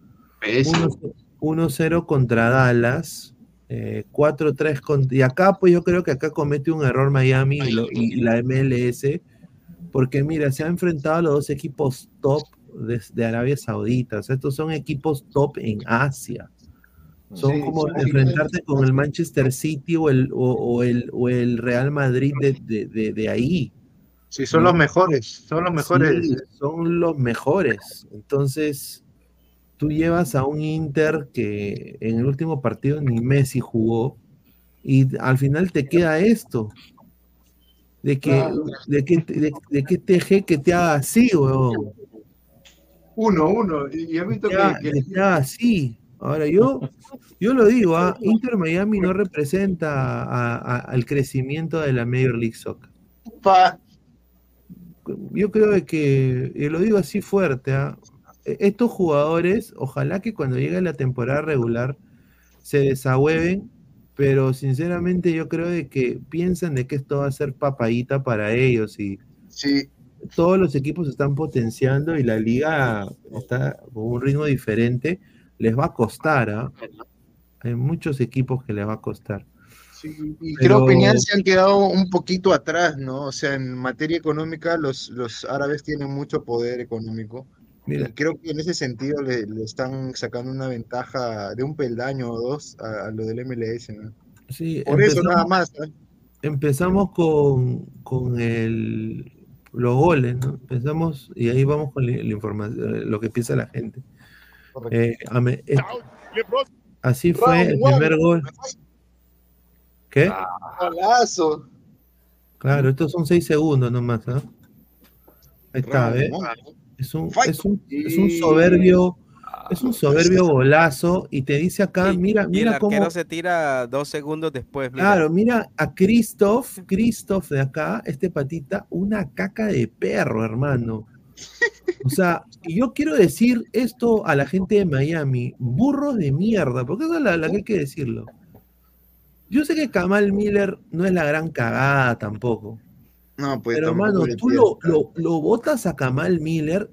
1-0 1-0 contra Dallas. Eh, 4-3 con- y acá pues yo creo que acá comete un error Miami y, lo- y- y la MLS porque mira se ha enfrentado a los dos equipos top de, de Arabia Saudita o sea, estos son equipos top en Asia son Sí, como son enfrentarte con el Manchester City o el, o, o el, o el Real Madrid de, de- de- de ahí. Sí, son los mejores, son los mejores. Sí, son los mejores. Entonces, tú llevas a un Inter que en el último partido ni Messi jugó y al final te queda esto. De que, Claro. de que, de, de que TG que te haga así, weón. Uno, uno. Y he visto Que que, que- te haga así. Ahora, yo, yo lo digo, ¿ah? Inter Miami no representa a- a- al crecimiento de la Major League Soccer. pa- yo creo que, y lo digo así fuerte, ¿ah? E- estos jugadores, ojalá que cuando llegue la temporada regular se desahueven, pero sinceramente yo creo de que piensan de que esto va a ser papayita para ellos y sí. todos los equipos están potenciando y la liga está con un ritmo diferente, les va a costar, ¿ah? Hay muchos equipos que les va a costar. Sí, y Pero- creo que Peñal se han quedado un poquito atrás, ¿no? O sea, en materia económica los, los árabes tienen mucho poder económico. Mira. Y creo que en ese sentido le, le están sacando una ventaja de un peldaño o dos a, a lo del MLS, ¿no? Sí, Por eso nada más. ¿eh? Empezamos con, con el, los goles, ¿no? Empezamos y ahí vamos con la, la información, lo que piensa la gente. Eh, ame- eh, así fue el primer gol. ¿Qué? Golazo. Claro, estos son seis segundos nomás, ¿ah? Ahí está, ¿ves? Es un, es un, es un soberbio, es un soberbio golazo y te dice acá, mira, Y el mira arquero cómo, se tira dos segundos después. mira. Claro, mira a Christoph, Christoph de acá, este patita, una caca de perro, hermano. O sea, y yo quiero decir esto a la gente de Miami, burros de mierda, porque eso es la, la que hay que decirlo. Yo sé que Kamal Miller no es la gran cagada tampoco. No, pues Pero, hermano, tú lo, lo, lo botas a Kamal Miller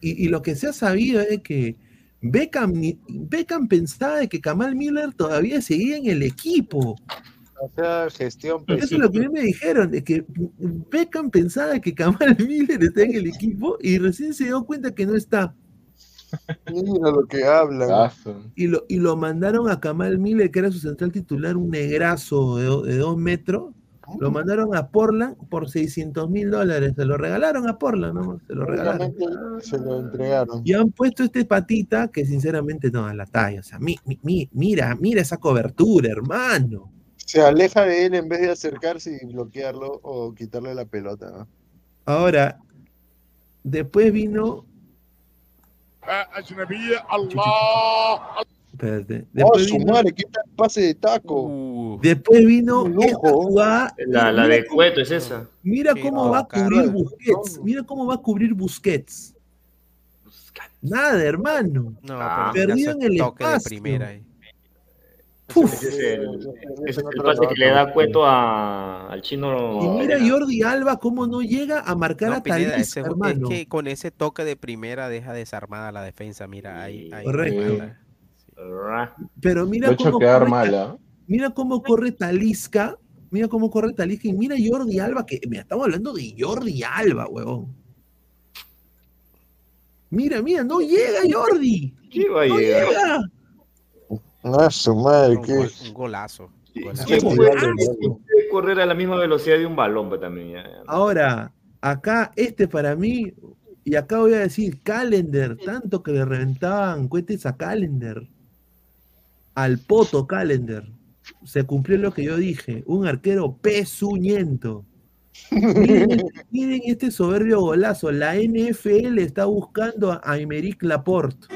y, y lo que se ha sabido es que Beckham, Beckham pensaba de que Kamal Miller todavía seguía en el equipo. O sea, gestión. Eso es lo que a mí me dijeron, de que Beckham pensaba que Kamal Miller está en el equipo y recién se dio cuenta que no está. Mira lo que hablan. Y lo, y lo mandaron a Kamal Miller, que era su central titular, un negrazo de dos metros. Lo mandaron a Portland por 600 mil dólares. Se lo regalaron a Portland, ¿no? Se lo regalaron. Se lo entregaron. Y han puesto este patita que sinceramente no da la talla. O sea, mi- mi- mi- mira, mira esa cobertura, hermano. Se aleja de él en vez de acercarse y bloquearlo o quitarle la pelota, ¿no? Ahora, después vino. Espérate. Oh, Después su vino, madre, qué tal pase de taco. después vino jugada. La, la de Cueto es esa. Mira Sí, cómo no, va a cubrir Busquets. Mira cómo va a cubrir Busquets. Nada, hermano. No, Ah. el toque de espacio. primera ahí. Puf. Ese es el, ese es el pase que le da Cueto a- al chino. Y mira Jordi Alba cómo no llega a marcar No, a Pineda, ese- hermano. es que con ese toque de primera deja desarmada la defensa. Mira, ahí. ahí Correcto. manda. Pero mira cómo quedar corre, mal, ¿ah? mira cómo corre Talisca, mira cómo corre Talisca y mira Jordi Alba, que mira, estamos hablando de Jordi Alba, huevón. Mira, mira, no llega Jordi. ¿Qué va a No llegar? llega. Ah, su madre, Un, qué. gol- un golazo. golazo. ¿Quién puede, quién puede correr a la misma velocidad de un balón pues, también? ya, ya. Ahora, acá, este para mí, y acá voy a decir, Calendar, tanto que le reventaban cohetes a Calendar, al poto Calendar, se cumplió lo que yo dije, un arquero pezuñento. Miren, este- miren este soberbio golazo, la NFL está buscando a Aymeric Laporte.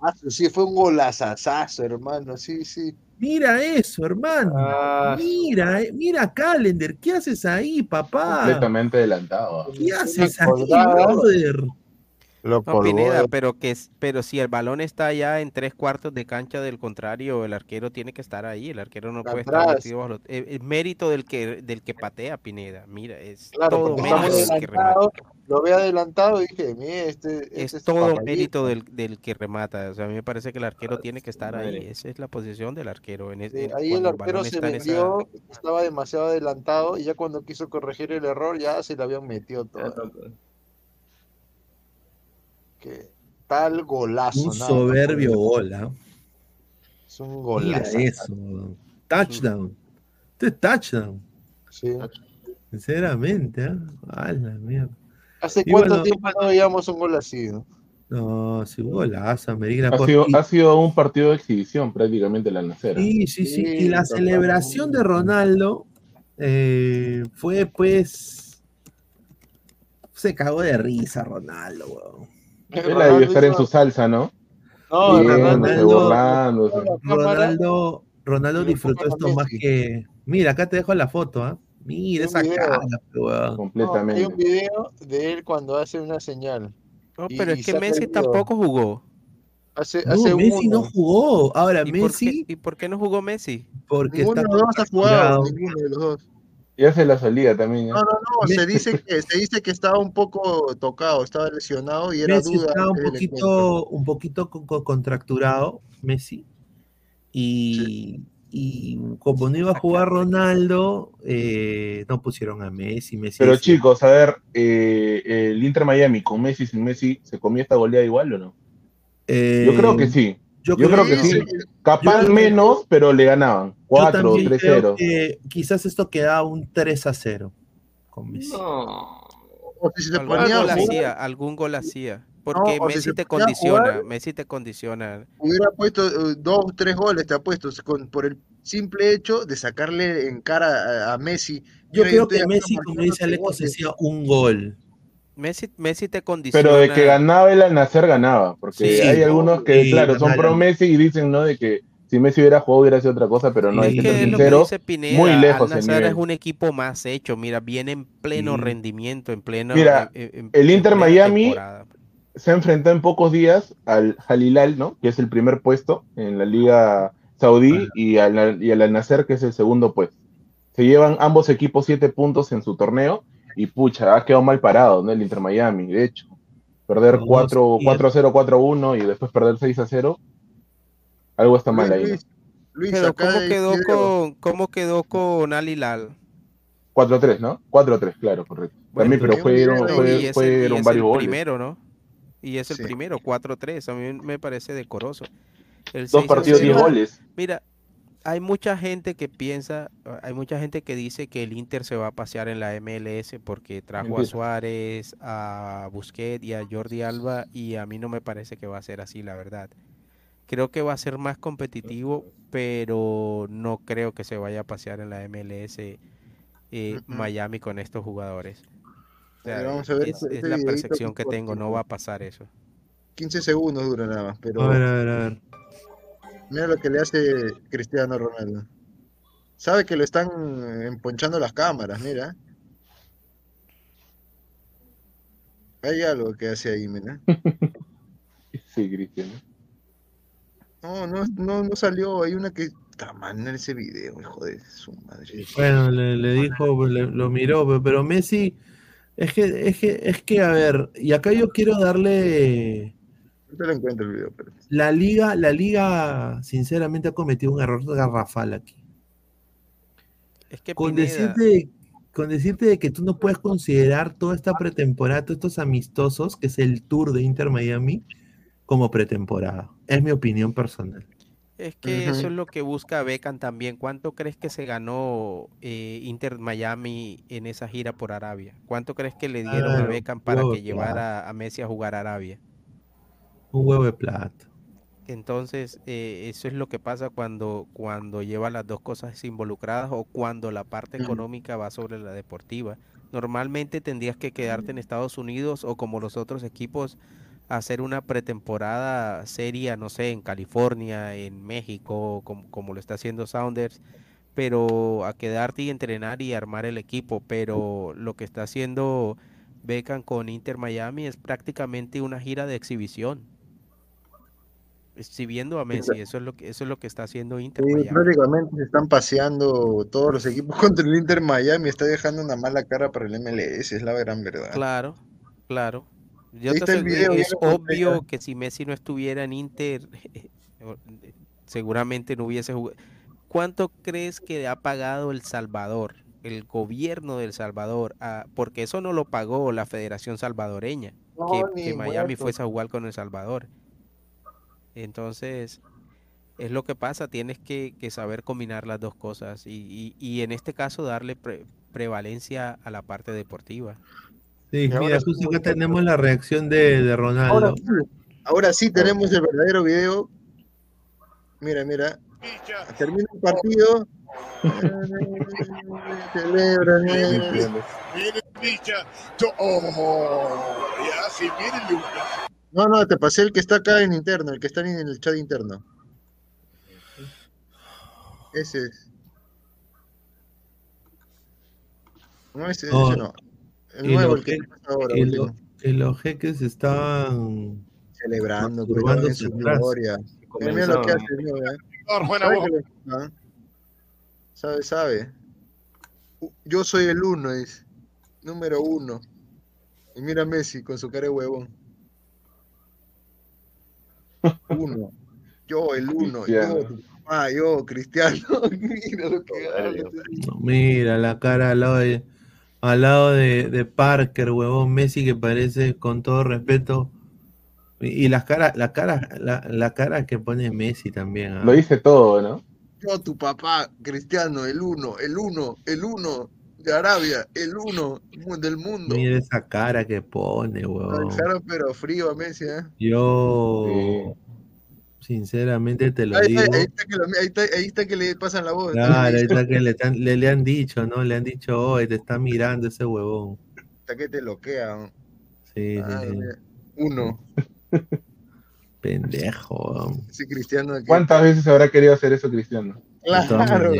Ah, sí, fue un golazazazo, hermano. Sí, sí. Mira eso, hermano. Ah, Mira, eh, mira Calendar, ¿qué haces ahí, papá? Completamente adelantado. ¿Qué haces ahí, brother? Lo No, Pineda, pero que es- pero si el balón está ya en tres cuartos de cancha del contrario, el arquero tiene que estar ahí. El arquero no puede estar metido bajo los- eh, mérito del que del que patea Pineda. Mira, es Claro, todo del que remata. lo ve adelantado y dije, mire, este, este Es es todo papayito". mérito del, del que remata. O sea, a mí me parece que el arquero tiene que estar ahí. Esa es la posición del arquero. En es- Sí, en- ahí el arquero balón se está en esa- vendió, estaba demasiado adelantado y ya cuando quiso corregir el error ya se le habían metido todo. Que tal golazo. Un nada soberbio gol, ¿ah? Es un Mira golazo. eso. weón. Touchdown. Este es touchdown. Sí. Sinceramente, ¿ah? A la mierda. ¿Hace Y cuánto bueno, tiempo no veíamos un gol así? no? No, sí, un golazo, América Ha sido, Y- ha sido un partido de exhibición prácticamente la Nacera. Sí, sí, sí. Y la celebración de Ronaldo eh, fue pues. Se cagó de risa Ronaldo, weón. Él debió estar en su salsa, ¿no? No, Riéndose, Ronaldo-. Ronaldo, Ronaldo disfrutó esto más Messi. que. Mira, acá te dejo la foto, ¿ah? Mira esa video. cara, weón. No, hay Completamente. un video de él cuando hace una señal. No, pero y es que Messi tampoco jugó. Hace, No, hace Messi no jugó. Ahora, ¿Y por, qué, Messi, ¿Y por qué no jugó Messi? porque Ninguno está de los dos ha jugado, ninguno de los dos. Ya se la salía también. ¿eh? No, no, no, se dice que se dice que estaba un poco tocado, estaba lesionado y era Messi duda estaba un poquito, un poquito co- co- contracturado, Messi. Y, y como no iba a jugar Ronaldo, eh, no pusieron a Messi. Messi Pero chicos, a ver, eh, el Inter Miami con Messi sin Messi, ¿se comió esta goleada igual o no? eh, Yo creo que sí. Yo Yo creo que sí, sí. sí. Capaz Yo- menos, pero le ganaban. yo 4 o también creo 3-0. que quizás esto queda un 3 a 0 con Messi. No. O si se Algún ponía gol hacía, algún gol hacía. Porque Messi te condiciona, jugar- Messi te condiciona. hubiera puesto eh, dos, tres goles, te apuesto, con, por el simple hecho de sacarle en cara a, a Messi. Yo creo que Messi, como dice Aleco, se hacía un gol. Messi, Messi te condiciona. Pero de que ganaba el al nacer, ganaba. Porque Sí, hay no, algunos que, sí, claro, son pro Messi y dicen, ¿no? De que si Messi hubiera jugado hubiera sido otra cosa, pero no, hay Sí. que ¿Qué ser es lo que sincero. Pineda? muy lejos Al Nassr es un equipo más hecho. Mira, viene en pleno rendimiento, en pleno. Mira, en- en- el Inter Miami temporada. se ha enfrentado en pocos días al Halilal, ¿no? Que es el primer puesto en la Liga Saudí y al, y al Al Nassr, que es el segundo puesto. Se llevan ambos equipos siete puntos en su torneo y pucha, ha quedado mal parado, ¿no? El Inter Miami, de hecho. Perder Los 4 dos, y el- 4-0, 4-1 y después perder 6-0. Algo está mal ahí. Luis, Luis, Pero ¿cómo quedó con cómo quedó con Al Hilal? 4-3, ¿no? 4-3, claro, correcto. También, pero fueron, fue- y es, el, y fueron es varios el goles. primero, ¿no? Y es el Sí. primero, 4-3. A mí me parece decoroso. El Dos 6 a partidos, 0, 10 goles. Mira, hay mucha gente que piensa, hay mucha gente que dice que el Inter se va a pasear en la MLS porque trajo a. Suárez, a Busquets y a Jordi Alba y a mí no me parece que va a ser así, la verdad. Creo que va a ser más competitivo, pero no creo que se vaya a pasear en la MLS eh, Miami con estos jugadores. O sea, vamos a ver es, este- es la percepción que tengo, no va a pasar eso. 15 segundos dura nada más, pero A ver, a ver, a ver. Mira lo que le hace Cristiano Ronaldo. Sabe que lo están emponchando las cámaras, mira. Hay algo que hace ahí, mira. Sí, Cristiano. No, no, no, no salió. Hay una que. Está mal en ese video, hijo de su madre. Bueno, le, le dijo, le- lo miró, pe- pero Messi, es que, es que, es que, a ver, y acá yo quiero darle No te lo encuentro el video, pero. la liga, la liga, sinceramente ha cometido un error garrafal aquí. Es que Con Pineda- decirte, con decirte de que tú no puedes considerar toda esta pretemporada, todos estos amistosos, que es el tour de Inter Miami, como pretemporada. Es mi opinión personal. Es que eso es lo que busca Beckham también. ¿Cuánto crees que se ganó eh, Inter Miami en esa gira por Arabia? ¿Cuánto crees que le dieron a Beckham para que llevara a Messi a jugar a Arabia? Un huevo de plata. Entonces, eh, eso es lo que pasa cuando, cuando lleva las dos cosas involucradas o cuando la parte económica va sobre la deportiva. Normalmente tendrías que quedarte en Estados Unidos o como los otros equipos, hacer una pretemporada seria, no sé, en California, en México, como, como lo está haciendo Sounders, pero a quedarte y entrenar y armar el equipo. Pero lo que está haciendo Beckham con Inter Miami es prácticamente una gira de exhibición exhibiendo a Messi, eso es lo que eso es lo que está haciendo Inter Sí, Miami. prácticamente se están paseando todos los equipos contra el Inter Miami. Está dejando una mala cara para el MLS, es la gran verdad. Claro, claro. Yo te aseguro- video, es obvio que si Messi no estuviera en Inter, seguramente no hubiese jugado. ¿Cuánto crees que ha pagado El Salvador, el gobierno del Salvador? a- porque eso no lo pagó la Federación Salvadoreña, No, que, Miami muerto. fuese a jugar con El Salvador. Entonces, es lo que pasa, tienes que, que saber combinar las dos cosas y, y- y en este caso darle pre- prevalencia a la parte deportiva. Sí, Y mira, ahora justo acá tenemos la reacción de, de Ahora Ronaldo. ahora sí tenemos el verdadero video. Mira, mira. Termina el partido. Celebran. Miren, Oh, miren, Lucas. No, no, te pasé el que está acá en interno, el que está en el chat interno. Ese es. No, ese, Oh, ese no. El nuevo, el que pasa ahora, último. lo- y los jeques estaban Celebrando, en su atrás. gloria. Mira, mira lo que hace, mira, ¿eh? buena ¿Sabe? Sabe, Yo soy el uno, es número uno. Y mira a Messi con su cara de huevón. Uno. Yo, el uno. Yo, tu papá, yo, Cristiano. mira lo que mira la cara al lado de, al lado de, de Parker, huevón, Messi que parece, con todo respeto, y, y las caras, la cara, la, la cara que pone Messi también. ¿ah? Lo dice todo, ¿no? Yo, tu papá, Cristiano, el uno, el uno, el uno de Arabia, el uno del mundo. Mira esa cara que pone, huevón. dejaron pero frío a Messi, ¿eh? Yo, sinceramente te lo Ahí, digo. ahí está que lo- ahí está- ahí está que le pasan la voz. Claro, ahí está que le, están- le, le han dicho, ¿no? Le han dicho, oye, te está mirando ese huevón. Hasta que te loquean. Sí, sí, Ah. Uno. Pendejo. Ese cristiano aquí. ¿Cuántas veces habrá querido hacer eso Cristiano? Claro.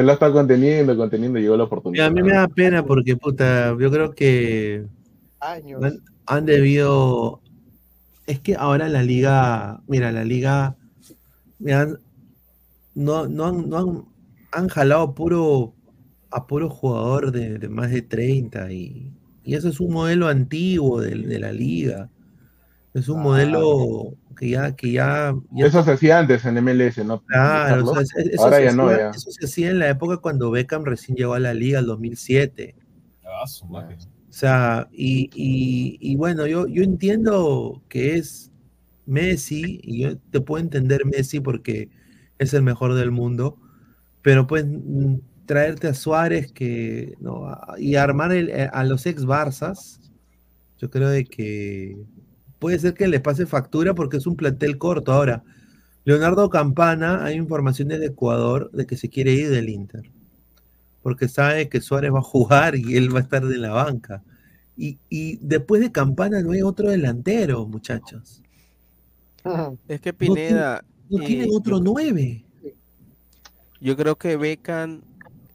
Se lo está conteniendo, conteniendo, llegó la oportunidad. a mí me da pena porque, puta, yo creo que Años. han, han debido. Es que ahora la liga. Mira, la liga. mira, han- no, no, han, no han, han jalado puro, a puro jugador de, de más de 30 y, y eso es un modelo antiguo de, de la liga. Es un modelo que ya, que ya, ya Eso se hacía antes en MLS, ¿no? Claro, o Carlos? sea, es- eso, Ahora se ya no, ya. eso se hacía en la época cuando Beckham recién llegó a la liga, el 2007. Ah, su madre. O sea, y, y- y bueno, yo, yo entiendo que es Messi, y yo te puedo entender Messi porque es el mejor del mundo, pero pues mm, traerte a Suárez que, no, y armar el- eh, a los ex Barzas, yo creo de que puede ser que le pase factura porque es un plantel corto. Ahora, Leonardo Campana, hay informaciones de Ecuador de que se quiere ir del Inter. porque sabe que Suárez va a jugar y él va a estar de la banca. Y, y después de Campana no hay otro delantero, muchachos. Es que Pineda. No tiene eh, otro yo- nueve. Yo creo que Beckham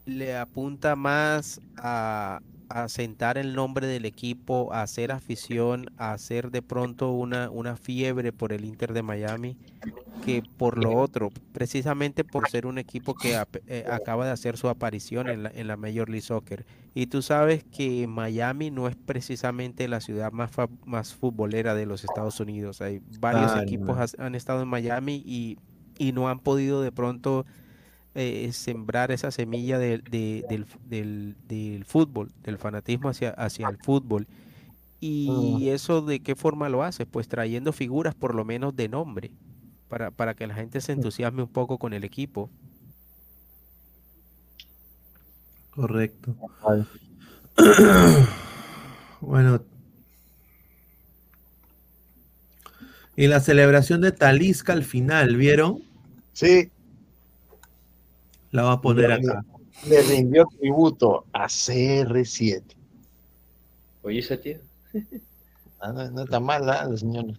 le apunta más a, a sentar el nombre del equipo, a hacer afición, a hacer de pronto una, una fiebre por el Inter de Miami, que por lo otro, precisamente por ser un equipo que eh, acaba de hacer su aparición en la, en la Major League Soccer. Y tú sabes que Miami no es precisamente la ciudad más, fa- más futbolera de los Estados Unidos. Hay varios equipos has- han estado en Miami y, y no han podido de pronto eh, sembrar esa semilla de- de- del, del- del fútbol, del fanatismo hacia, hacia el fútbol. Y eso de qué forma lo hace? Pues trayendo figuras por lo menos de nombre, para, para que la gente se entusiasme un poco con el equipo. Correcto. bueno. Y la celebración de Talisca al final, ¿vieron? Sí. La va a poner Le- acá. Le rindió tributo a CR7. Oye, esa tía. Ah, no, no está mal, ¿ah, la señora.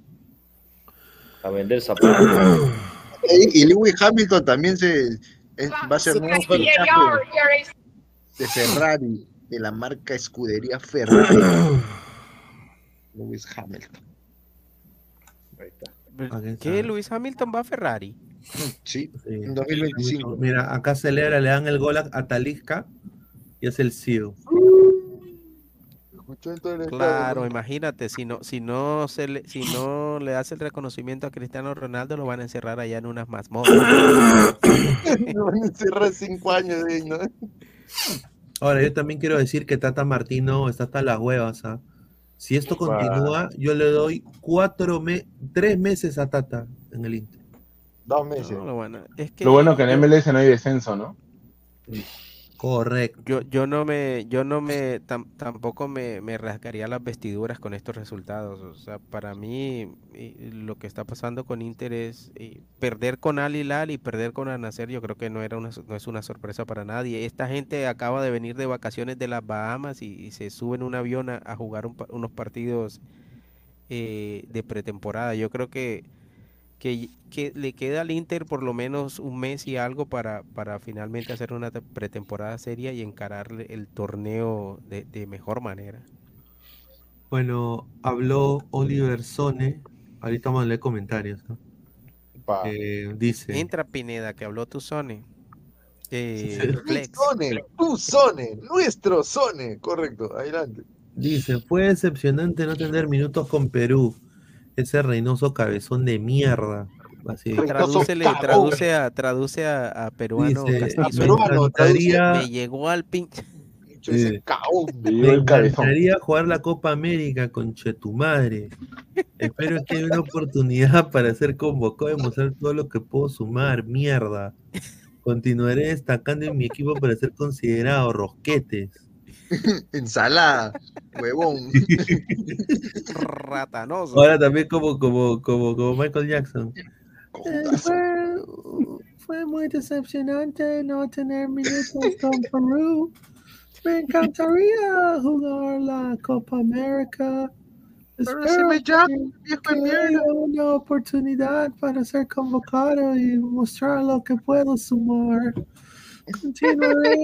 A vender zapatos. Y, y Lewis Hamilton también se es- va a ser nuevo de Ferrari, de la marca escudería Ferrari. Lewis Hamilton. ¿Qué? ¿Luis Hamilton va a Ferrari? Sí, en 2025. Mira, acá celebra, le dan el gol a, a Talisca y es el seal. Claro, imagínate, si no, si no se le, si no le hace el reconocimiento a Cristiano Ronaldo, lo van a encerrar allá en unas mazmorras. Me van a encerrar cinco años de ahí, ¿no? Ahora, yo también quiero decir que Tata Martino está hasta las huevas. ¿ah? Si esto continúa, yo le doy cuatro me tres meses a Tata en el Inter. Dos meses. No, lo bueno, es que Lo bueno que en yo- MLS no hay descenso, ¿no? Correcto. Yo, yo no me, yo no me, tam- tampoco me, me rasgaría las vestiduras con estos resultados. O sea, para mí lo que está pasando con Inter es perder con Al Hilal y perder con Al Nassr, Yo creo que no era una, no es una sorpresa para nadie. Esta gente acaba de venir de vacaciones de las Bahamas y, y se sube en un avión a, a jugar un pa- unos partidos eh, de pretemporada. Yo creo que que, que le queda al Inter por lo menos un mes y algo para, para finalmente hacer una te- pretemporada seria y encarar el torneo de, de mejor manera. Bueno, habló Oliver Sone. Ahorita vamos a leer comentarios. ¿no? Eh, dice. Entra Pineda, que habló tu Sony. Eh. Sone, tu Sone, nuestro Sone. Correcto, adelante. Dice, fue decepcionante no tener minutos con Perú. Ese Reynoso cabezón de mierda. Así. Tradúcele, traduce a, traduce a, a peruano Dice, castizo. me encantaría- Me llegó al pinche. Sí. Me Me encantaría jugar la Copa América con Chetumadre. Espero que haya una oportunidad para ser convocado y mostrar todo lo que puedo sumar. Mierda. Continuaré destacando en mi equipo para ser considerado rosquetes. Ensalada, huevón. Ratanoso. Ahora también como, como, como, como Michael Jackson. Eh, fue, fue muy decepcionante no tener minutos con Perú. Me encantaría jugar la Copa América. Pero Espero si me llama, que- viejo de mierda. una oportunidad para ser convocado y mostrar lo que puedo sumar. Continuaré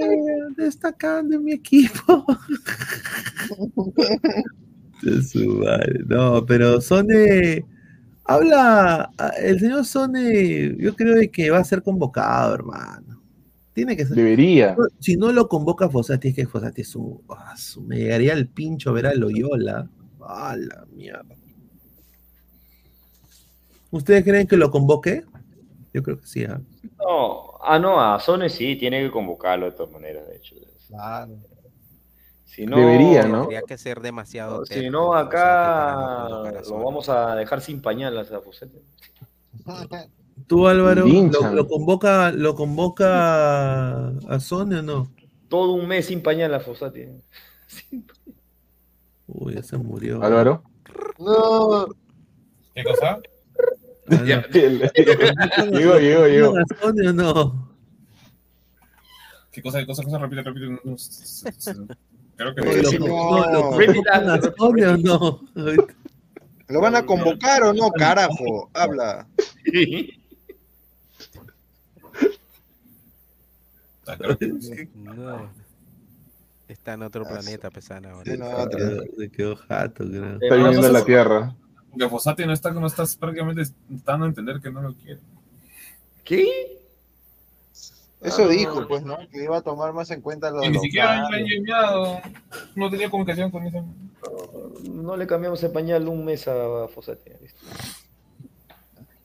destacando en mi equipo. De su madre. No, pero Sone habla, ah, el señor Sone, yo creo de que va a ser convocado, hermano. Tiene que ser. Debería. Si no lo convoca Fosati, es que Fosati es un, ah, su- me llegaría el pincho ver a Loyola. A la mierda. ¿Ustedes creen que lo convoque? Yo creo que sí. ¿ah? No, ah, no, a Sone sí, tiene que convocarlo de todas maneras, de hecho. Claro. Si no, Debería, ¿no? Tendría que ser demasiado. Si no, acá lo vamos a dejar sin pañalas a Fosete. ¿Tú, Álvaro, lo, convoca, lo convoca a Sone o no? Todo un mes sin pañal a Fosati. Uy, ya se murió. Álvaro. No. ¿Qué cosa? Llegó, llegó. ¿A Sone o no? ¿Qué cosa, qué cosa, cosa? Repite, repite. No, no, Creo que no- no? ¿Lo van a convocar o no, carajo? Habla. No. Está en otro planeta, Pesana. ahora. Se quedó jato, creo. Está viniendo a la Tierra. Que Fossati no está, no estás prácticamente dando a entender que no lo quiere. ¿Qué? Eso dijo, pues, ¿no? Que iba a tomar más en cuenta los Y ni siquiera han enviado. No tenía comunicación con eso. No le cambiamos el pañal un mes a Fossati.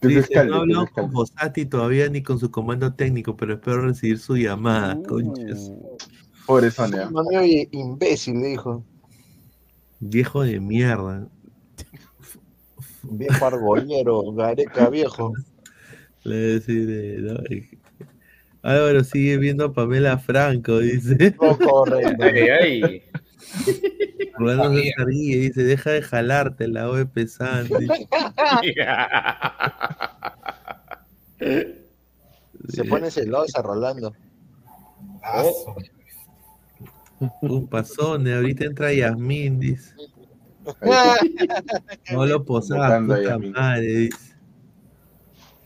Dice, no habló con Fossati todavía ni con su comando técnico, pero espero recibir su llamada, Uh. conchas. Pobre Sonia. Imbécil, le dijo. Viejo de mierda. Viejo argollero, gareca viejo. Le voy a decir, eh, no, eh, Álvaro sigue viendo a Pamela Franco, dice. No, correcto. Ay, Sabía. César Guille dice, deja de jalarte la O de pesante. Se pone celosa, Rolando. Oh. Un pasón, ahorita entra Yasmín, dice. No lo posaba, puta madre, dice.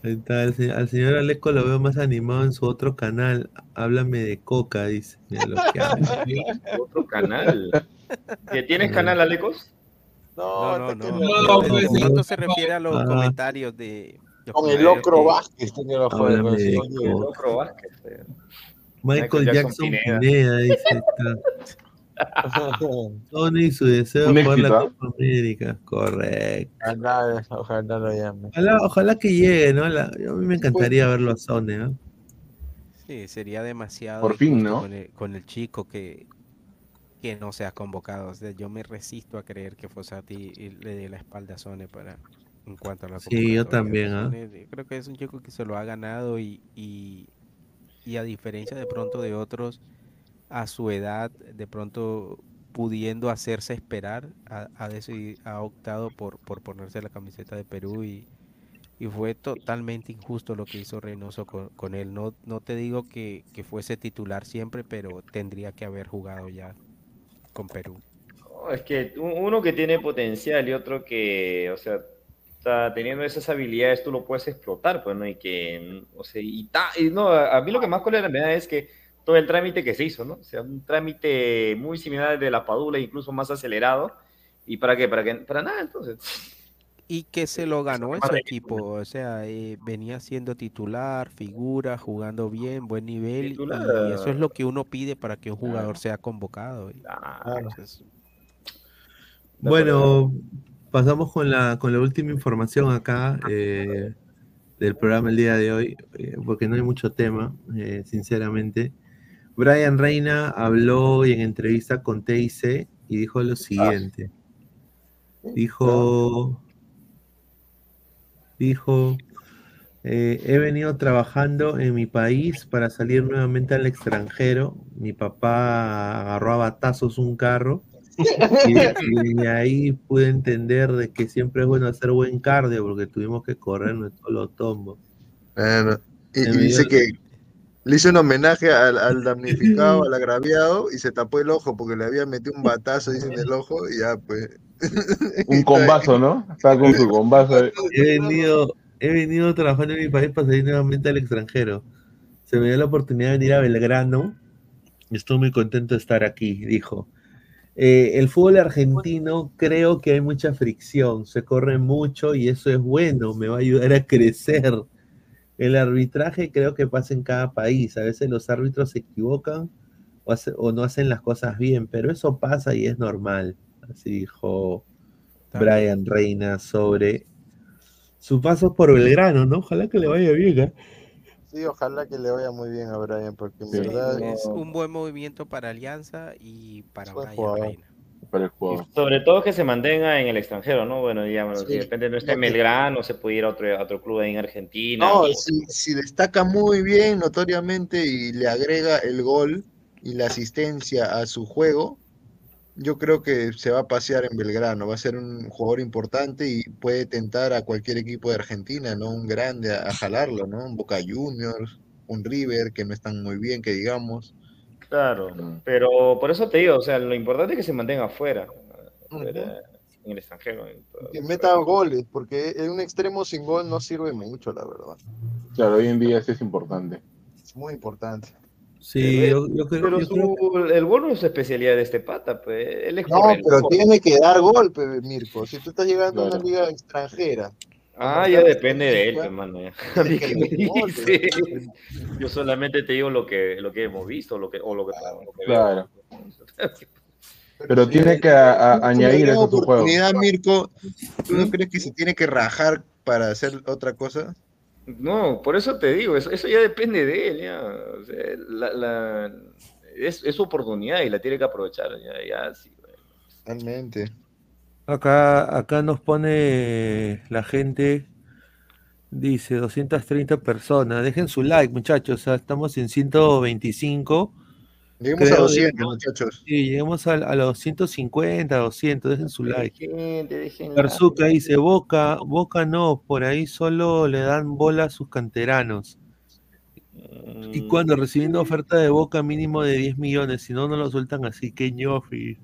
Ahí está, el se- al señor Aleco lo veo más animado en su otro canal. Háblame de coca, dice. Mira lo que habla. Otro canal. ¿Que ¿Tienes canal, Alecos? No, No, no, no. no, pues, no. se refiere a los Ah. comentarios de. los Con el Locro que- Vázquez tiene. Locro Vázquez. eh. Michael Jackson Pineda, dice. Está. Tony y su deseo jugar la ¿ah? Copa América. Correcto. Ojalá, ojalá lo llame. Ojalá, ojalá que llegue, ¿no? La- a mí me encantaría verlo a Sone, ¿no? Sí, sería demasiado. Por fin, ¿no? Con el, con el chico que, que no se ha convocado. O sea, yo me resisto a creer que Fossati le dé la espalda a Sone para en cuanto a la Sí, yo también, ¿ah? Sone, yo creo que es un chico que se lo ha ganado y, y, y a diferencia de pronto de otros a su edad, de pronto pudiendo hacerse esperar, ha, ha, decidi- ha optado por, por ponerse la camiseta de Perú y, y fue totalmente injusto lo que hizo Reynoso con, con él. No, no te digo que, que fuese titular siempre, pero tendría que haber jugado ya con Perú. Es que uno que tiene potencial y otro que, o sea, está teniendo esas habilidades, tú lo puedes explotar, pues, ¿no? Y que, o sea, y, y no, a mí lo que más cólera me da es que todo el trámite que se hizo, ¿no? O sea, un trámite muy similar al de la Padula, incluso más acelerado. ¿Y para qué? Para, que, para nada, entonces. Y que se lo ganó Madre equipo, o sea, eh, venía siendo titular, figura, jugando bien, buen nivel, y eso es lo que uno pide para que un jugador sea convocado. y- entonces, Bueno, pasamos con la, con la última información acá eh, del programa el día de hoy, eh, porque no hay mucho tema, eh, sinceramente. Brian Reina habló en entrevista con TIC y dijo lo siguiente. Dijo, dijo, eh, he venido trabajando en mi país para salir nuevamente al extranjero. Mi papá agarró a batazos un carro y, y de ahí pude entender de que siempre es bueno hacer buen cardio porque tuvimos que correr nuestros los tombos. Bueno, y, y dice que le hizo un homenaje al, al damnificado, al agraviado, y se tapó el ojo porque le había metido un batazo, dice, en el ojo, y ya, pues. Un combazo, ¿no? Está con su combazo. ahí. He venido, he venido trabajando en mi país para salir nuevamente al extranjero. Se me dio la oportunidad de venir a Belgrano y estoy muy contento de estar aquí, dijo. Eh, el fútbol argentino creo que hay mucha fricción, se corre mucho y eso es bueno, me va a ayudar a crecer. El arbitraje creo que pasa en cada país, a veces los árbitros se equivocan o, hace- o no hacen las cosas bien, pero eso pasa y es normal, así dijo Brian Reina sobre su paso por Belgrano, ¿no? Ojalá que le vaya bien. ¿eh? Sí, ojalá que le vaya muy bien a Brian, porque en sí, verdad. es un buen movimiento para Alianza y para Brian jugador. Reina. Para el juego. Sobre todo que se mantenga en el extranjero, ¿no? Bueno, digamos, si Sí. de repente no está en Belgrano, se puede ir a otro, a otro club ahí en Argentina. No, o- si, si destaca muy bien notoriamente y le agrega el gol y la asistencia a su juego, yo creo que se va a pasear en Belgrano, va a ser un jugador importante y puede tentar a cualquier equipo de Argentina, ¿no? Un grande a, a jalarlo, ¿no? Un Boca Juniors, un River que no están muy bien, que digamos. Claro, pero por eso te digo, o sea, lo importante es que se mantenga afuera, afuera, en el extranjero. en. Que metan goles, porque en un extremo sin gol no sirve mucho, la verdad. Claro, hoy en día sí es importante. Es muy importante. Sí, Pero- yo, yo creo, pero yo su- creo el gol no es especialidad de este pata, pues. Él es No, corredor. pero tiene que dar gol, pe, Mirko. Si tú estás llegando a una liga extranjera. Ah, ya depende de él, hermano. Yo solamente te digo lo que, lo que hemos visto, lo que, o lo que, lo que. Claro. Pero tiene que a- a- añadir eso su juego. oportunidad, Mirko, ¿tú no crees que se tiene que rajar para hacer otra cosa? No, por eso te digo, eso, eso ya depende de él, ya. O sea, la, la- es, es oportunidad y la tiene que aprovechar, ya, ya, sí, güey. Acá, acá nos pone la gente, dice 230 personas. Dejen su like, muchachos. o sea, estamos en 125. Lleguemos a Creo- 200, muchachos. Sí, lleguemos a, a los 150, 200. Dejen su like. Perzuca dice: Boca, Boca no, por ahí solo le dan bola a sus canteranos. Y cuando recibiendo oferta de Boca mínimo de 10 millones, si no, no lo sueltan así. Que ñofi.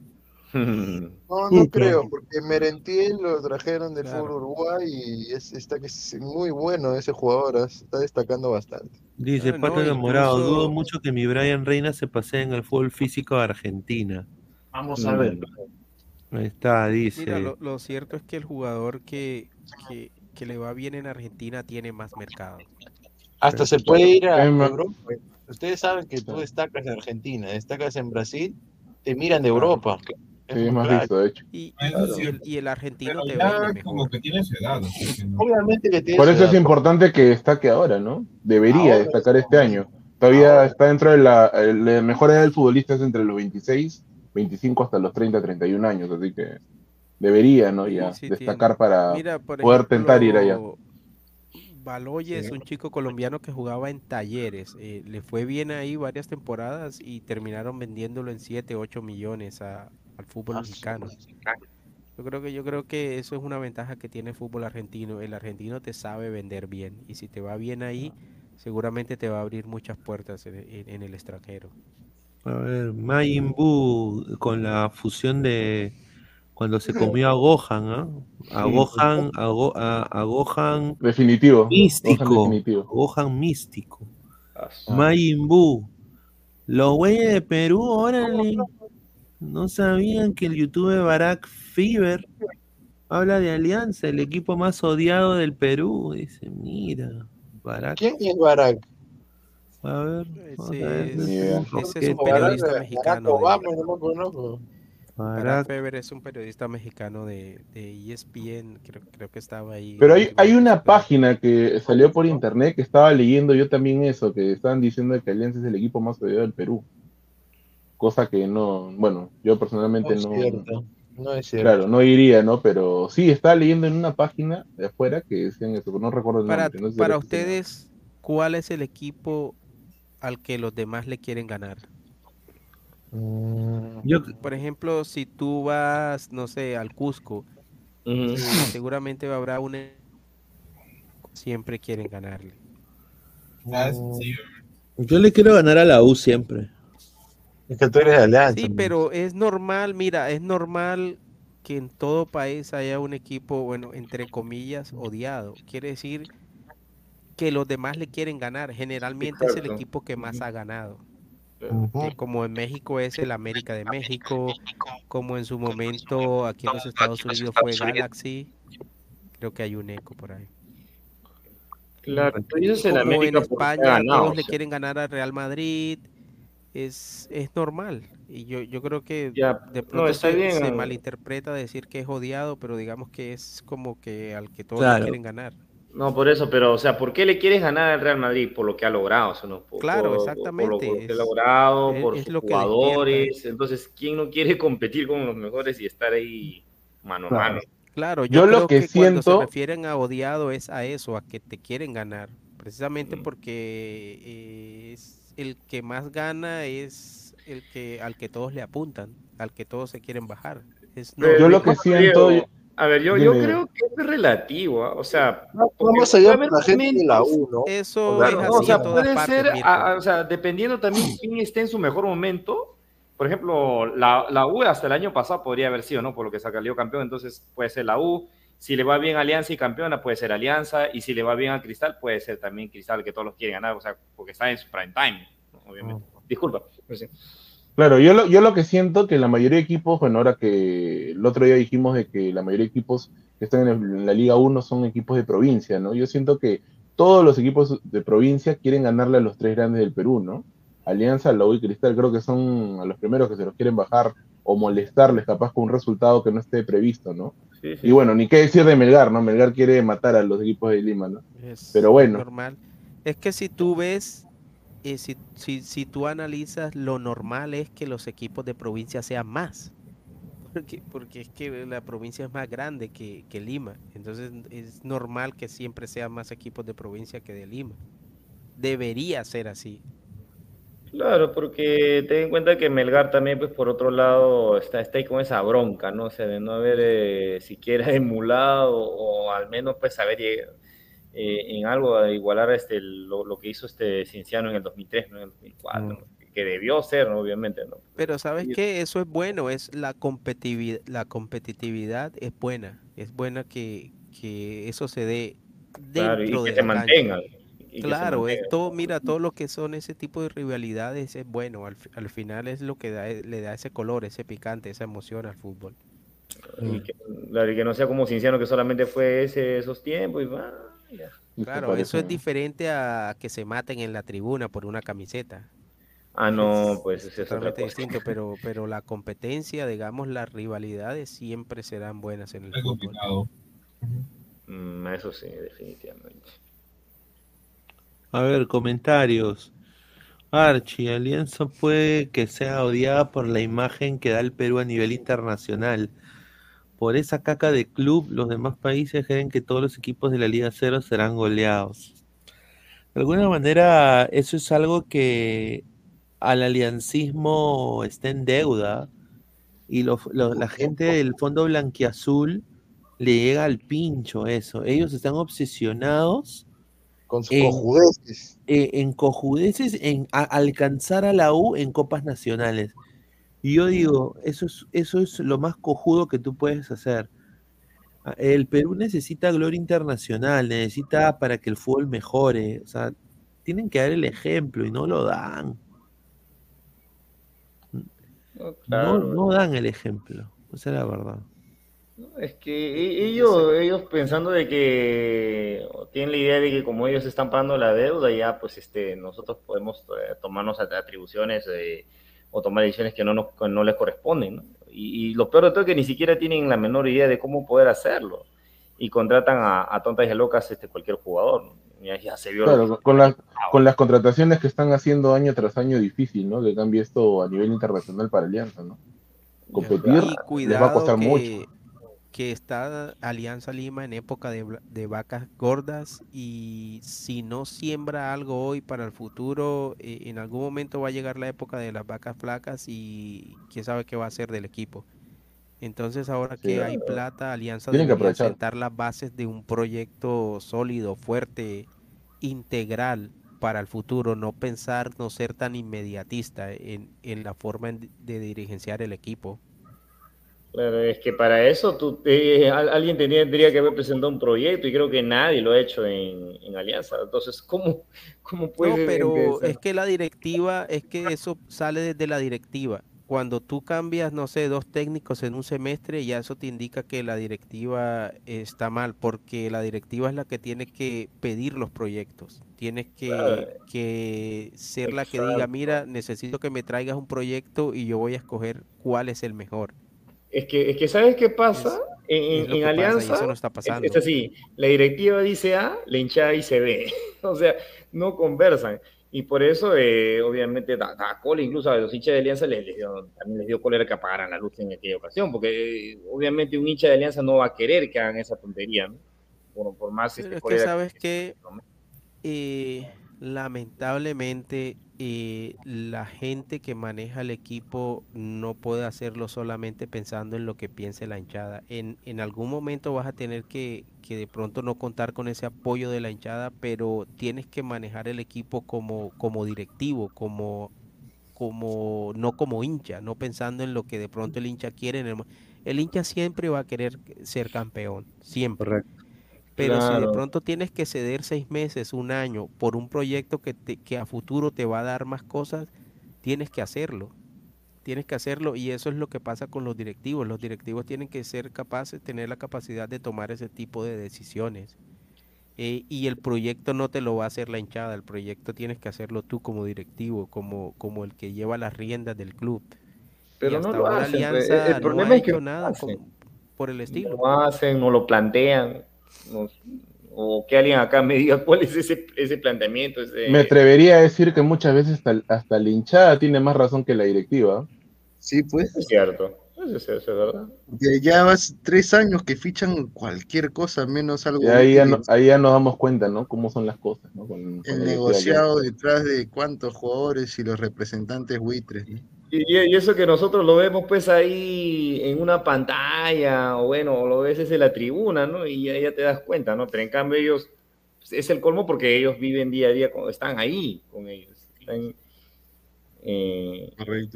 No, no creo, porque Merentiel lo trajeron del fútbol Uruguay y es, está que es muy bueno ese jugador, ah, está destacando bastante. Dice Ah, Pato no, enamorado, incluso- dudo mucho que mi Brian Reina se pase en el fútbol físico de Argentina. Vamos a ver. Ahí está, dice. Mira, lo, lo cierto es que el jugador que, que, que le va bien en Argentina tiene más mercado. Hasta se puede ir a Europa. Ustedes saben que tú destacas en Argentina, destacas en Brasil, te miran de Europa. Sí, es más claro. visto, de hecho. Y, Claro. y el, y el argentino Pero te ya vende mejor. como que tiene su edad. que no. Obviamente que tiene Por eso es importante que destaque ahora, ¿no? Debería Ahora, destacar este año. Todavía ahora. está dentro de la, la mejor edad del futbolista es entre los 26, 25 hasta los 30, 31 años, así que debería, ¿no? Ya Sí, destacar tiene. para Mira, poder tentar ir allá. ejemplo, Baloye es un chico colombiano que jugaba en talleres. eh, le fue bien ahí varias temporadas y terminaron vendiéndolo en 7, 8 millones a- al fútbol Ah, mexicano. Yo creo que yo creo que eso es una ventaja que tiene el fútbol argentino. El argentino te sabe vender bien y si te va bien ahí, seguramente te va a abrir muchas puertas en, en- en el extranjero. A ver, Majin Buu con la fusión de cuando se comió a Gohan, ¿ah? A Sí. Gohan, a, Go- a- a Gohan Definitivo. Gohan místico. definitivo. Gohan místico. Majin Buu. Los güeyes de Perú, órale. No sabían que el youtuber Barack Fever habla de Alianza, el equipo más odiado del Perú. Dice, mira, Barack. ¿Quién es Barack? A ver, a Ese ver. es- ¿qué- ese es qué- un periodista Barack mexicano. de- Obama, no lo conozco. Barack Feber es un periodista mexicano de, de ESPN, creo, creo que estaba ahí. Pero hay, hay una página que salió por internet que estaba leyendo yo también eso, que estaban diciendo que Alianza es el equipo más odiado del Perú. Cosa que no, bueno, yo personalmente No es no, cierto, no es cierto. claro, no iría, ¿no? Pero sí, estaba leyendo en una página de afuera que decían eso, pero no recuerdo el Para, nombre. no sé para ustedes, ¿cuál es el equipo al que los demás le quieren ganar? Yo- Por ejemplo, si tú vas, no sé, al Cusco, seguramente habrá un e- siempre quieren ganarle. Sí, Yo le quiero ganar a la U siempre. Es que tú eres de Alianza. Sí, pero es normal, mira, es normal que en todo país haya un equipo, bueno, entre comillas, odiado. Quiere decir que los demás le quieren ganar. Generalmente es el equipo que más ha ganado. Eh, como en México es el América de México, como en su momento aquí en los Estados Unidos fue Galaxy, creo que hay un eco por ahí. Claro, tú dices en Como América en ha España todos le quieren ganar al Real Madrid, es, es normal. Y yo, yo creo que Ya, de no, pronto está se, bien, se ah. malinterpreta decir que es odiado, pero digamos que es como que al que todos Claro. quieren ganar. No, por eso, pero, o sea, ¿por qué le quieres ganar al Real Madrid? Por lo que ha logrado, o sea, no, por, Claro, por- por exactamente, lo, por lo que ha logrado, es- por es sus lo jugadores. Entonces, ¿quién no quiere competir con los mejores y estar ahí mano a mano? Claro, yo, Yo lo creo que que, cuando se siento- refieren a odiado es a eso, a que te quieren ganar, precisamente Mm. porque eh, es el que más gana es el que al que todos le apuntan, al que todos se quieren bajar. Es Yo lo que siento, A ver, yo, yo creo que es relativo, ¿ah? o sea, Vamos allá con la gente de la U, ¿no? Eso Claro, es no, así o sea, puede partes, ser, a- a- o sea, dependiendo también quién esté en su mejor momento. Por ejemplo, la, la U hasta el año pasado podría haber sido, ¿no? Por lo que salió campeón, entonces puede ser la U. Si le va bien a Alianza y campeona, puede ser Alianza. Y si le va bien a Cristal, puede ser también Cristal, que todos los quieren ganar, o sea, porque está en su prime time, ¿no? obviamente. Disculpa. pues sí. Claro, yo lo, yo lo que siento que la mayoría de equipos, bueno, ahora que el otro día dijimos de que la mayoría de equipos que están en, el- en la Liga 1 son equipos de provincia, ¿no? Yo siento que todos los equipos de provincia quieren ganarle a los tres grandes del Perú, ¿no? Alianza, la U y Cristal creo que son a los primeros que se los quieren bajar o molestarles capaz con un resultado que no esté previsto, ¿no? Sí, sí. Y bueno, ni qué decir de Melgar, ¿no? Melgar quiere matar a los equipos de Lima, ¿no? Es Pero bueno. normal. Es que si tú ves, eh, si, si, si tú analizas, lo normal es que los equipos de provincia sean más. Porque, porque es que la provincia es más grande que, que Lima. Entonces es normal que siempre sean más equipos de provincia que de Lima. Debería ser así. Claro, porque ten en cuenta que Melgar también, pues por otro lado, está, está ahí con esa bronca, ¿no? O sea, de no haber eh, siquiera emulado o al menos pues saber llegar, eh, en algo a igualar este, lo, lo que hizo este Cienciano en el 2003, ¿no? En el 2004, ¿no? que debió ser, ¿no? obviamente, ¿no? Pero sabes que eso es bueno, es la competitividad, la competitividad es buena, es buena que, que eso se dé Claro, y dentro que de se la cancha. Y Claro, es todo, mira, todo lo que son ese tipo de rivalidades es bueno, al, al final es lo que da, le da ese color, ese picante, esa emoción al fútbol. Y que, claro, y que no sea como Cienciano que solamente fue ese, esos tiempos y va. Claro, eso es diferente a que se maten en la tribuna por una camiseta. Ah, no, pues es otra totalmente distinto, pero, pero la competencia, digamos, las rivalidades siempre serán buenas en el fútbol. Mm, eso sí, definitivamente. A ver, comentarios. Archie, Alianza puede que sea odiada por la imagen que da el Perú a nivel internacional. Por esa caca de club, los demás países creen que todos los equipos de la Liga Cero serán goleados. De alguna manera, eso es algo que al aliancismo está en deuda y la gente del fondo blanquiazul le llega al pincho eso. Ellos están obsesionados con sus en, cojudeces. eh, en cojudeces, en a- alcanzar a la U en copas nacionales. Y yo digo, eso es, eso es lo más cojudo que tú puedes hacer. Ah, El Perú necesita gloria internacional, necesita para que el fútbol mejore. O sea, tienen que dar el ejemplo y no lo dan. No, No, no dan el ejemplo. Esa es la verdad. Es que e- ellos, ellos pensando de que tienen la idea de que como ellos están pagando la deuda, ya pues este, nosotros podemos eh, tomarnos at- atribuciones eh, o tomar decisiones que no, nos, que no les corresponden. ¿no? Y, y lo peor de todo es que ni siquiera tienen la menor idea de cómo poder hacerlo. Y contratan a, a tontas y a locas este, cualquier jugador. ¿no? Ya, ya se vio Claro, con las, con las contrataciones que están haciendo año tras año difícil, ¿no? Que cambie esto a nivel internacional para Alianza, ¿no? Competir Y les va a costar que, mucho. Que está Alianza Lima en época de, vacas gordas y si no siembra algo hoy para el futuro, eh, en algún momento va a llegar la época de las vacas flacas y quién sabe qué va a hacer del equipo. Entonces ahora Sí, que hay plata, Alianza aprovechar. sentar las bases de un proyecto sólido, fuerte, integral para el futuro, no pensar, no ser tan inmediatista en, en la forma de dirigenciar el equipo. Claro, es que para eso tú, eh, al- alguien tendría que haber presentado un proyecto y creo que nadie lo ha hecho en, en Alianza. Entonces, ¿cómo, cómo No, pero es que la directiva, es que eso sale desde la directiva. Cuando tú cambias, no sé, dos técnicos en un semestre, ya eso te indica que la directiva está mal, porque la directiva es la que tiene que pedir los proyectos. Tienes que, Claro. que ser la que diga, mira, necesito que me traigas un proyecto y yo voy a escoger cuál es el mejor. Es que, es que ¿sabes qué pasa? En, es en- en que pasa Alianza eso no está es- pasando. es así, la directiva dice A, la hinchada dice B. O sea, no conversan. Y por eso, eh, obviamente, da, da cólera, incluso a los hinchas de Alianza les, les dio, también les dio cólera que apagaran la luz en aquella ocasión, porque eh, obviamente un hincha de Alianza no va a querer que hagan esa tontería, ¿no? Por, por más Pero este, es que sabes que eh, Lamentablemente, eh, la gente que maneja el equipo no puede hacerlo solamente pensando en lo que piense la hinchada. En, en algún momento vas a tener que, que de pronto no contar con ese apoyo de la hinchada, pero tienes que manejar el equipo como, como directivo, como, como, no como hincha, no pensando en lo que de pronto el hincha quiere. En el, el hincha siempre va a querer ser campeón, siempre. Pero si de pronto tienes que ceder seis meses, un año, por un proyecto que, te- que a futuro te va a dar más cosas, tienes que hacerlo. Tienes que hacerlo y eso es lo que pasa con los directivos. Los directivos tienen que ser capaces, tener la capacidad de tomar ese tipo de decisiones. Eh, y el proyecto no te lo va a hacer la hinchada, el proyecto tienes que hacerlo tú como directivo, como, como el que lleva las riendas del club. Y Pero no lo hacen. Alianza El no problema ha es que no nada hacen. con- por el estilo. No hacen, no lo plantean. O que alguien acá me diga cuál es ese, ese planteamiento. Ese... Me atrevería a decir que muchas veces hasta, hasta la hinchada tiene más razón que la directiva. Sí, pues. Es cierto. Eso es, eso es verdad. Ya, ya vas tres años que fichan cualquier cosa menos algo. Y ahí ya, no- ahí ya nos damos cuenta, ¿no? Cómo son las cosas, ¿no? Con- con la El negociado detrás de cuántos jugadores y los representantes buitres. ¿no? Y, eso que nosotros lo vemos pues ahí en una pantalla, o bueno, lo ves desde la tribuna, ¿no? Y ya, ya te das cuenta, ¿no? Pero en cambio ellos, pues, es el colmo porque ellos viven día a día, con- están ahí con ellos, están eh,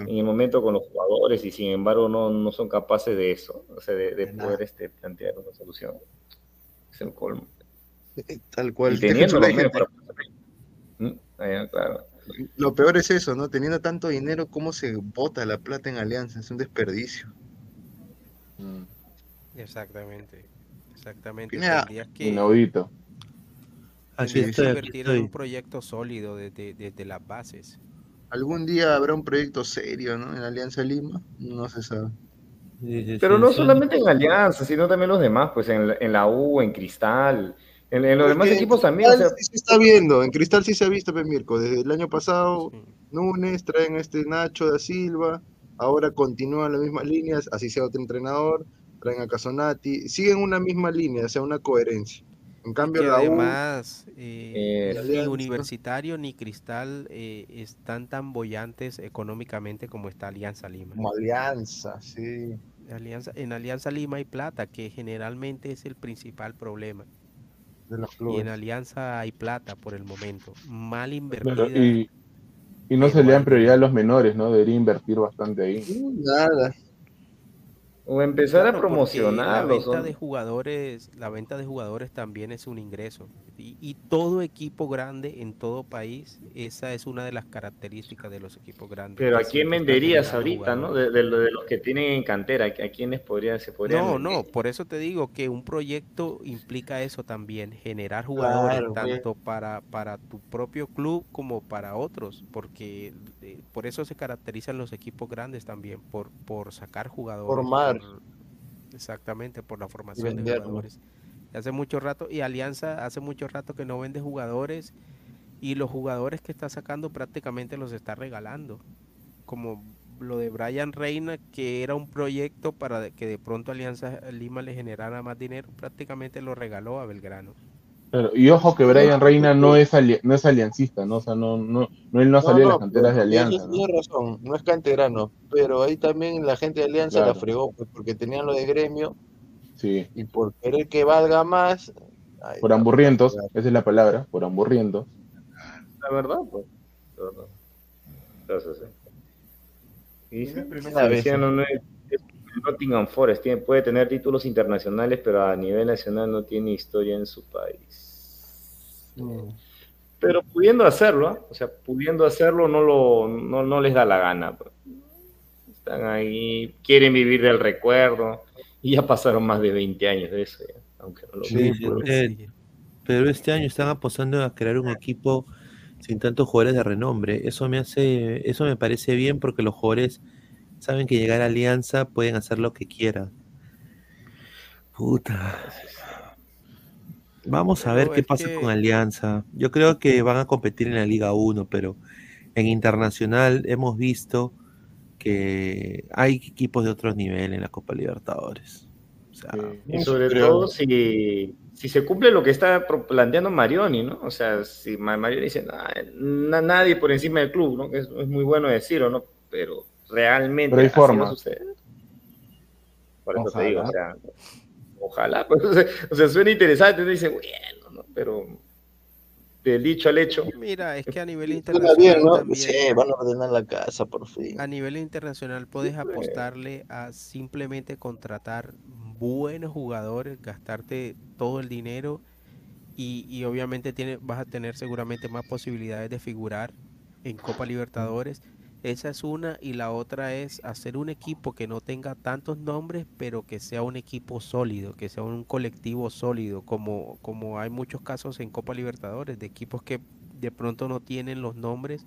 en el momento con los jugadores y sin embargo no, no son capaces de eso, o sea, de, de poder este, plantear una solución. Es el colmo. Tal cual. Y teniendo los medios para- Mm, ah, claro. Lo peor es eso, ¿no? Teniendo tanto dinero, ¿cómo se bota la plata en Alianza? Es un desperdicio. Exactamente. Exactamente. Tendrías que, Inaudito. Estoy, aquí invertir en un proyecto sólido desde, desde las bases. Algún día habrá un proyecto serio, ¿no? En Alianza Lima, no se sabe. Pero no solamente en Alianza, sino también los demás, pues en, la- en la U, en Cristal, en, en los demás equipos en también. o sea, sí se está viendo, en Cristal sí se ha visto, pues, Mirko. Desde el año pasado, Núñez, traen a este Nacho da Silva, ahora continúan las mismas líneas, así sea otro entrenador, traen a Casonati, siguen una misma línea, o sea, una coherencia. En cambio, la además eh, Eh, ni Alianza. Universitario ni Cristal eh, están tan bollantes económicamente como está Alianza Lima. como Alianza, sí. Alianza, en Alianza Lima hay plata, que generalmente es el principal problema. De los Y en Alianza hay plata por el momento, mal Claro, invertida. y, y no se le dan prioridad a los menores, ¿no? Debería invertir bastante ahí. Nada. o empezar Claro, a porque promocionarlos. La venta de jugadores, la venta de jugadores también es un ingreso. Y, y todo equipo grande en todo país, esa es una de las características de los equipos grandes. Pero ¿a quién venderías ahorita, no? De, de lo- de los que tienen en cantera, ¿a quiénes podrían, se podrían No, no, por eso te digo que un proyecto implica eso también, generar jugadores Claro, tanto para, para tu propio club como para otros, porque eh, por eso se caracterizan los equipos grandes también, por, por sacar jugadores. Formar. por- exactamente, por la formación de jugadores. Hace mucho rato, y Alianza hace mucho rato que no vende jugadores, y los jugadores que está sacando prácticamente los está regalando como lo de Brian Reina, que era un proyecto para que de pronto Alianza Lima le generara más dinero, prácticamente lo regaló a Belgrano. Y ojo que Brian Reina no es, ali- no es aliancista, ¿no? O sea, no, no, no, él no salió de las canteras de Alianza, tienes- ¿no? razón, no es canterano, pero ahí también la gente de Alianza la fregó, pues, porque tenían lo de gremio Sí, y por querer que valga más, ay, por hamburrientos, esa es la palabra, por hamburrientos. La verdad, pues. la verdad. Entonces, ¿eh? Y sí, primera vez, ¿no? no, no es- es Nottingham Forest tiene, puede tener títulos internacionales, pero a nivel nacional no tiene historia en su país. Pero pudiendo hacerlo, ¿ah? o sea, pudiendo hacerlo, no, lo, no, no les da la gana. pues. Están ahí, quieren vivir del recuerdo, y ya pasaron más de 20 años de eso, ya, aunque no lo Sí, crean. eh, pero este año están apostando a crear un equipo sin tantos jugadores de renombre. Eso me hace, eso me parece bien porque los jugadores saben que llegar a Alianza pueden hacer lo que quieran. Puta. Vamos a ver Pero qué pasa que- con Alianza. Yo creo que van a competir en la Liga 1, pero en internacional hemos visto que hay equipos de otros niveles en la Copa Libertadores. O sea, Y sobre todo si, si se cumple lo que está planteando Marioni, ¿no? O sea, si Marioni dice, nadie por encima del club, ¿no? Que es, muy bueno decirlo, ¿no? Pero realmente Pero hay forma. Por eso te digo, o sea, ojalá, pues, o sea, suena interesante, dice, bueno, ¿no? Pero del dicho al hecho. Mira, es que a nivel internacional. también, sí, van a ordenar la casa, por fin. A nivel internacional puedes apostarle a simplemente contratar buenos jugadores, gastarte todo el dinero y, y obviamente tiene, vas a tener seguramente más posibilidades de figurar en Copa Libertadores. Esa es una y la otra es hacer un equipo que no tenga tantos nombres, pero que sea un equipo sólido, que sea un colectivo sólido, como, como hay muchos casos en Copa Libertadores, de equipos que de pronto no tienen los nombres,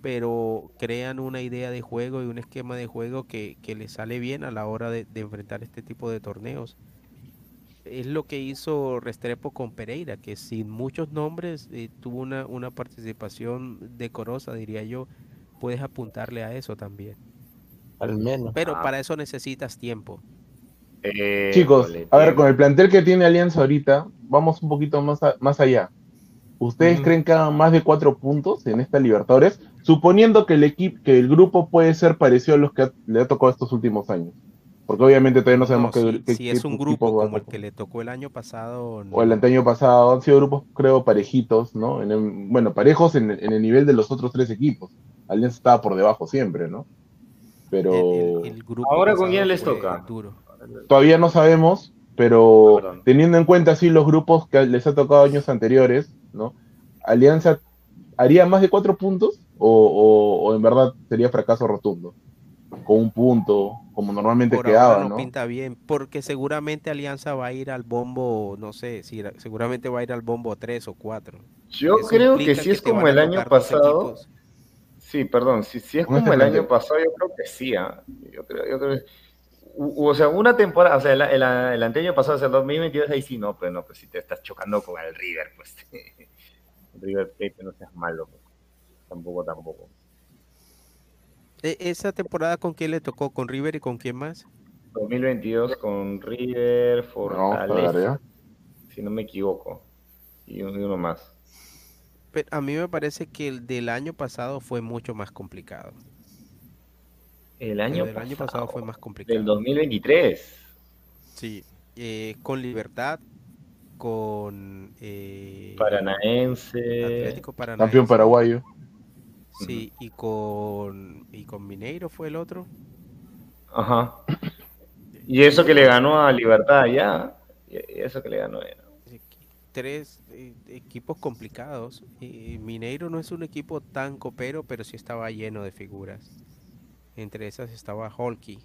pero crean una idea de juego y un esquema de juego que, que les sale bien a la hora de, enfrentar este tipo de torneos. Es lo que hizo Restrepo con Pereira, que sin muchos nombres eh, tuvo una, una participación decorosa, diría yo puedes apuntarle a eso también. Al menos. Pero para eso necesitas tiempo. Eh, Chicos, a ver, con el plantel que tiene Alianza ahorita, vamos un poquito más, más allá. ¿Ustedes creen que hagan más de cuatro puntos en esta Libertadores? Suponiendo que el equipo, que el grupo puede ser parecido a los que le ha tocado estos últimos años. Porque obviamente todavía no sabemos qué, si, es un grupo como el que le tocó el año pasado. O el año pasado, han sido grupos, creo, parejitos, ¿no? bueno, parejos en, en, el nivel de los otros tres equipos. Alianza estaba por debajo siempre, ¿no? Pero. Ahora con quién les toca. Todavía no sabemos, pero teniendo en cuenta así los grupos que les ha tocado años anteriores, ¿no? Alianza haría más de cuatro puntos o, en verdad sería fracaso rotundo con un punto como normalmente quedaba, no, pinta bien porque seguramente Alianza va a ir al bombo, no sé, si seguramente va a ir al bombo tres o cuatro. Yo creo que si es como el año pasado. Sí, perdón, si, si es como el año pasado, yo creo que sí. ¿ah? Yo creo, yo creo o sea, una temporada, o sea, el, el, el año pasado, o sea, el 2022, ahí sí, no, pero no, pues si te estás chocando con el River, pues. River Plate, no seas malo, pues. tampoco, tampoco. ¿E, ¿Esa temporada con quién le tocó? ¿Con River y con quién más? 2022 con River, Fortaleza, si no me equivoco, y uno más a mí me parece que el del año pasado fue mucho más complicado. El año, pasado, fue más complicado. El 2023. Sí, eh, con Libertad, con eh, Paranaense, Atlético Paranaense, campeón paraguayo. Sí, y con y con Mineiro fue el otro. Ajá. Y eso que le ganó a Libertad ya, y eso que le ganó tres eh, equipos complicados. Y Mineiro no es un equipo tan copero, pero sí estaba lleno de figuras. Entre esas estaba Holky.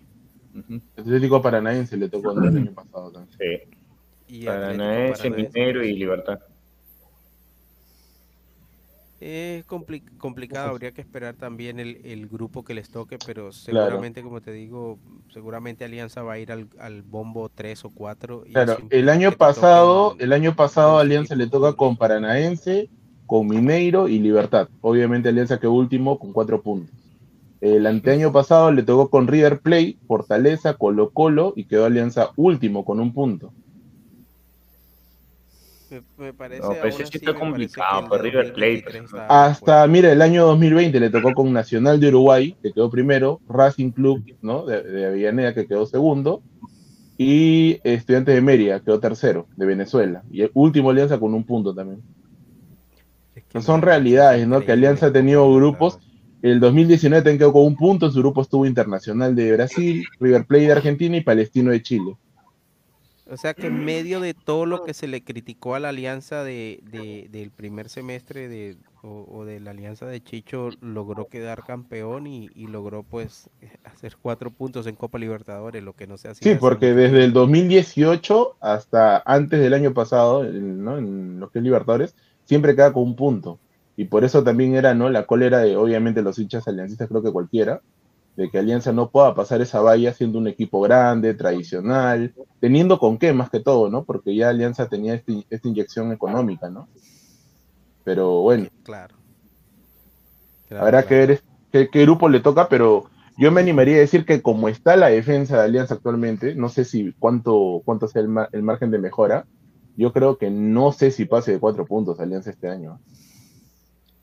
El Atlético Paranaense le tocó el año pasado también. Sí. Y Paranaense, Mineiro y Libertad. Es complicado, habría que esperar también el, grupo que les toque, pero seguramente, como te digo, seguramente Alianza va a ir al, bombo 3 o 4. claro, el año pasado, el año pasado Alianza le toca con Paranaense, con Mineiro y Libertad. Obviamente Alianza que último con 4 puntos. El anteaño pasado le tocó con River Plate, Fortaleza, Colo Colo y quedó Alianza último con un punto. Me, parece. No, pero sí está complicado, por River Plate. Pues, Hasta, mira, el año 2020 le tocó con Nacional de Uruguay, que quedó primero, Racing Club, ¿no? De, de Avellaneda, que quedó segundo, y Estudiantes de Mérida, quedó tercero, de Venezuela. Y el último Alianza con un punto también. son realidades, ¿no? Que Alianza ha tenido grupos. El 2019 también quedó con un punto, su grupo estuvo Internacional de Brasil, River Plate de Argentina y Palestino de Chile. O sea que en medio de todo lo que se le criticó a la alianza de, del primer semestre de, o, de la alianza de Chicho, logró quedar campeón y, logró pues hacer cuatro puntos en Copa Libertadores, lo que no se hacía. Sí, porque desde el 2018 hasta antes del año pasado, ¿no? en los que es Libertadores, siempre queda con un punto. Y por eso también era ¿no? la cólera de obviamente los hinchas aliancistas, creo que cualquiera, de que Alianza no pueda pasar esa valla siendo un equipo grande, tradicional, teniendo con qué más que todo, ¿no? Porque ya Alianza tenía este, esta inyección económica, ¿no? Pero bueno. Claro. Habrá que ver qué, grupo le toca, pero yo me animaría a decir que como está la defensa de Alianza actualmente, no sé si cuánto, cuánto sea el, margen de mejora, yo creo que no sé si pase de cuatro puntos Alianza este año.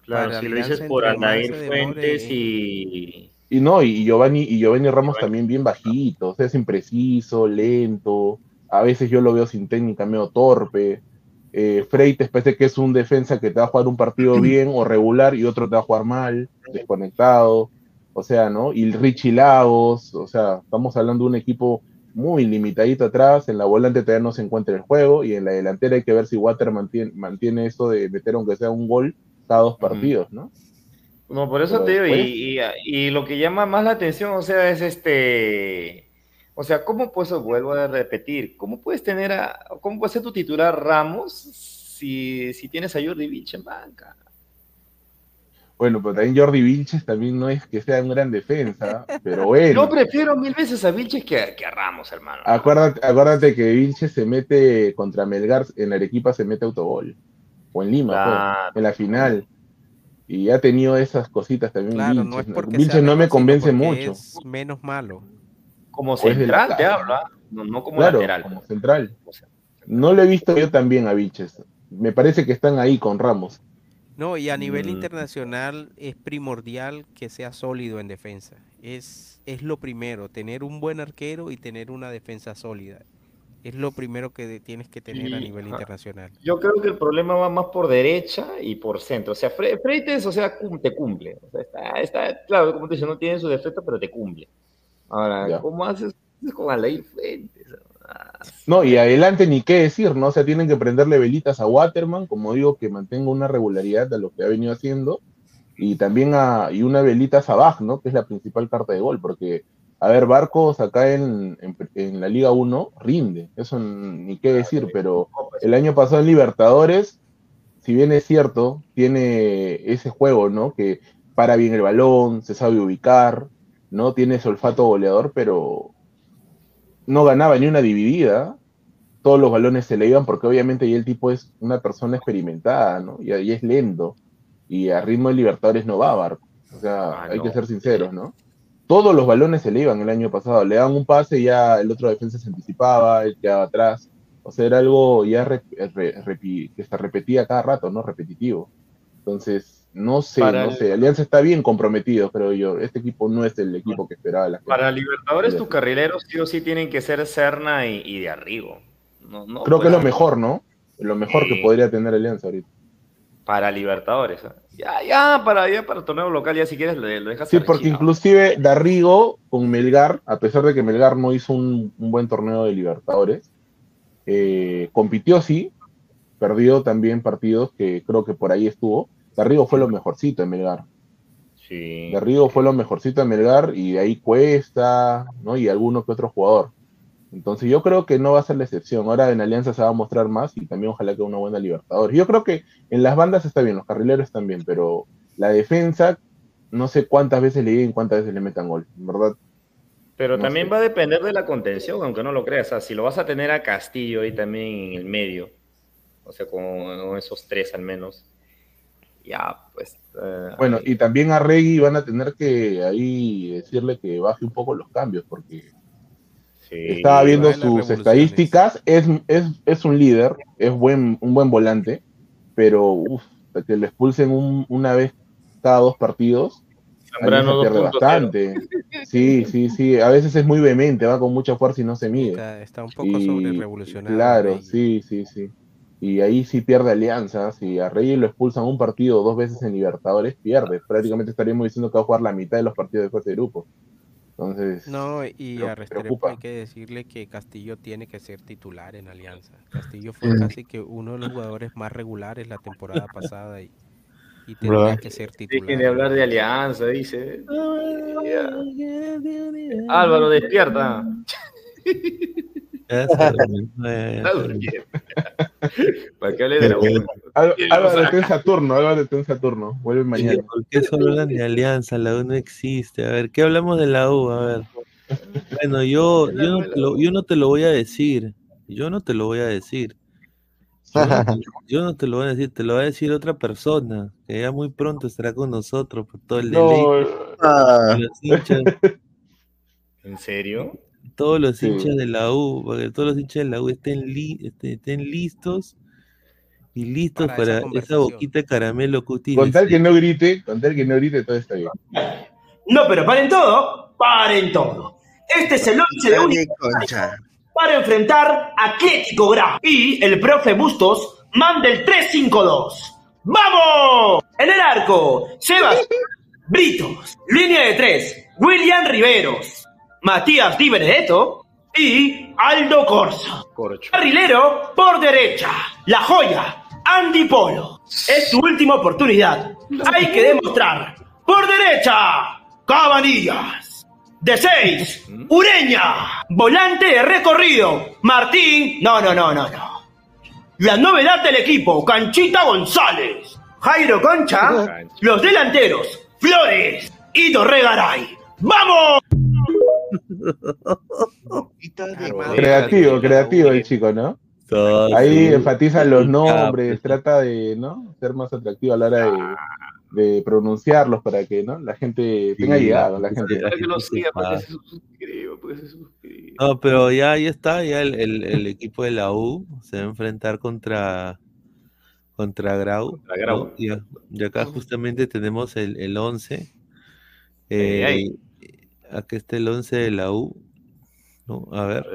Claro, Para si lo dices por demore, Fuentes y... Y no, y Giovanni, y Giovanni Ramos también bien bajito, o sea, es impreciso, lento, a veces yo lo veo sin técnica medio torpe. Eh, Freites parece que es un defensa que te va a jugar un partido bien o regular y otro te va a jugar mal, desconectado, o sea, ¿no? Y Richie Lagos, o sea, estamos hablando de un equipo muy limitadito atrás, en la volante todavía no se encuentra el juego y en la delantera hay que ver si Water mantiene, mantiene esto de meter aunque sea un gol cada dos partidos, ¿no? No, por eso te digo, después- y, y- y lo que llama más la atención, o sea, es este, o sea, ¿cómo pues, vuelvo a repetir, cómo puedes tener a, cómo puede ser tu titular Ramos si, si tienes a Jordi Vilch en banca? Bueno, pero también Jordi Vilches también no es que sea un gran defensa, pero bueno. Yo prefiero mil veces a Vilches que, a- que a Ramos, hermano. Acuérdate, acuérdate que Vilches se mete contra Melgar, en Arequipa se mete autogol. O en Lima, pues, en la final. Y ha tenido esas cositas también. Claro, no es porque Vilches sea no me convence mucho. Es menos malo. Como central te hablo, ¿ah? no, no como Claro, lateral. como central. No lo he visto yo también a Vilches. Me parece que están ahí con Ramos. No, y a nivel Mm. internacional es primordial que sea sólido en defensa. Es, es lo primero, tener un buen arquero y tener una defensa sólida. Es lo primero que de- tienes que tener a nivel ajá. internacional. Yo creo que el problema va más por derecha y por centro. O sea, Fre- Freites, o sea, cum- te cumple. O sea, está, está, claro, como te dice, no tiene su defecto, pero te cumple. Ahora, Ya. ¿cómo haces con Alain Fuentes? No, y adelante ni qué decir, ¿no? O sea, tienen que prenderle velitas a Waterman, como digo, que mantenga una regularidad de lo que ha venido haciendo, y también a, y una velita a Sabaj, ¿no? Que es la principal carta de gol, porque, a ver, Barcos acá en, en, en la Liga 1 rinde, eso ni qué decir, pero el año pasado en Libertadores, si bien es cierto, tiene ese juego, ¿no? Que para bien el balón, se sabe ubicar, ¿no? Tiene ese olfato goleador, pero no ganaba ni una dividida, todos los balones se le iban porque obviamente ya el tipo es una persona experimentada, ¿no? Y ahí es lento. Y a ritmo de Libertadores no va Barco. O sea, hay que ser sinceros, ¿no? Todos los balones se le iban el año pasado. Le daban un pase y ya el otro defensa se anticipaba, él quedaba atrás. O sea, era algo ya re- re- repi- que se repetía cada rato, ¿no? Repetitivo. Entonces, no sé, Para no el- sé. Alianza está bien comprometido, creo yo. Este equipo no es el equipo que esperaba la gente. Para Libertadores, tus carrileros sí o sí tienen que ser Serna y, y de Arrigo. No, no, Creo que es lo mejor, ¿no? Lo mejor que podría tener Alianza ahorita. Para Libertadores. ¿ah? Ya, ya, para, ya para el torneo local, ya si quieres lo, lo dejas Sí, porque inclusive Darrigo con Melgar, a pesar de que Melgar no hizo un, un buen torneo de Libertadores, eh, compitió sí, perdió también partidos que creo que por ahí estuvo. Darrigo fue lo mejorcito en Melgar. Sí. Darrigo fue lo mejorcito en Melgar y de ahí Cuesta, ¿no? Y alguno que otro jugador. Entonces yo creo que no va a ser la excepción. Ahora en Alianza se va a mostrar más y también ojalá que una buena Libertadores. Yo creo que en las bandas está bien, los carrileros están bien, pero la defensa, no sé cuántas veces le lleguen, cuántas veces le metan gol. En verdad, Pero No también sé. va a depender de la contención, aunque no lo creas. O sea, si lo vas a tener a Castillo ahí también en el medio, o sea, con, esos tres al menos, ya, pues. eh, Bueno, y también a Regui van a tener que ahí decirle que baje un poco los cambios, porque estaba viendo sus estadísticas, es, es, es un líder, es buen, un buen volante, pero uf, que le expulsen un- una vez cada dos partidos, Zambrano pierde 2.0. bastante. Sí, sí, sí, a veces es muy vehemente, va con mucha fuerza y no se mide. Está, está un poco Y- sobre revolucionario. Claro, sí, sí, sí. Y ahí sí pierde alianza. Si a Reyes lo expulsan un partido dos veces en Libertadores, pierde. Prácticamente estaríamos diciendo que va a jugar la mitad de los partidos de fase de grupo. Entonces, No, y a Restrepo preocupa. hay que decirle que Castillo tiene que ser titular en Alianza. Castillo fue casi que uno de los jugadores más regulares la temporada pasada y, y tendría ¿Verdad? que ser titular. Dejen de hablar de alianza, dice. Álvaro, despierta. Está durmiendo. Para que hable de la U. Ál- Álvaro está en Saturno, Álvaro está en Saturno. Vuelve mañana. ¿Por qué solo hablan de alianza? La U no existe. A ver, ¿qué hablamos de la U? A ver. Bueno, yo, yo, no, te lo, yo no te lo voy a decir. Yo no te lo voy a decir. Yo no, te- yo no te lo voy a decir, te lo va a decir otra persona, que ya muy pronto estará con nosotros por todo el No, deleite ah. ¿En serio? Todos los Sí. hinchas de la U, para que todos los hinchas de la U estén, li- este, estén listos y listos Para para, esa boquita de caramelo cuti. Con tal que no grite, con tal que no grite, todo está bien. No, pero paren todo, paren todo. Este es el 11 de concha. para enfrentar a Atlético Grau. Y el profe Bustos manda el 3-5-2. ¡Vamos! En el arco, Sebas Britos. Línea de tres, William Riveros, Matías Di Benedetto y Aldo Corso. Carrilero por derecha, La Joya, Andy Polo. Es tu última oportunidad. Hay que demostrar. Por derecha, Cabanillas. De seis, Ureña. Volante de recorrido, Martín. No, no, no, no, no. La novedad del equipo, Canchita González. Jairo Concha. Los delanteros, Flores y Dorregaray. ¡Vamos! Creativo, creativo el chico, ¿no? Ahí enfatiza los nombres, trata de, ¿no? Ser más atractivo a la hora de, de pronunciarlos para que, ¿no? La gente tenga Sí, llegado, la gente. la gente lo siga, sepa. para que se suscriba, para que se suscriba. No, pero ya ahí está, ya el, el- el equipo de la U se va a enfrentar contra, contra Grau. Contra Grau. ¿no? Y, acá justamente tenemos el, el 11. Ey, Eh. Aquí está el 11 de la U. ¿no? A ver.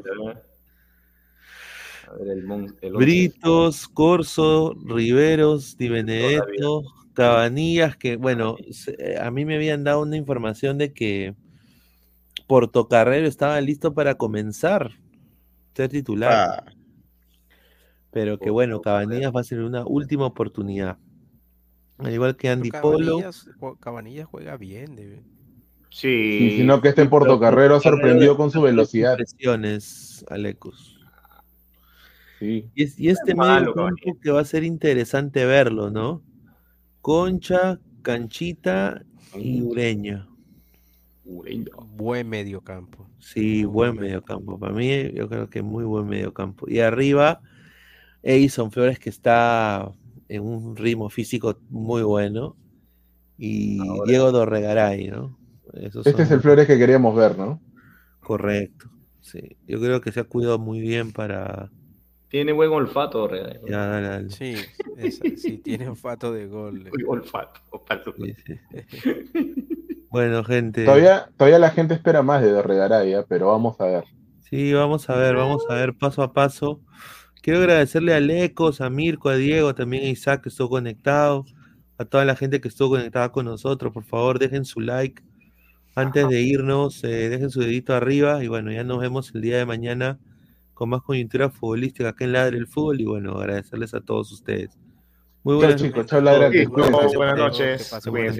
A ver, el, mon- el once. Britos, Corso, Riveros, Di Benedetto, Cabanillas, que bueno, eh, a mí me habían dado una información de que Portocarrero estaba listo para comenzar, ser titular. Pero que bueno, Cabanillas va a ser una última oportunidad. Al igual que Andy Polo. Cabanillas, jue- Cabanillas juega bien. de- Sí. Y sino que este Portocarrero ha sorprendido con su velocidad. Impresiones, Alecos. Sí. Y, es- y este Malo, medio campo que va a ser interesante verlo, ¿no? Concha, Canchita y Ureña. Buen mediocampo. Sí, buen mediocampo. Para mí, yo creo que muy buen mediocampo. Y arriba, Edison Flores, que está en un ritmo físico muy bueno. Y Diego Dorregaray, ¿no? Esos Este es el Flores que queríamos ver, ¿no? Correcto. Sí, yo creo que se ha cuidado muy bien para. Tiene buen olfato, Real. Ya, dale, dale. Sí, esa- sí, tiene olfato de gol. Olfato. olfato. Bueno, gente. Todavía, todavía la gente espera más de Dorregaray, ¿eh? pero vamos a ver. Sí, vamos a ver, vamos a ver paso a paso. Quiero agradecerle a Lecos, a Mirko, a Diego, también a Isaac que estuvo conectado, a toda la gente que estuvo conectada con nosotros. Por favor, dejen su like antes de irnos, eh, dejen su dedito arriba y bueno, ya nos vemos el día de mañana con más coyuntura futbolística acá en Ladre el Fútbol y bueno, agradecerles a todos ustedes. Muy Chao, buenas chicos, noches. chao, cuídense. buenas Buenas noches. Que buenas.